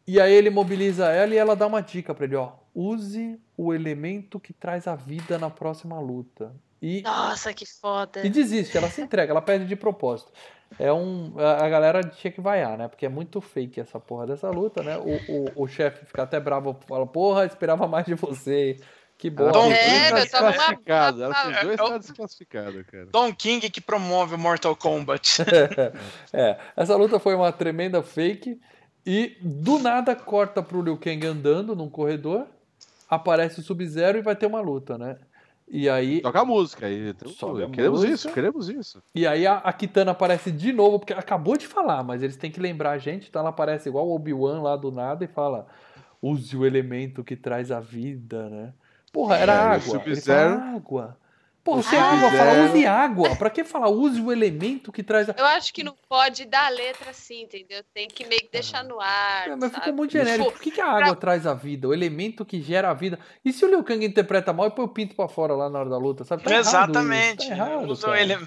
E aí ele mobiliza ela e ela dá uma dica pra ele, ó. Use o elemento que traz a vida na próxima luta. E, Nossa, que foda. E desiste, ela se entrega, ela perde de propósito. É um. A, galera tinha que vaiar, né? Porque é muito fake essa porra dessa luta, né? O, o, o chefe fica até bravo, fala, porra, esperava mais de você. Que bom. Don é, King tá desclassificado. Ela fez dois tá desclassificado, cara. Don King que promove o Mortal Kombat. é, essa luta foi uma tremenda fake. E do nada corta pro Liu Kang andando num corredor aparece o Sub-Zero e vai ter uma luta, né? E aí. Toca a música aí. Queremos música. isso, queremos isso. E aí a, a, Kitana aparece de novo, porque acabou de falar, mas eles têm que lembrar a gente, então ela aparece igual o Obi-Wan lá do nada e fala: use o elemento que traz a vida, né? Porra, era é, água. Ele fala, água. Pô, você ah, água, fala use água. Pra que falar use o elemento que traz a... Eu acho que não pode dar a letra assim, entendeu? Tem que meio que deixar no ar. É, mas sabe? ficou muito genérico. Por que, que a água pra... traz a vida? O elemento que gera a vida. E se o Liu Kang interpreta mal e põe o pinto pra fora lá na hora da luta, sabe? Tá Exatamente. Errado isso. Tá errado,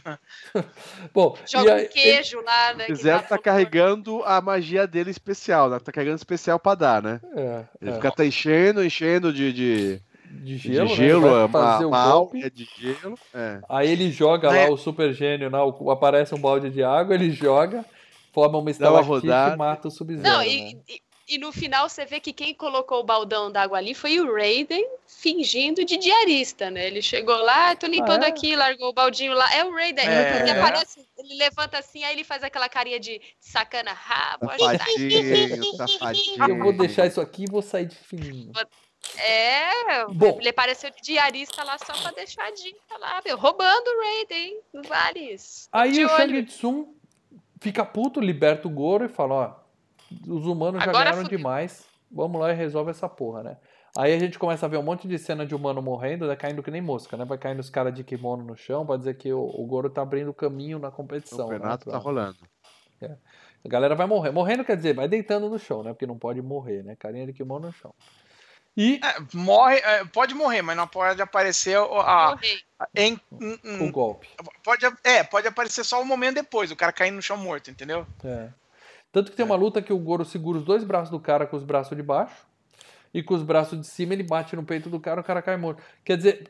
ele... Bom, Joga aí, um queijo ele... lá, né? O Zero tá, tá carregando a magia dele especial, né? Tá carregando especial pra dar, né? É, ele é. fica tá enchendo, enchendo de... de de gelo, de gelo né? é fazer o golpe. É de gelo. É. Aí ele joga é. lá o super gênio, não, aparece um balde de água, ele joga, forma uma estalactite e mata o Sub-Zero. Não, e, né? e, e, no final você vê que quem colocou o baldão d'água ali foi o Raiden fingindo de diarista, né? Ele chegou lá, tô limpando ah, é? aqui, largou o baldinho lá. É o Raiden. É. Ele aparece, ele levanta assim, aí ele faz aquela carinha de sacana rabo. Safadinho, safadinho. Eu vou deixar isso aqui e vou sair de fininho. É, Bom, ele apareceu de diarista lá só pra deixar a dica lá, meu, roubando o Raiden, não vale isso. Aí de o Shang Tsung fica puto, liberta o Goro e fala, ó, os humanos Agora já ganharam fudeu. demais, vamos lá e resolve essa porra, né? Aí a gente começa a ver um monte de cena de humano morrendo, né, caindo que nem mosca, né? Vai caindo os caras de kimono no chão pra dizer que o, o Goro tá abrindo caminho na competição. O campeonato né, tá rolando. É. A galera vai morrer. Morrendo quer dizer, vai deitando no chão, né? Porque não pode morrer, né? Carinha de kimono no chão. E é, morre, é, pode morrer, mas não pode aparecer a, a em, um, o golpe. Pode, é, pode aparecer só um momento depois, o cara caindo no chão morto, entendeu? É. Tanto que tem uma luta que o Goro segura os dois braços do cara com os braços de baixo e com os braços de cima ele bate no peito do cara, o cara cai morto. Quer dizer,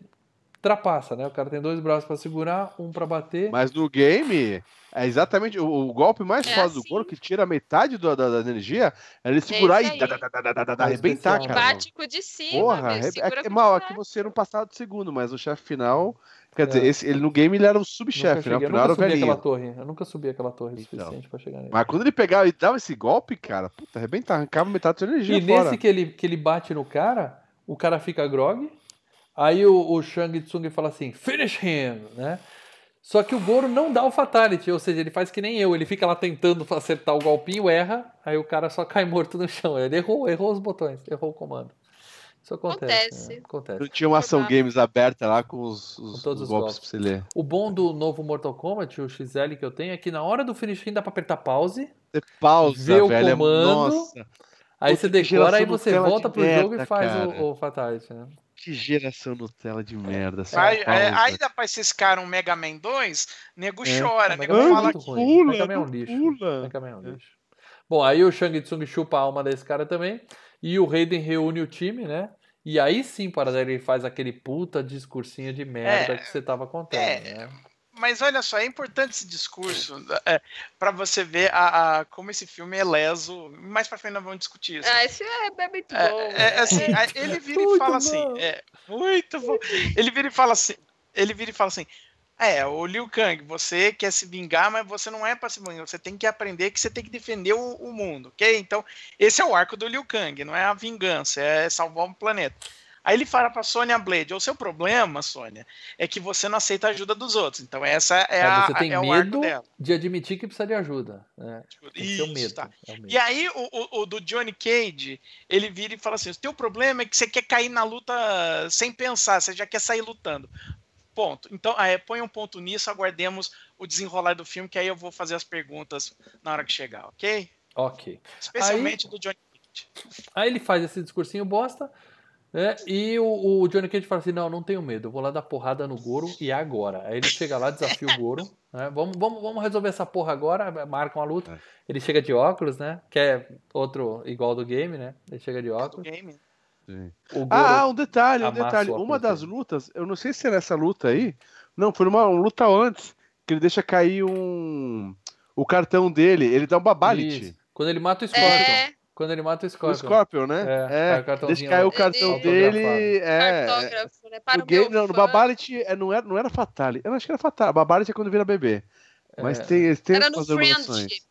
ultrapassa, né? O cara tem dois braços para segurar, um para bater. Mas no game, é exatamente o, o golpe mais é foda assim. do Goro que tira metade do, da, da, energia é ele segurar é e da, da, da, da, da, arrebentar, cara. Bate de cima, Porra, é, é mal, aqui você não passado do segundo, mas o chefe final. Quer dizer, é. esse, ele no game ele era o subchefe, né? O final era o velhinho. Aquela torre. Eu nunca subi aquela torre então. suficiente pra chegar nele. Mas quando ele pegava e dava esse golpe, cara, puta, arrebentava, arrancava metade da sua energia. E fora. nesse que ele, que ele bate no cara, o cara fica grog. Aí o, o Shang Tsung fala assim, finish him, né? Só que o Goro não dá o fatality, ou seja, ele faz que nem eu, ele fica lá tentando acertar o golpinho, erra, aí o cara só cai morto no chão. Ele errou, errou os botões, errou o comando. Isso acontece. Acontece. Né? acontece. Não tinha uma ação games aberta lá com os, os, com todos os, os golpes, golpes pra você ler. O bom do novo Mortal Kombat, o XL que eu tenho, é que na hora do finishing dá pra apertar pause. Você pausa, vê o velho, é comando. Nossa. Aí você decora, aí você volta pro merda, jogo e faz o, o Fatality, né? Que geração Nutella de merda. Aí, é, aí dá pra esses caras um Mega Man 2, nego é, chora, nego fala que pula, Mega Man é um lixo. Mega Man é um lixo. Bom, aí o Shang Tsung chupa a alma desse cara também. E o Raiden reúne o time, né? E aí sim, para ele faz aquele puta discursinho de merda é, que você tava contando, é, né? Mas olha só, é importante esse discurso é, para você ver a, a, como esse filme é leso. Mais pra frente nós vamos discutir isso. Ah, esse é, é muito é, bom. É, assim, ele vira e fala assim. É, muito bom. Ele vira e fala assim. Ele vira e fala assim. É, o Liu Kang, você quer se vingar, mas você não é pra se vingar. Você tem que aprender que você tem que defender o, o mundo, ok? Então, esse é o arco do Liu Kang, não é a vingança, é salvar o planeta. Aí ele fala pra Sônia Blade: o seu problema, Sônia, é que você não aceita a ajuda dos outros. Então, essa é, é a. Você tem é medo de admitir que precisa de ajuda. Né? Isso, medo, tá. é medo. E aí, o, o, o, do Johnny Cage, ele vira e fala assim: o teu problema é que você quer cair na luta sem pensar, você já quer sair lutando. Ponto. Então, é, põe um ponto nisso, aguardemos o desenrolar do filme, que aí eu vou fazer as perguntas na hora que chegar, ok? Ok. Especialmente aí, do Johnny Cage. Aí ele faz esse discursinho bosta, né? E o, o, Johnny Cage fala assim: não, não tenho medo, eu vou lá dar porrada no Goro e é agora. Aí ele chega lá, desafia o Goro. Né? Vamos, vamos, vamos resolver essa porra agora, marca uma luta. É. Ele chega de óculos, né? Que é outro igual do game, né? Ele chega de óculos. Do game. Ah, um detalhe, um detalhe. Uma das lutas, eu não sei se é nessa luta aí. Não, foi uma, uma luta antes, que ele deixa cair um. O cartão dele, ele dá um babalite. Quando ele mata o Scorpion. É. Quando ele mata o Scorpion. O Scorpion, né? É. é. Deixa cair o cartão ele, dele. É. Cartógrafo, né? Para no, game, não, no Babality é, não, era, não era Fatale. Eu acho que era Fatale. Babality é quando vira bebê. Mas é. tem, tem era no Friendship.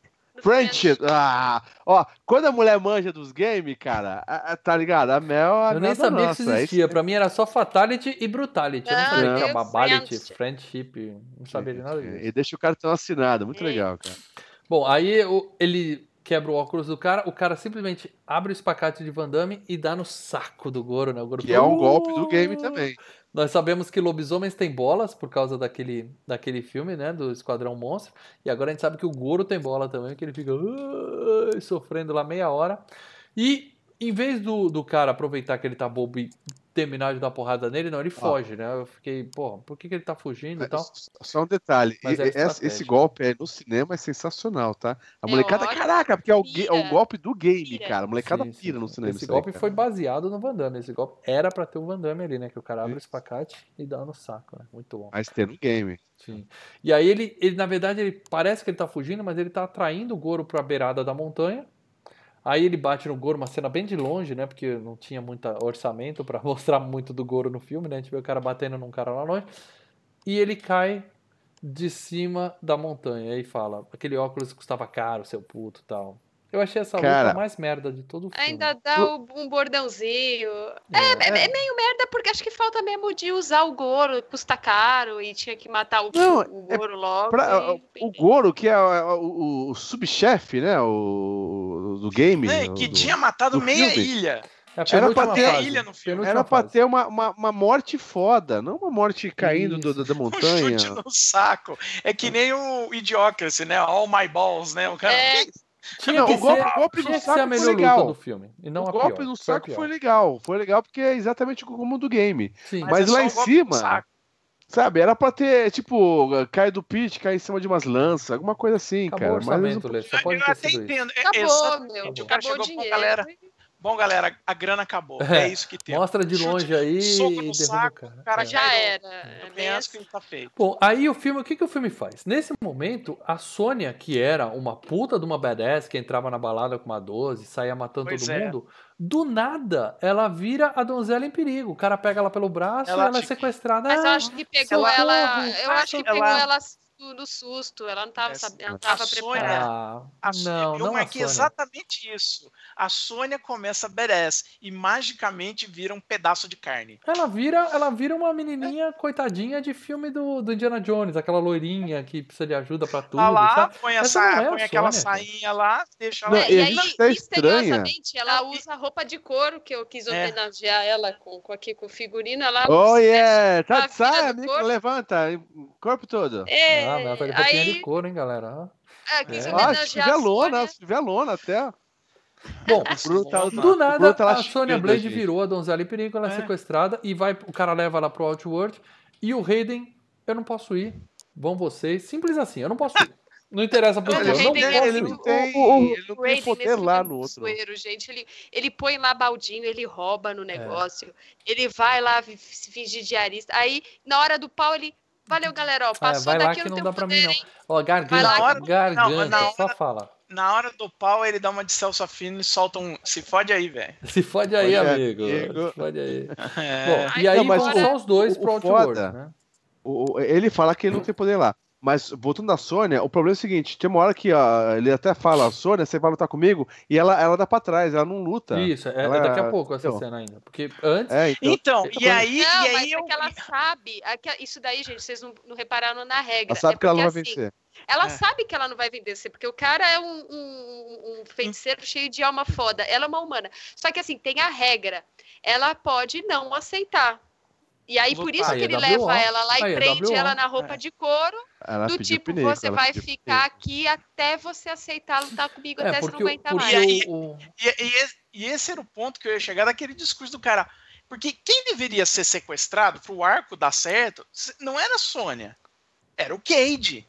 Friendship. Ah, ó, quando a mulher manja dos games, cara, a, a, tá ligado? A Mel. A eu nem sabia nossa, que isso é existia. É pra mim era só Fatality e Brutality. Eu não, sabia que era Babality, Friendship. Não sabia de nada disso. E deixa o cartão assinado. Muito é. legal, cara. Bom, aí ele quebra o óculos do cara, o cara simplesmente abre o espacate de Van Damme e dá no saco do Goro, né? O Goro que é um golpe do game também. Nós sabemos que lobisomens têm bolas por causa daquele, daquele filme, né? Do Esquadrão Monstro. E agora a gente sabe que o Goro tem bola também, que ele fica uh, sofrendo lá meia hora. E em vez do, do cara aproveitar que ele tá bobo e terminar de dar porrada nele, não, ele foge, ah. né? Eu fiquei, pô, por que, que ele tá fugindo e tal? Só um detalhe, é esse, esse, golpe é, no cinema é sensacional, tá? A é molecada, ótimo, caraca, porque é o, é o, golpe do game, pira. cara. A molecada sim, pira sim. no cinema. Esse golpe aí, foi baseado no Van Damme. Esse golpe era pra ter o Van Damme ali, né? Que o cara abre o espacate e dá no saco, né? Muito bom. Mas tem no game. Sim. E aí ele, ele, na verdade, ele parece que ele tá fugindo, mas ele tá atraindo o Goro pra beirada da montanha Aí ele bate no Goro, uma cena bem de longe, né? Porque não tinha muito orçamento para mostrar muito do Goro no filme, né? A gente vê o cara batendo num cara lá longe. E ele cai de cima da montanha. Aí fala: aquele óculos custava caro, seu puto tal. Eu achei essa Cara, luta mais merda de todo o filme. Ainda dá um bordãozinho. É, é, é, é, meio merda porque acho que falta mesmo de usar o Goro, custa caro e tinha que matar o, Não, o é Goro é logo. Pra, e... O Goro, que é o, o, o subchefe, né? O, do game. É, que do, tinha matado meia filme. ilha. É, era pra ter, ilha no filme. Era pra ter uma, uma, uma, morte foda, não uma morte caindo do, da montanha. Um chute no saco. É que nem o Idiocracy, né? All my balls, né? O cara. É. Tinha não, o golpe, ser, golpe no saco foi legal. do filme. E não o golpe pior, no saco foi legal. Foi legal porque é exatamente como do game. Sim. Mas, Mas é lá em cima, sabe, era pra ter, tipo, cai do pit, cai em cima de umas lanças, alguma coisa assim, Acabou cara. O orçamento, Mas, Lê, só pode eu até entendo. Acabou, meu. O cara chegou com galera. Bom, galera, a grana acabou. É, é isso que tem. Mostra de longe aí soco no saco, o cara. já era. Eu penso que tá feito. Bom, aí o filme, o que, que o filme faz? Nesse momento, a Sônia, que era uma puta de uma badass, que entrava na balada com uma 12, saía matando pois todo é. mundo, do nada, ela vira a donzela em perigo. O cara pega ela pelo braço ela, e ela é sequestrada. Mas eu acho que pegou ela. Eu acho que pegou ela no susto, ela não estava ela não tava preparada. Ah, a não, eu não marquei exatamente isso. A Sônia começa badass e magicamente vira um pedaço de carne. Ela vira, ela vira uma menininha é. coitadinha de filme do, do Indiana Jones, aquela loirinha que precisa de ajuda para tudo. Tá lá, põe, essa, é põe aquela sainha lá, deixa ela. É, e aí, é misteriosamente, ela usa roupa de couro, que eu quis é. homenagear ela com, com aqui com figurino. Ela oh, yeah! Tá, sai, amigo, levanta, corpo todo. É, ah, mas tá de aí... de couro, hein, galera? É, quis é. Ah, se tiver lona, se tiver lona até. Bom, tá, do nada, tá a Sonya Blade virou a donzela em perigo, ela é, é sequestrada e vai, o cara leva ela pro Outworld e o Hayden, eu não posso ir, vão vocês, simples assim, eu não posso ir. Não interessa por ele, não ele não tem, o, ele não tem poder lá no outro. Sueiro, gente. Ele, ele põe lá baldinho, ele rouba no é. negócio, é. ele vai lá se fingir diarista. Aí, na hora do pau, ele Valeu, galera. Ó, passou é, vai daqui lá que não dá pra mim, não. Ó, garganta, hora, garganta, não, na hora, só fala. Na hora do pau, ele dá uma de Celso Afino e solta um. Se fode aí, velho. Se fode aí, fode amigo. amigo. Se fode aí. É. Bom, e aí não, vão só os dois o, pro Outworld, né? O, ele fala que ele não tem poder lá. Mas voltando à Sônia, o problema é o seguinte: tem uma hora que ó, ele até fala, Sônia, você vai lutar comigo, e ela, ela dá pra trás, ela não luta. Isso, é, ela, é daqui a pouco essa então, cena ainda. Porque antes. É, então, então e aí. Não, e aí mas eu... é que ela sabe. É isso daí, gente, vocês não, não repararam na regra. Ela sabe é que ela não vai assim, vencer. Ela é. sabe que ela não vai vencer, porque o cara é um, um, um feiticeiro cheio de alma foda. Ela é uma humana. Só que assim, tem a regra. Ela pode não aceitar. E aí, por isso que ele leva ela lá e prende ela na roupa é. de couro. Ela do tipo, pneu, você vai ficar aqui até você aceitar lutar comigo, é, até você não aguentar mais. E, e, e, e, esse era o ponto que eu ia chegar daquele discurso do cara. Porque quem deveria ser sequestrado para o arco dar certo não era a Sônia, era o Cade.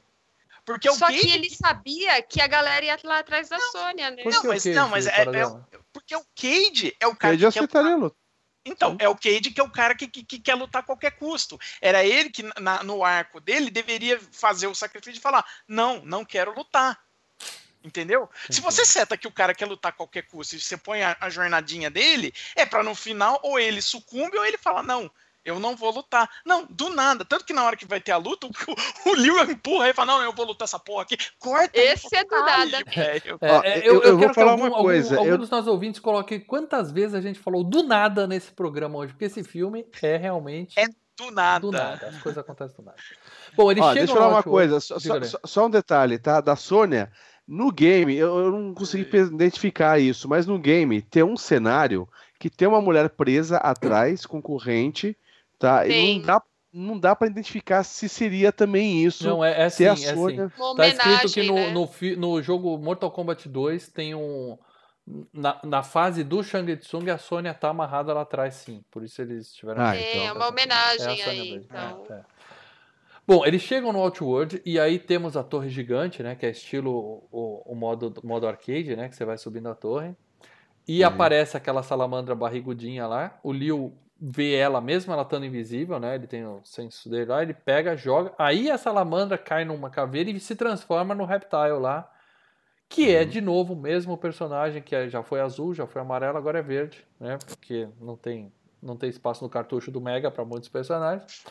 Porque Só Cade... que ele sabia que a galera ia lá atrás da não, Sônia, né? Não, mas, não, mas é, é, porque o Cade é o cara Cade que aceitaria a luta. Então, Sim. é o Cade que é o cara que, que, que, quer lutar a qualquer custo. Era ele que, na, no arco dele, deveria fazer o sacrifício e falar: não, não quero lutar. Entendeu? Sim. Se você seta que o cara quer lutar a qualquer custo e você põe a, a jornadinha dele, é para no final ou ele sucumbe ou ele fala: não, eu não vou lutar. Não, do nada. Tanto que na hora que vai ter a luta, o, o Liu empurra e fala: Não, eu vou lutar essa porra aqui. Corta. Esse é do nada. É, eu, é, eu, eu, eu vou falar algum, uma coisa. Algum, algum dos nossos ouvintes coloque quantas vezes a gente falou do nada nesse programa hoje, porque esse filme é realmente. É do nada. Do nada. As coisas acontecem do nada. Bom, ele Ó, chega Deixa eu falar uma coisa, só, só, só, um detalhe, tá? Da Sônia. No game, eu, eu não consegui identificar isso, mas no game tem um cenário que tem uma mulher presa atrás, concorrente, Tá? E não dá, não dá para identificar se seria também isso. Não, é, é sim, é Sônia... sim. Tá escrito que no, né? no, no, jogo Mortal Kombat 2 tem um. Na, na fase do Shang Tsung, a Sônia tá amarrada lá atrás, sim. Por isso eles tiveram. Ah, então, é uma homenagem é aí. Então. É, é. Bom, eles chegam no Outworld e aí temos a torre gigante, né? Que é estilo o, o modo, modo arcade, né? Que você vai subindo a torre. E uhum. aparece aquela salamandra barrigudinha lá. O Liu vê ela mesmo ela estando invisível, né? Ele tem o senso dele lá, ele pega, joga. Aí a salamandra cai numa caveira e se transforma no reptile lá. Que é, uhum. de novo, o mesmo personagem que é, já foi azul, já foi amarelo, agora é verde, né? Porque não tem, não tem espaço no cartucho do Mega para muitos personagens.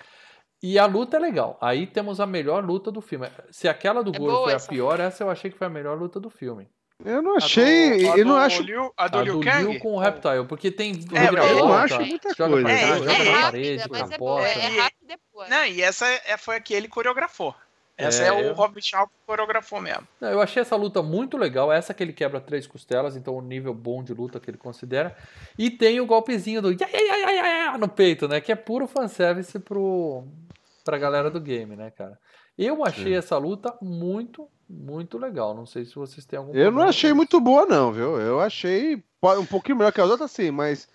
E a luta é legal. Aí temos a melhor luta do filme. Se aquela do é Goro foi a pior, essa eu achei que foi a melhor luta do filme. Eu não achei. A do, eu não acho. Liu, a do, a do Liu, Liu com o Reptile, porque tem. É, eu não acho muita joga coisa. É, é, joga é, parede, é, boa, é rápido depois. Não, e essa é, foi a que ele coreografou. Essa é, é o Robin Shaw que coreografou mesmo. Não, eu achei essa luta muito legal. Essa que ele quebra três costelas, então o nível bom de luta que ele considera. E tem o golpezinho do ya, ya, ya, no peito, né? Que é puro fanservice pro, pra galera do game, né, cara? Eu achei Sim. essa luta muito, muito legal. Não sei se vocês têm algum. Eu não achei muito boa, não, viu? Eu achei um pouquinho melhor que as outras, sim, mas.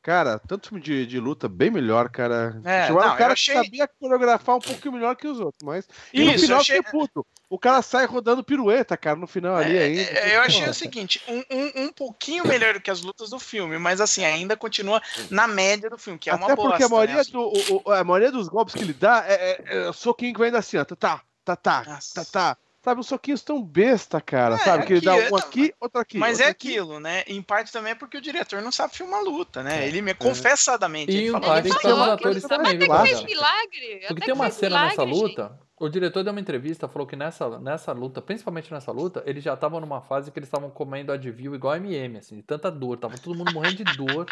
Cara, tanto filme de, de luta bem melhor, cara. É, não, o cara achei... sabia coreografar um pouquinho melhor que os outros, mas. E Isso, no final achei... puto. O cara sai rodando pirueta, cara, no final ali é, ainda. É, eu achei o seguinte: um, um, um, pouquinho melhor do que as lutas do filme, mas assim, ainda continua na média do filme, que é Até uma bosta. Porque a maioria, né? do, o, a maioria dos golpes que ele dá é, é, é soquinho que vem assim, ó. Tá, tá, tá, tá, tá, tá. Sabe, os soquinhos tão besta, cara. É, sabe? Que ele dá um aqui, outro aqui. Mas outro é aquilo, aqui. né? Em parte também é porque o diretor não sabe filmar luta, né? É. Ele me confessadamente. E em parte tem os atores também, viu? Fez milagre. Porque tem uma cena milagre, nessa luta. Gente. O diretor deu uma entrevista, falou que nessa, nessa luta, principalmente nessa luta, eles já estavam numa fase que eles estavam comendo Advil igual MM, assim, de tanta dor. Tava todo mundo morrendo de dor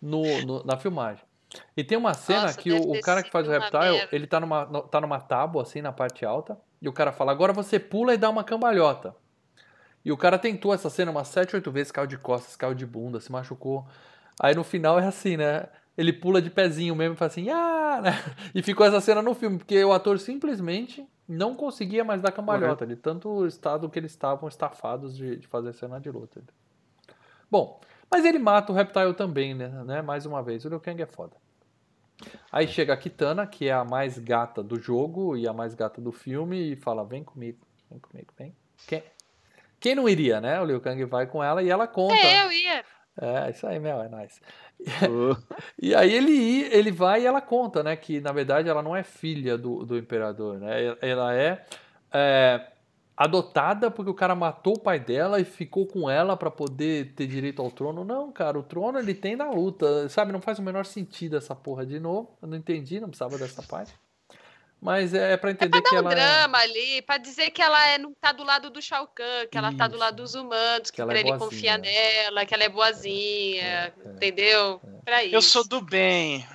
no, no na filmagem. E tem uma cena Nossa, que o, o, cara que faz o Reptile, ele tá numa, tá numa tábua, assim, na parte alta, e o cara fala, agora você pula e dá uma cambalhota. E o cara tentou essa cena umas 7, 8 vezes, caiu de costas, caiu de bunda, se machucou. Aí no final é assim, né? Ele pula de pezinho mesmo e fala assim, ah! Né? E ficou essa cena no filme, porque o ator simplesmente não conseguia mais dar cambalhota, uhum. de tanto estado que eles estavam estafados de, de fazer cena de luta. Bom, mas ele mata o Reptile também, né? né? Mais uma vez, o Liu Kang é foda. Aí chega a Kitana, que é a mais gata do jogo e a mais gata do filme, e fala: Vem comigo, vem comigo, vem. Quem, quem não iria, né? O Liu Kang vai com ela e ela conta. É, eu ia. É, isso aí, Mel, é nice. Uh. E aí ele, ele vai e ela conta, né, que na verdade ela não é filha do, do imperador, né? Ela é, é adotada porque o cara matou o pai dela e ficou com ela para poder ter direito ao trono. Não, cara, o trono ele tem na luta, sabe? Não faz o menor sentido essa porra de novo. Eu não entendi, não precisava dessa parte. Mas é, é para entender é pra dar um que ela. É drama é... ali, para dizer que ela é, não tá do lado do Shao Kahn, que ela Isso. tá do lado dos humanos, que, que pra é ele confia nela, que ela é boazinha, é, é. entendeu? É. Pra isso. Eu sou do bem.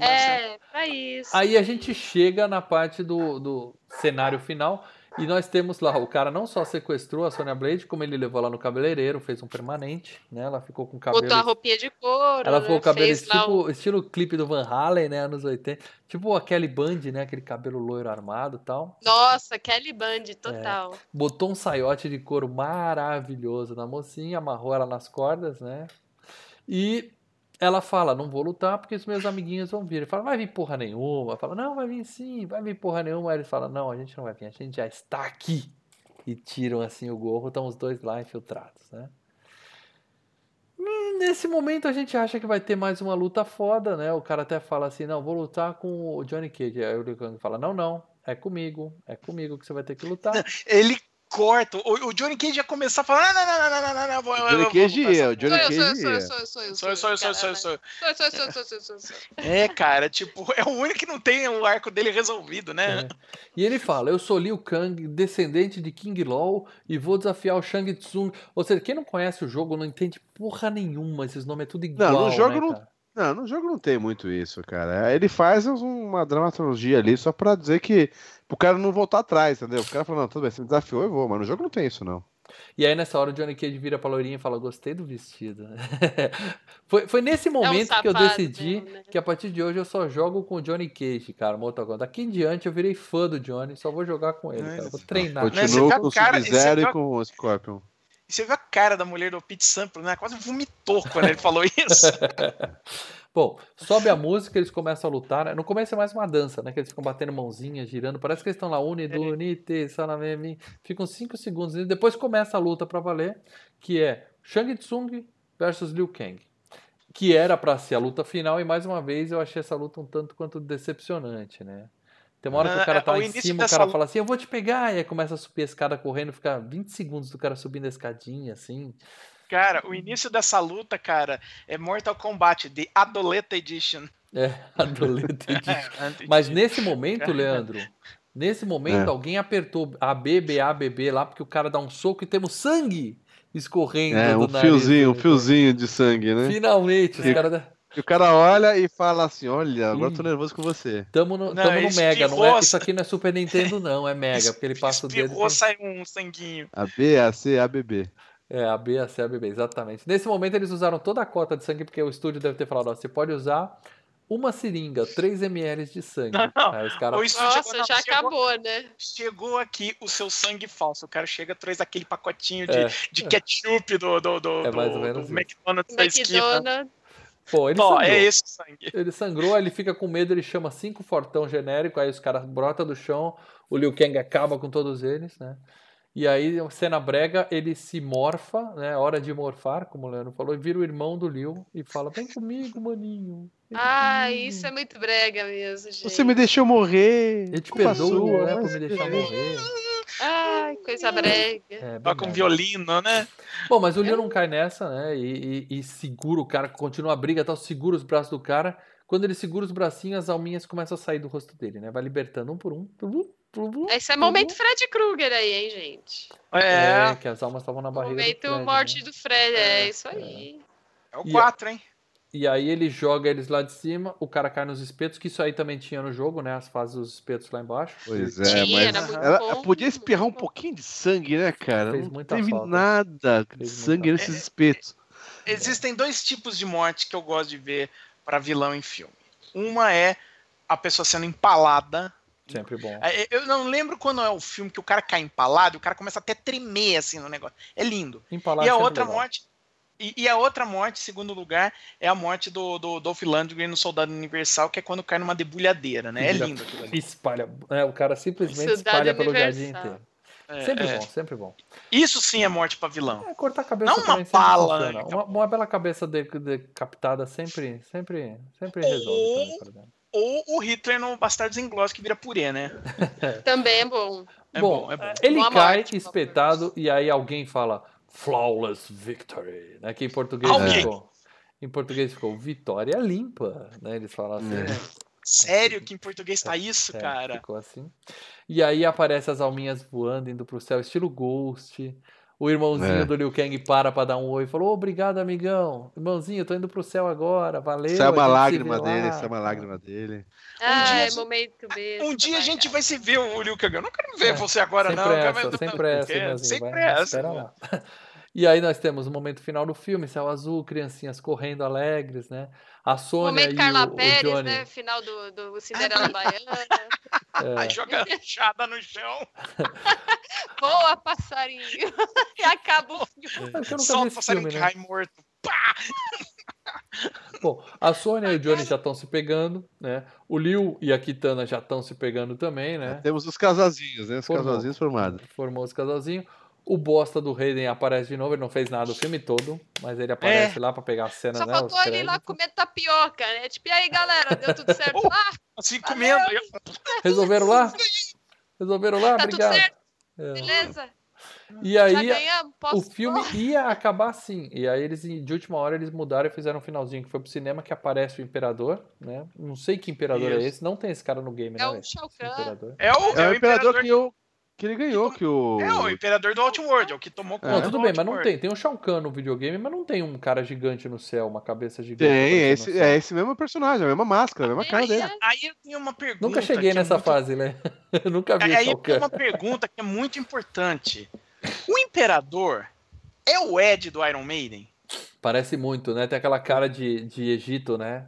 É, é pra isso. Aí a gente chega na parte do, do cenário final e nós temos lá, o cara não só sequestrou a Sonya Blade, como ele levou lá no cabeleireiro, fez um permanente, né? Ela ficou com o cabelo. Botou a roupinha de couro. Ela ficou né? com o cabelo tipo, estilo clipe do Van Halen, né? Anos 80. Tipo a Kelly Band, né? Aquele cabelo loiro armado e tal. Nossa, Kelly Band, total. É. Botou um saiote de couro maravilhoso na mocinha, amarrou ela nas cordas, né? E ela fala, não vou lutar porque os meus amiguinhos vão vir. Ele fala, vai vir porra nenhuma. Fala, não, vai vir sim, vai vir porra nenhuma. Aí ele fala, não, a gente não vai vir, a gente já está aqui. E tiram assim o gorro, estão os dois lá infiltrados, né? Hum, nesse momento a gente acha que vai ter mais uma luta foda, né? O cara até fala assim, não, vou lutar com o Johnny Cage. Aí o Liu Kang fala, não, não, é comigo, é comigo que você vai ter que lutar. Ele corta. O, o Johnny Cage ia começar a falar: não, não, não, não, não, não, não, não. Johnny Cage ia, o Johnny Cage ia. Sou eu, sou eu, sou eu. Sou eu, sou eu, sou eu, sou eu. Sou eu, sou eu, É, cara, tipo, é o único que não tem o arco dele resolvido, né? É. E ele fala: Eu sou Liu Kang, descendente de King Law, e vou desafiar o Shang Tsung. Ou seja, quem não conhece o jogo não entende porra nenhuma. Esses nomes é tudo igual. Não, no jogo né, não. Não, no jogo não tem muito isso, cara. Ele faz uma dramaturgia ali só pra dizer que o cara não voltar atrás, entendeu? O cara fala, não, tudo bem, você me desafiou, eu vou, mas no jogo não tem isso, não. E aí, nessa hora, o Johnny Cage vira pra Lourinha e fala: Gostei do vestido. foi, foi nesse momento é um que eu decidi mesmo, né? que a partir de hoje eu só jogo com o Johnny Cage, cara, Mortal Kombat. Daqui em diante eu virei fã do Johnny, só vou jogar com ele, cara. Vou treinar. Continuo com o Sub-Zero e com o Scorpion. E você viu a cara da mulher do Pete Sample, né? Quase vomitou quando ele falou isso. Bom, sobe a música, eles começam a lutar. Né? No começo é mais uma dança, né? Que eles ficam batendo mãozinhas, girando. Parece que eles estão lá, unido, é. unite, salamemi. Ficam 5 segundos. E depois começa a luta para valer, que é Shang Tsung versus Liu Kang. Que era para ser a luta final, e mais uma vez eu achei essa luta um tanto quanto decepcionante, né? Tem uma hora que o cara tá lá em cima, o cara luta... fala assim, eu vou te pegar, e aí começa a subir a escada correndo, fica 20 segundos do cara subindo a escadinha, assim. Cara, o início dessa luta, cara, é Mortal Kombat, The Adoleta Edition. É, Adoleta Edition. Mas nesse momento, Leandro, nesse momento, é. alguém apertou a B, B, A, B, B lá, porque o cara dá um soco e temos sangue escorrendo é, um do fiozinho, um fiozinho de sangue, né? Finalmente, os caras... E o cara olha e fala assim: Olha, agora tô nervoso com você. Tamo no, não, tamo no Mega, não é? Isso aqui não é Super Nintendo, não, é Mega, porque ele passa o dedo. Espirrou, sai um sanguinho. A B, A, C, A, B, B. É, a B, a C, a B, B, exatamente. Nesse momento eles usaram toda a cota de sangue, porque o estúdio deve ter falado, ó, você pode usar uma seringa, 3 ml de sangue. Não, não. Aí os cara... Nossa, chegou, já chegou, acabou, né? Chegou aqui o seu sangue falso. O cara chega, traz aquele pacotinho de, é, de ketchup do, do, do, é mais ou menos do McDonald's da esquina. Pô, ele Pô, sangrou. é esse sangue. Ele sangrou, ele fica com medo, ele chama cinco fortão genérico, aí os caras brotam do chão, o Liu Kang acaba com todos eles, né? E aí, cena brega, ele se morfa, né? Hora de morfar, como o Leandro falou, e vira o irmão do Liu e fala: Vem comigo, maninho. Vem ah, comigo. isso é muito brega mesmo, gente. Você me deixou morrer. Ele te perdoa, né? Por me deixar morrer. Ai, coisa brega. É, Toca um violino, né? Bom, mas o Liu não cai nessa, né? E, e, e segura o cara, continua a briga, tal, segura os braços do cara. Quando ele segura os bracinhos, as alminhas começam a sair do rosto dele, né? Vai libertando um por um. Esse é momento Fred Krueger aí, hein, gente? É, é que as almas estavam na barriga. Momento do Fred, morte né? do Fred, é, é isso aí. É o 4, hein? E aí ele joga eles lá de cima, o cara cai nos espetos, que isso aí também tinha no jogo, né? As fases dos espetos lá embaixo. Pois é, tinha, mas ela, podia espirrar um pouquinho de sangue, né, cara? Fez Não teve falta. nada de sangue nesses espetos. É, existem dois tipos de morte que eu gosto de ver para vilão em filme. Uma é a pessoa sendo empalada Sempre bom. É, eu não lembro quando é o filme que o cara cai empalado e o cara começa até a tremer assim no negócio. É lindo. Empalado e a outra legal. morte. E, e, a outra morte, segundo lugar, é a morte do, do Dolph Lundgren no Soldado Universal, que é quando cai numa debulhadeira, né? É lindo aquilo ali. Espalha. É, o cara simplesmente Soldado espalha pelo jardim inteiro. É, sempre é. bom, sempre bom. Isso sim é morte pra vilão. É, cortar a cabeça Não uma bala. Né? Uma, uma, bela cabeça decapitada sempre, sempre, sempre resolve. Também, ou o Hitler no Bastardos Inglórios que vira purê, né? Também é bom. É bom, bom, é bom. Ele Boa cai morte, espetado e aí alguém fala flawless victory, né? Que em português ficou, em português ficou vitória limpa, né? Eles falam assim. É. Sério que em português tá isso, é, cara? Ficou assim. E aí aparece as alminhas voando, indo pro céu, estilo Ghost. O irmãozinho é. do Liu Kang para pra dar um oi e falou: Obrigado, amigão. Irmãozinho, tô indo pro céu agora. Valeu. Isso é uma lágrima dele, isso é uma lágrima dele. Ah, um dia, é momento mesmo. Um dia a gente vai se ver, o Liu Kang. Eu não quero ver é, você agora, sempre não. Essa, sempre essa, irmãozinho. Sempre vai, essa. Espera lá. E aí nós temos o momento final do filme, céu azul, criancinhas correndo alegres, né? A Sônia momento e Carla o, Pérez, o Johnny... né? Final do, do Cinderela Baiana. É. Aí joga chada no chão. Boa, passarinho. e acaba o filme. É, Só o passarinho filme, né? cai morto. Pá! Bom, a Sônia e o Johnny já estão se pegando, né? O Liu e a Kitana já estão se pegando também, né? temos os casalzinhos, né? Os Formou. casalzinhos formados. Formou os casalzinhos. O bosta do Hayden aparece de novo, ele não fez nada o filme todo, mas ele aparece é. lá pra pegar a cena, Só né? Só faltou ele lá comer tapioca, né? Tipo, e aí, galera, deu tudo certo lá? Assim, comendo. Resolveram lá? Resolveram lá? Tá Obrigado. tudo certo? É. Beleza? E aí, o filme ia acabar assim. E aí, eles, de última hora, eles mudaram e fizeram um finalzinho que foi pro cinema que aparece o Imperador, né? Não sei que Imperador é Isso. é esse. Não tem esse cara no game, é né? O Shao Kahn. É o, é, é o Imperador que eu que ele ganhou, que, o. É, o Imperador do Outworld, é o que tomou conta. Não, tudo bem, mas não tem. Tem o Shao Kahn no videogame, mas não tem um cara gigante no céu, uma cabeça gigante. Tem, é esse, é esse mesmo personagem, a mesma máscara, a mesma cara dele. Aí eu tenho uma pergunta. Nunca cheguei nessa é muito... fase, né? Eu nunca vi Aí eu tenho uma pergunta que é muito importante. O Imperador é o Ed do Iron Maiden? Parece muito, né? Tem aquela cara de, de Egito, né?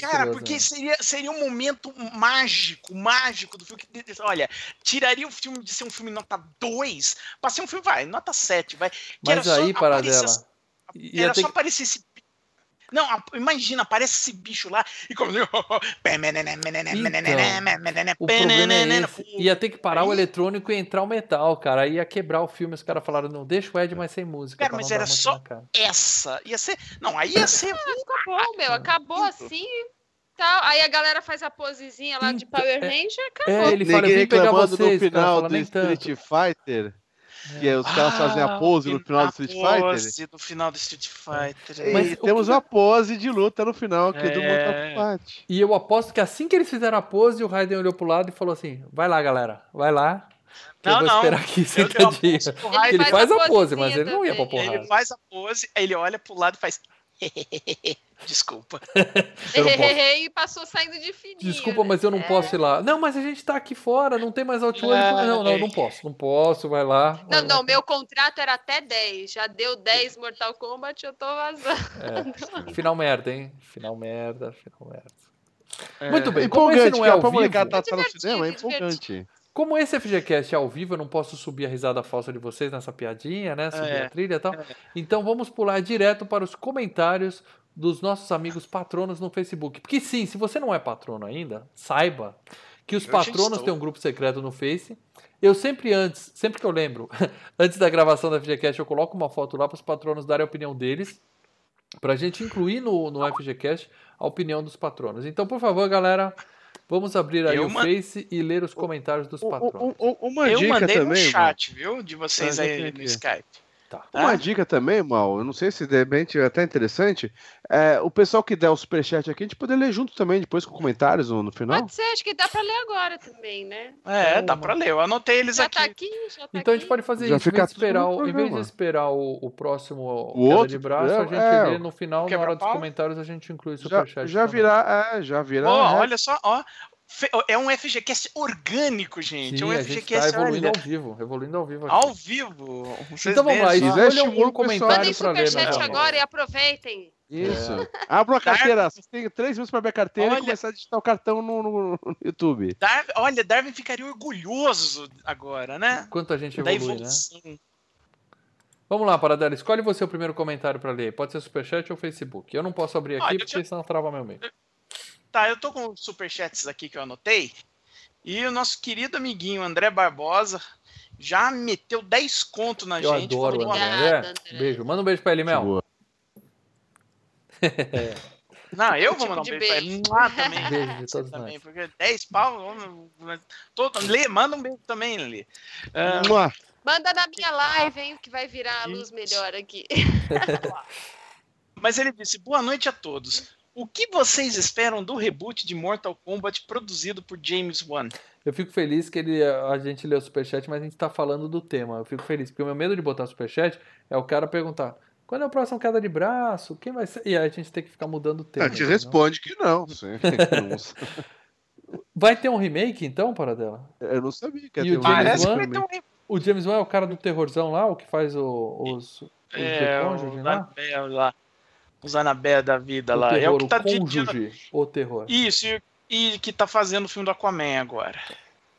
Cara, porque né? seria, seria um momento mágico, mágico do filme. Olha, tiraria o filme de ser um filme nota 2 pra ser um filme, vai, nota 7, vai. Mas aí, para dela. Era só aparecer esse não, imagina, aparece esse bicho lá e como. Então, o problema é esse. Ia ter que parar o eletrônico e entrar o metal, cara. Aí ia quebrar o filme. Os caras falaram, não, deixa o Ed mais sem música. Cara, mas era só essa. Ia ser. Não, aí ia ser. Ah, acabou, meu. Acabou assim. Tal. Aí a galera faz a posezinha lá de Power Ranger, acabou. É, ele fala, Ninguém reclamando no final do Street Fighter. Que é, os caras ah, fazem a pose no final do Street Fighter. Pose no final do Street Fighter. É. Mas e temos que... uma pose de luta no final aqui é... do Mortal Kombat. E eu aposto que assim que eles fizeram a pose, o Raiden olhou pro lado e falou assim: vai lá, galera, vai lá. Não, eu vou não. esperar aqui sentadinho. Ele, ele faz, a pose, mas ele não ia pra porrada. Ele faz a pose, ele olha pro lado e faz. Desculpa. e passou saindo de fininho. Desculpa, mas eu não é. posso ir lá. Não, mas a gente tá aqui fora, não tem mais outdoor. É. Não, não, não posso, não posso, vai lá. Vai não, lá. não, meu contrato era até 10. Já deu 10 Mortal Kombat, eu tô vazando. É. Final merda, hein? Final merda, final merda. É. Muito bem, como esse não é ao vivo... Tá, tá no cinema, é empolgante. Como esse FGCast é ao vivo, eu não posso subir a risada falsa de vocês nessa piadinha, né? Subir é, a trilha e tal. É. Então vamos pular direto para os comentários dos nossos amigos patronos no Facebook. Porque sim, se você não é patrono ainda, saiba que os eu patronos têm um grupo secreto no Face. Eu sempre antes, sempre que eu lembro, antes da gravação da FGCast, eu coloco uma foto lá para os patronos darem a opinião deles, para a gente incluir no, no FGCast a opinião dos patronos. Então, por favor, galera, Vamos abrir aí eu o man... Face e ler os comentários dos patrões. Uma eu mandei também, no chat, viu? De vocês aí no Skype. Tá. Uma tá? dica também, Mal, eu não sei se de repente é até interessante, é, o pessoal que der o superchat aqui, a gente poder ler junto também, depois com comentários no, no final. Pode ser, acho que dá pra ler agora também, né? É, então, dá pra ler, eu anotei eles já aqui. Tá aqui já tá então aqui. a gente pode fazer já isso, fica em, vez de esperar, o, em vez de esperar o, o próximo o outro, de braço, é, a gente é, lê no final, na hora dos comentários, a gente inclui o superchat. Já, já virá, é, já virá. Oh, olha só, ó, é um FGCast orgânico, gente. Sim, é um FGCast tá evoluindo olha. ao vivo. Evoluindo ao vivo. Aqui. Ao vivo. Vocês então vamos lá, escolha um, comentário para ler. superchat agora e aproveitem. Isso. É. Abra a carteira. Vocês têm três minutos para abrir a carteira olha, e começar a digitar o cartão no, no, no YouTube. Dar, olha, Darwin ficaria orgulhoso agora, né? Quanto a gente evolui, né? Vamos lá, Paradela. Escolhe você o primeiro comentário para ler. Pode ser Superchat ou Facebook. Eu não posso abrir aqui porque senão trava meu meio. Tá, eu tô com os superchats aqui que eu anotei. E o nosso querido amiguinho André Barbosa, já meteu 10 conto na eu gente. Eu adoro o André. André. Beijo. Manda um beijo pra ele, Mel. Não, eu vou mandar um beijo, beijo pra ele. Ah, também. Beijo de todos também, nós. porque 10 pau. Todo, Lê, manda um beijo também, Lê. Uh, manda na minha live, hein, que vai virar a luz melhor aqui. Mas ele disse: boa noite a todos. O que vocês esperam do reboot de Mortal Kombat produzido por James Wan? Eu fico feliz que ele, a gente leu o superchat, mas a gente está falando do tema. Eu fico feliz, porque o meu medo de botar superchat é o cara perguntar: quando é o próximo queda de braço? Quem vai ser? E aí a gente tem que ficar mudando o tema. A gente responde que não. Vai ter um remake então, para dela? Eu não sabia que ia ter um James Wan, um O James Wan é o cara do terrorzão lá, o que faz o, os, os é, o lá? lá? Os Anabé da vida o lá. Terror, é o que tá o cônjuge, o terror. Isso, e, e, que tá fazendo o filme do Aquaman agora.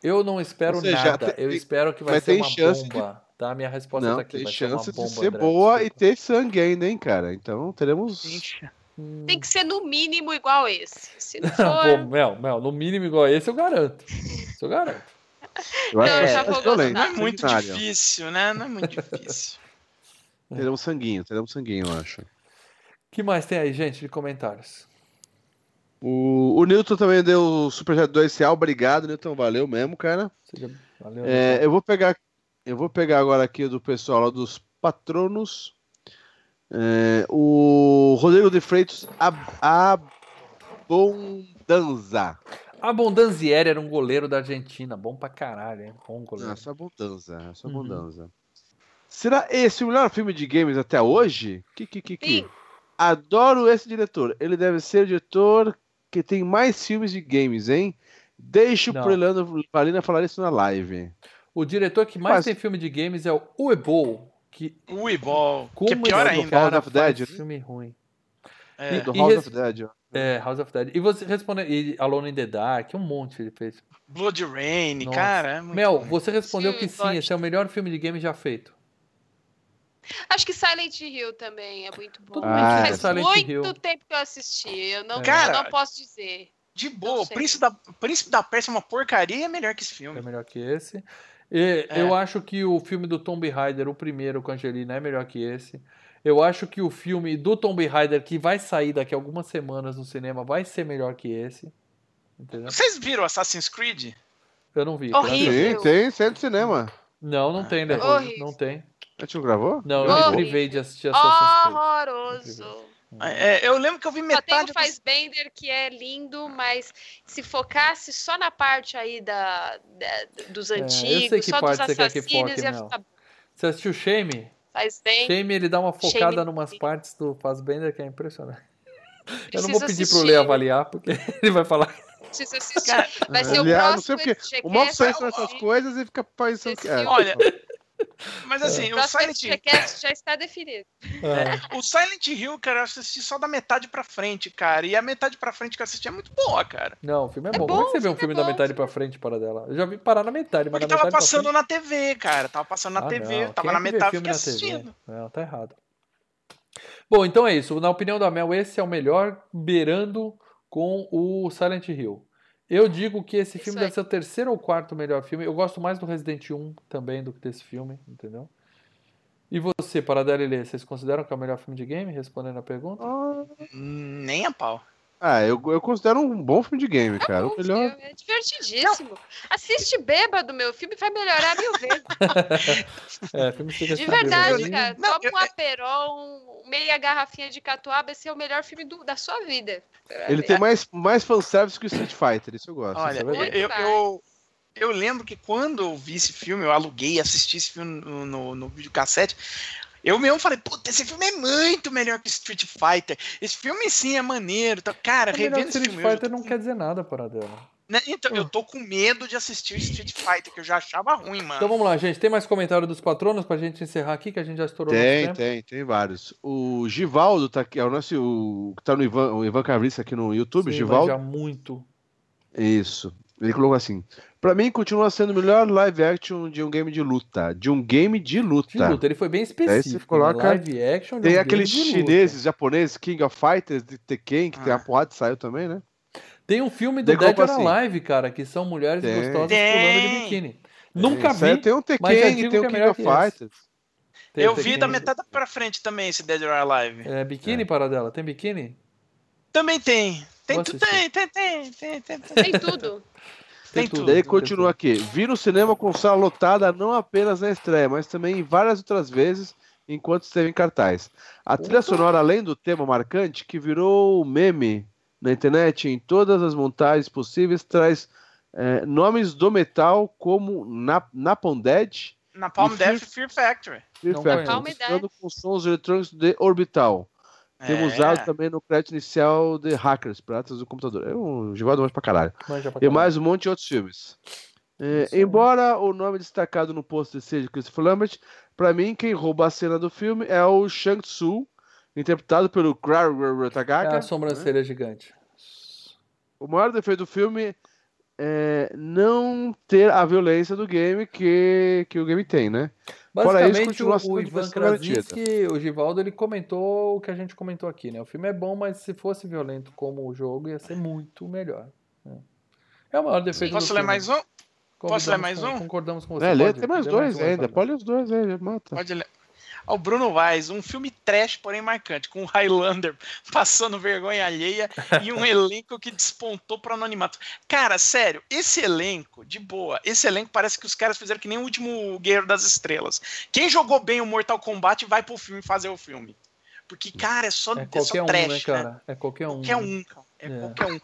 Eu não espero seja, nada. Tem, eu espero que vai, ser uma bomba. Que... Tá, minha resposta não, tá aqui. Tem vai chance ser de ser boa e ter sangue ainda, hein, cara. Então teremos. Tem que ser no mínimo igual esse. Se não for... Pô, Mel, Mel, no mínimo igual esse eu garanto. Isso eu garanto. Eu acho não, é vou violento, Não é muito difícil, né? Não é muito difícil. teremos sanguinho, teremos sanguinho, eu acho que mais tem aí, gente, de comentários? O, o Newton também deu o Superchat 2 real. Obrigado, Newton. Valeu mesmo, cara. Valeu, é, eu vou pegar eu vou pegar agora aqui do pessoal lá dos patronos. É, o Rodrigo de Freitas Abondanza. Abondanzieri era um goleiro da Argentina. Bom pra caralho, hein? Bom goleiro. Essa Abondanza. Essa Abondanza. Uhum. Será esse o melhor filme de games até hoje? Que, que, que, que? Adoro esse diretor. Ele deve ser o diretor que tem mais filmes de games, hein? Deixa o Leandro Valina falar isso na live. O diretor que mais Mas... tem filme de games é o Uebol. Que... Uebol. Que é pior ainda. House of Dead. Né? Filme ruim. É. E, do House res... of Dead. Ó. É, House of Dead. E você respondeu. E Alone in the Dark, um monte ele fez. Blood Rain, Nossa. cara. É Mel, você respondeu sim, que sim, esse é o melhor filme de game já feito. Acho que Silent Hill também é muito bom. Ah, Faz Silent muito Hill. tempo que eu assisti. Eu não, Cara, eu não posso dizer. De boa, Príncipe da, Príncipe da Pérsia é uma porcaria é melhor que esse filme. É melhor que esse. E, é. Eu acho que o filme do Tomb Raider, o primeiro com a Angelina, é melhor que esse. Eu acho que o filme do Tomb Raider, que vai sair daqui a algumas semanas no cinema, vai ser melhor que esse. Entendeu? Vocês viram Assassin's Creed? Eu não vi. Horrível. Tem, tem, de cinema. Não, não tem, né? Não tem. A gente não gravou? Não, eu me privei de assistir Assassin's Creed. Horroroso. É, eu lembro que eu vi metade. Só tem o Fassbender que é lindo, mas se focasse só na parte aí da, da dos antigos, é, só dos assassinos, ia ficar... Você assistiu Shame? Faz bem. Shame, ele dá uma focada Shame numas partes do Fassbender que é impressionante. Eu não vou pedir assistir. pro Lê avaliar, porque ele vai falar. Precisa assistir. Vai ser o próximo. Não sei porque. O mal pensa nessas coisas e fica pensando que. É, Olha, mas assim, é. o Silent Hill. já está definido. É. O Silent Hill, cara, eu assisti só da metade pra frente, cara. E a metade pra frente que eu assisti é muito boa, cara. Não, o filme é, é bom. bom. Como é que você vê um filme é da metade pra frente para dela? Eu já vi parar na metade, mas Porque tava passando na TV, cara. Tava passando na ah, TV, não. tava Quem na metade e fiquei assistindo. Não, tá errado. Bom, então é isso. Na opinião da Mel, esse é o melhor beirando com o Silent Hill. Eu digo que esse filme deve ser o terceiro ou quarto melhor filme. Eu gosto mais do Resident 1 também do que desse filme, entendeu? E você, Paradela e Lê, vocês consideram que é o melhor filme de game? Respondendo a pergunta? Hum, nem a pau. Ah, eu, eu considero um bom filme de game, é cara. o melhor... Filme, é divertidíssimo. Não. Assiste bêbado, meu filme vai melhorar mil vezes. é, filme de verdade, cara. Não, Toma um aperol, meia garrafinha de catuaba, esse é o melhor filme do, da sua vida. Ele é. tem mais, mais fanservice que o Street Fighter, isso eu gosto. Olha, é eu, eu, eu, lembro que quando eu vi esse filme, eu aluguei, assisti esse filme no, no, no videocassete. Eu mesmo falei, puta, esse filme é muito melhor que Street Fighter. Esse filme sim é maneiro. Então, cara, é revendo Street filme, Fighter não quer dizer nada para dela. Né? Então, eu tô com medo de assistir o Street Fighter, que eu já achava ruim, mano. Então vamos lá, gente. Tem mais comentário dos patronos pra gente encerrar aqui, que a gente já estourou Tem, tem, tem vários. O Givaldo tá aqui, é o nosso, o, que tá no Ivan, o Ivan Cavriça aqui no YouTube, Sim, Givaldo. já muito. Isso. Ele colocou assim: Pra mim, continua sendo o melhor live action de um game de luta. De um game de luta. De luta. Ele foi bem específico. Aí você coloca. Né? Live action tem um aqueles chineses, japoneses, King of Fighters, de Tekken, que ah. tem a porrada que saiu também, né? Tem um filme do Dead or assim. Alive, cara, que são mulheres tem. gostosas tem. pulando de biquíni. Nunca vi. Tem um Tekken, tem um King of Fighters. Tem, eu vi da metade pra frente também esse Dead or Alive. É biquíni é. para dela? Tem biquíni? Também tem. Tem, tu, tem, tem, tem, tem, tem, tem. tudo. Tem tudo. Daí continua aqui. Vi no cinema com sala lotada não apenas na estreia, mas também em várias outras vezes enquanto esteve em cartaz. A trilha sonora, além do tema marcante, que virou meme na internet em todas as montagens possíveis, traz é, nomes do metal como Napalm Dead, Napalm Death e Fear Factory. Fear Factory, com sons eletrônicos de Orbital. É. Temos usado também no crédito inicial de Hackers, Pratas do Computador. É um jogado mais pra caralho. pra caralho. E mais um monte de outros filmes. É, embora o nome destacado no pôster seja Christopher Lambert, para mim quem rouba a cena do filme é o Shang Tsu, interpretado pelo Krar Tagaka. É a sobrancelha né? gigante. O maior defeito do filme é, não ter a violência do game que, que o game tem, né? Basicamente, isso, o, o Ivan Krasinski, o Givaldo, ele comentou o que a gente comentou aqui, né? O filme é bom, mas se fosse violento como o jogo, ia ser muito melhor. Né? É o maior defeito Posso ler mais um? Posso ler mais um? Concordamos com você. É, lê, tem mais dois mais ainda. Pode ler os dois aí, mata. Pode ler ao Bruno Vaz, um filme trash, porém marcante, com o Highlander passando vergonha alheia e um elenco que despontou para anonimato. Cara, sério, esse elenco, de boa, esse elenco parece que os caras fizeram que nem o último Guerreiro das Estrelas. Quem jogou bem o Mortal Kombat vai pro filme fazer o filme. Porque, cara, é só, é, é só um, trash, né, cara? Né? É qualquer um. Qualquer um, É, é. qualquer um.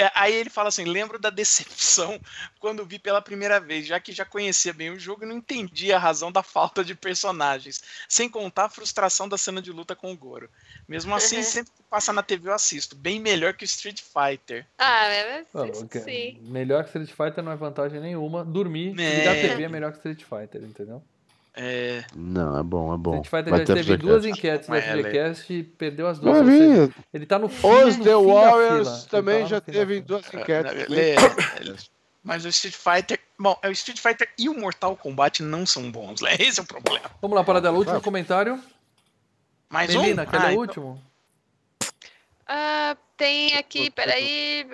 É, aí ele fala assim: lembro da decepção quando vi pela primeira vez, já que já conhecia bem o jogo e não entendia a razão da falta de personagens, sem contar a frustração da cena de luta com o Goro. Mesmo assim, uhum. sempre que passa na TV eu assisto. Bem melhor que o Street Fighter. Ah, é, sim. Melhor que Street Fighter não é vantagem nenhuma. Dormir é. ligar a TV é melhor que Street Fighter, entendeu? É... Não, é bom, é bom. Street Fighter já teve duas enquetes no FGCast e perdeu as duas. Seja, ele tá no fim, Os no The fim Warriors também já teve duas enquetes. Mas o Street Fighter. Bom, o Street Fighter e o Mortal Kombat não são bons, né? Esse é o problema. Vamos lá, para dela, último comentário. Mais Melina, um? quer ah, ler o então... último? Uh, tem aqui, peraí.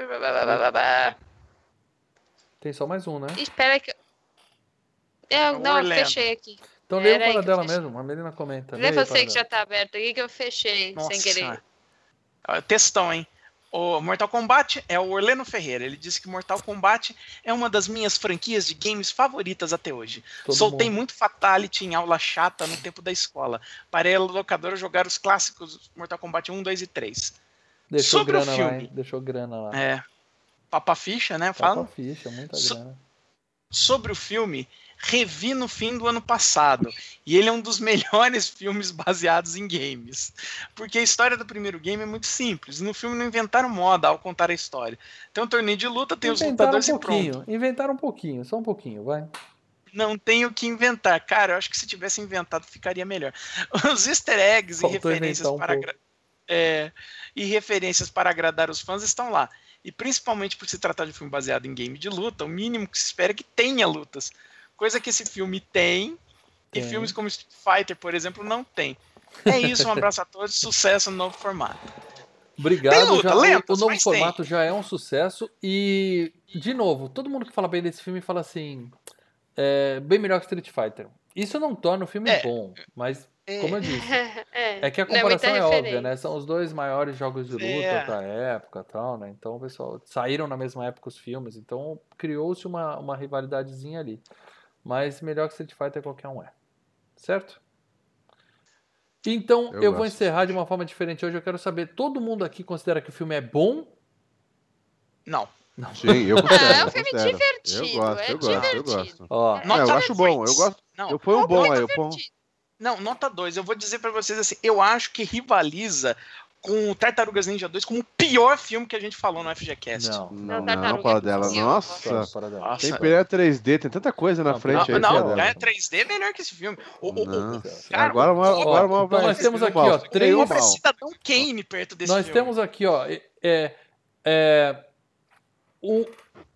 Tem só mais um, né? Espera que. Eu, não, eu fechei aqui. Então lê para dela mesmo, a Melina comenta. Lê você que já tá aberto aqui que eu fechei Nossa. sem querer. Textão, hein? O Mortal Kombat é o Orleno Ferreira. Ele disse que Mortal Kombat é uma das minhas franquias de games favoritas até hoje. Todo Soltei mundo. muito Fatality em aula chata no tempo da escola. Parei a locadora jogar os clássicos Mortal Kombat 1, 2 e 3. Deixou Sobre grana o filme. Lá, Deixou grana lá. É. Papa ficha, né? Fala. Papa ficha, muita so grana. Sobre o filme, revi no fim do ano passado. E ele é um dos melhores filmes baseados em games. Porque a história do primeiro game é muito simples. No filme não inventaram moda ao contar a história. Tem um torneio de luta, tem inventaram os lutadores um pouquinho, e pronto. Inventaram um pouquinho, só um pouquinho, vai. Não tem o que inventar. Cara, eu acho que se tivesse inventado ficaria melhor. Os easter eggs Faltou e referências um para é, e referências para agradar os fãs estão lá. E principalmente por se tratar de um filme baseado em game de luta, o mínimo que se espera é que tenha lutas. Coisa que esse filme tem, e filmes como Street Fighter, por exemplo, não tem. É isso, um abraço a todos, sucesso no novo formato. Obrigado. Luta, já, lentos, o novo formato tem. já é um sucesso. E, de novo, todo mundo que fala bem desse filme fala assim: é, bem melhor que Street Fighter. Isso não torna o filme é. bom, mas, é. como eu disse, é, é que a comparação é, óbvia, né? São os dois maiores jogos de luta é. da época tal, né? Então, pessoal, saíram na mesma época os filmes, então criou-se uma, uma rivalidadezinha ali. Mas melhor que Street Fighter qualquer um é. Certo? Então, eu, eu vou encerrar de uma forma diferente hoje. Eu quero saber, todo mundo aqui considera que o filme é bom? Não. Não. Sim, eu considero. É um filme divertido. Eu gosto, é eu gosto, divertido. eu gosto. Ó, é, eu acho bom, eu gosto. Não, eu ponho um bom aí, eu ponho... Não, nota 2. Eu vou dizer para vocês assim, eu acho que rivaliza com Tartarugas Ninja 2 como o pior filme que a gente falou no FGCast. Não, não, não, não para dela. Nossa, Nossa, tem Império 3D, tem tanta coisa na frente não, aí. Não, é 3D é melhor que esse filme. O, o, o, cara, agora, agora, agora ó, então nós temos aqui, ó, três... Uma Cidadão Kane perto desse nós filme. Nós temos aqui, ó, é, é, o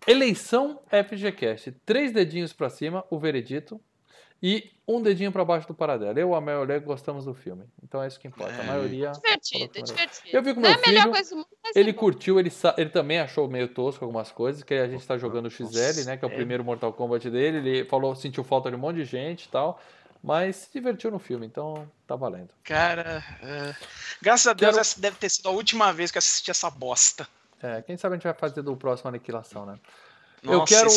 eleição FGCast. Três dedinhos para cima, o veredito. E um dedinho para baixo do paradelo. Eu, a Mel e o gostamos do filme. Então é isso que importa. A é. maioria. Divertido, é divertido. Eu vi com meu é filho. Coisa, ele curtiu, ele, ele também achou meio tosco algumas coisas, que a gente tá jogando o XL, né? Que é o primeiro Mortal Kombat dele. Ele falou, sentiu falta de um monte de gente e tal. Mas se divertiu no filme, então tá valendo. Cara, é... graças a Deus, Quero... essa deve ter sido a última vez que eu assisti essa bosta. É, quem sabe a gente vai fazer do próximo Aniquilação, né? Nossa, eu quero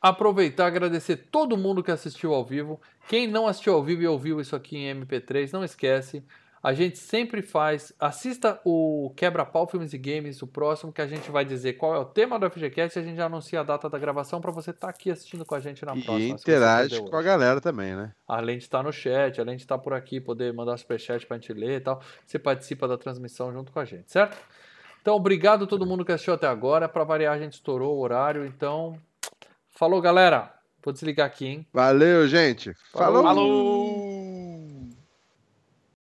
aproveitar e agradecer todo mundo que assistiu ao vivo. Quem não assistiu ao vivo e ouviu isso aqui em MP3, não esquece. A gente sempre faz. Assista o Quebra-Pau Filmes e Games, o próximo, que a gente vai dizer qual é o tema do FGCast e a gente já anuncia a data da gravação para você estar tá aqui assistindo com a gente na próxima. E interage com a galera também, né? Além de estar no chat, além de estar por aqui, poder mandar superchat para a gente ler e tal, você participa da transmissão junto com a gente, certo? Então, obrigado a todo mundo que assistiu até agora. Para variar, a gente estourou o horário. Então, falou, galera. Vou desligar aqui, hein? Valeu, gente. Falou. falou.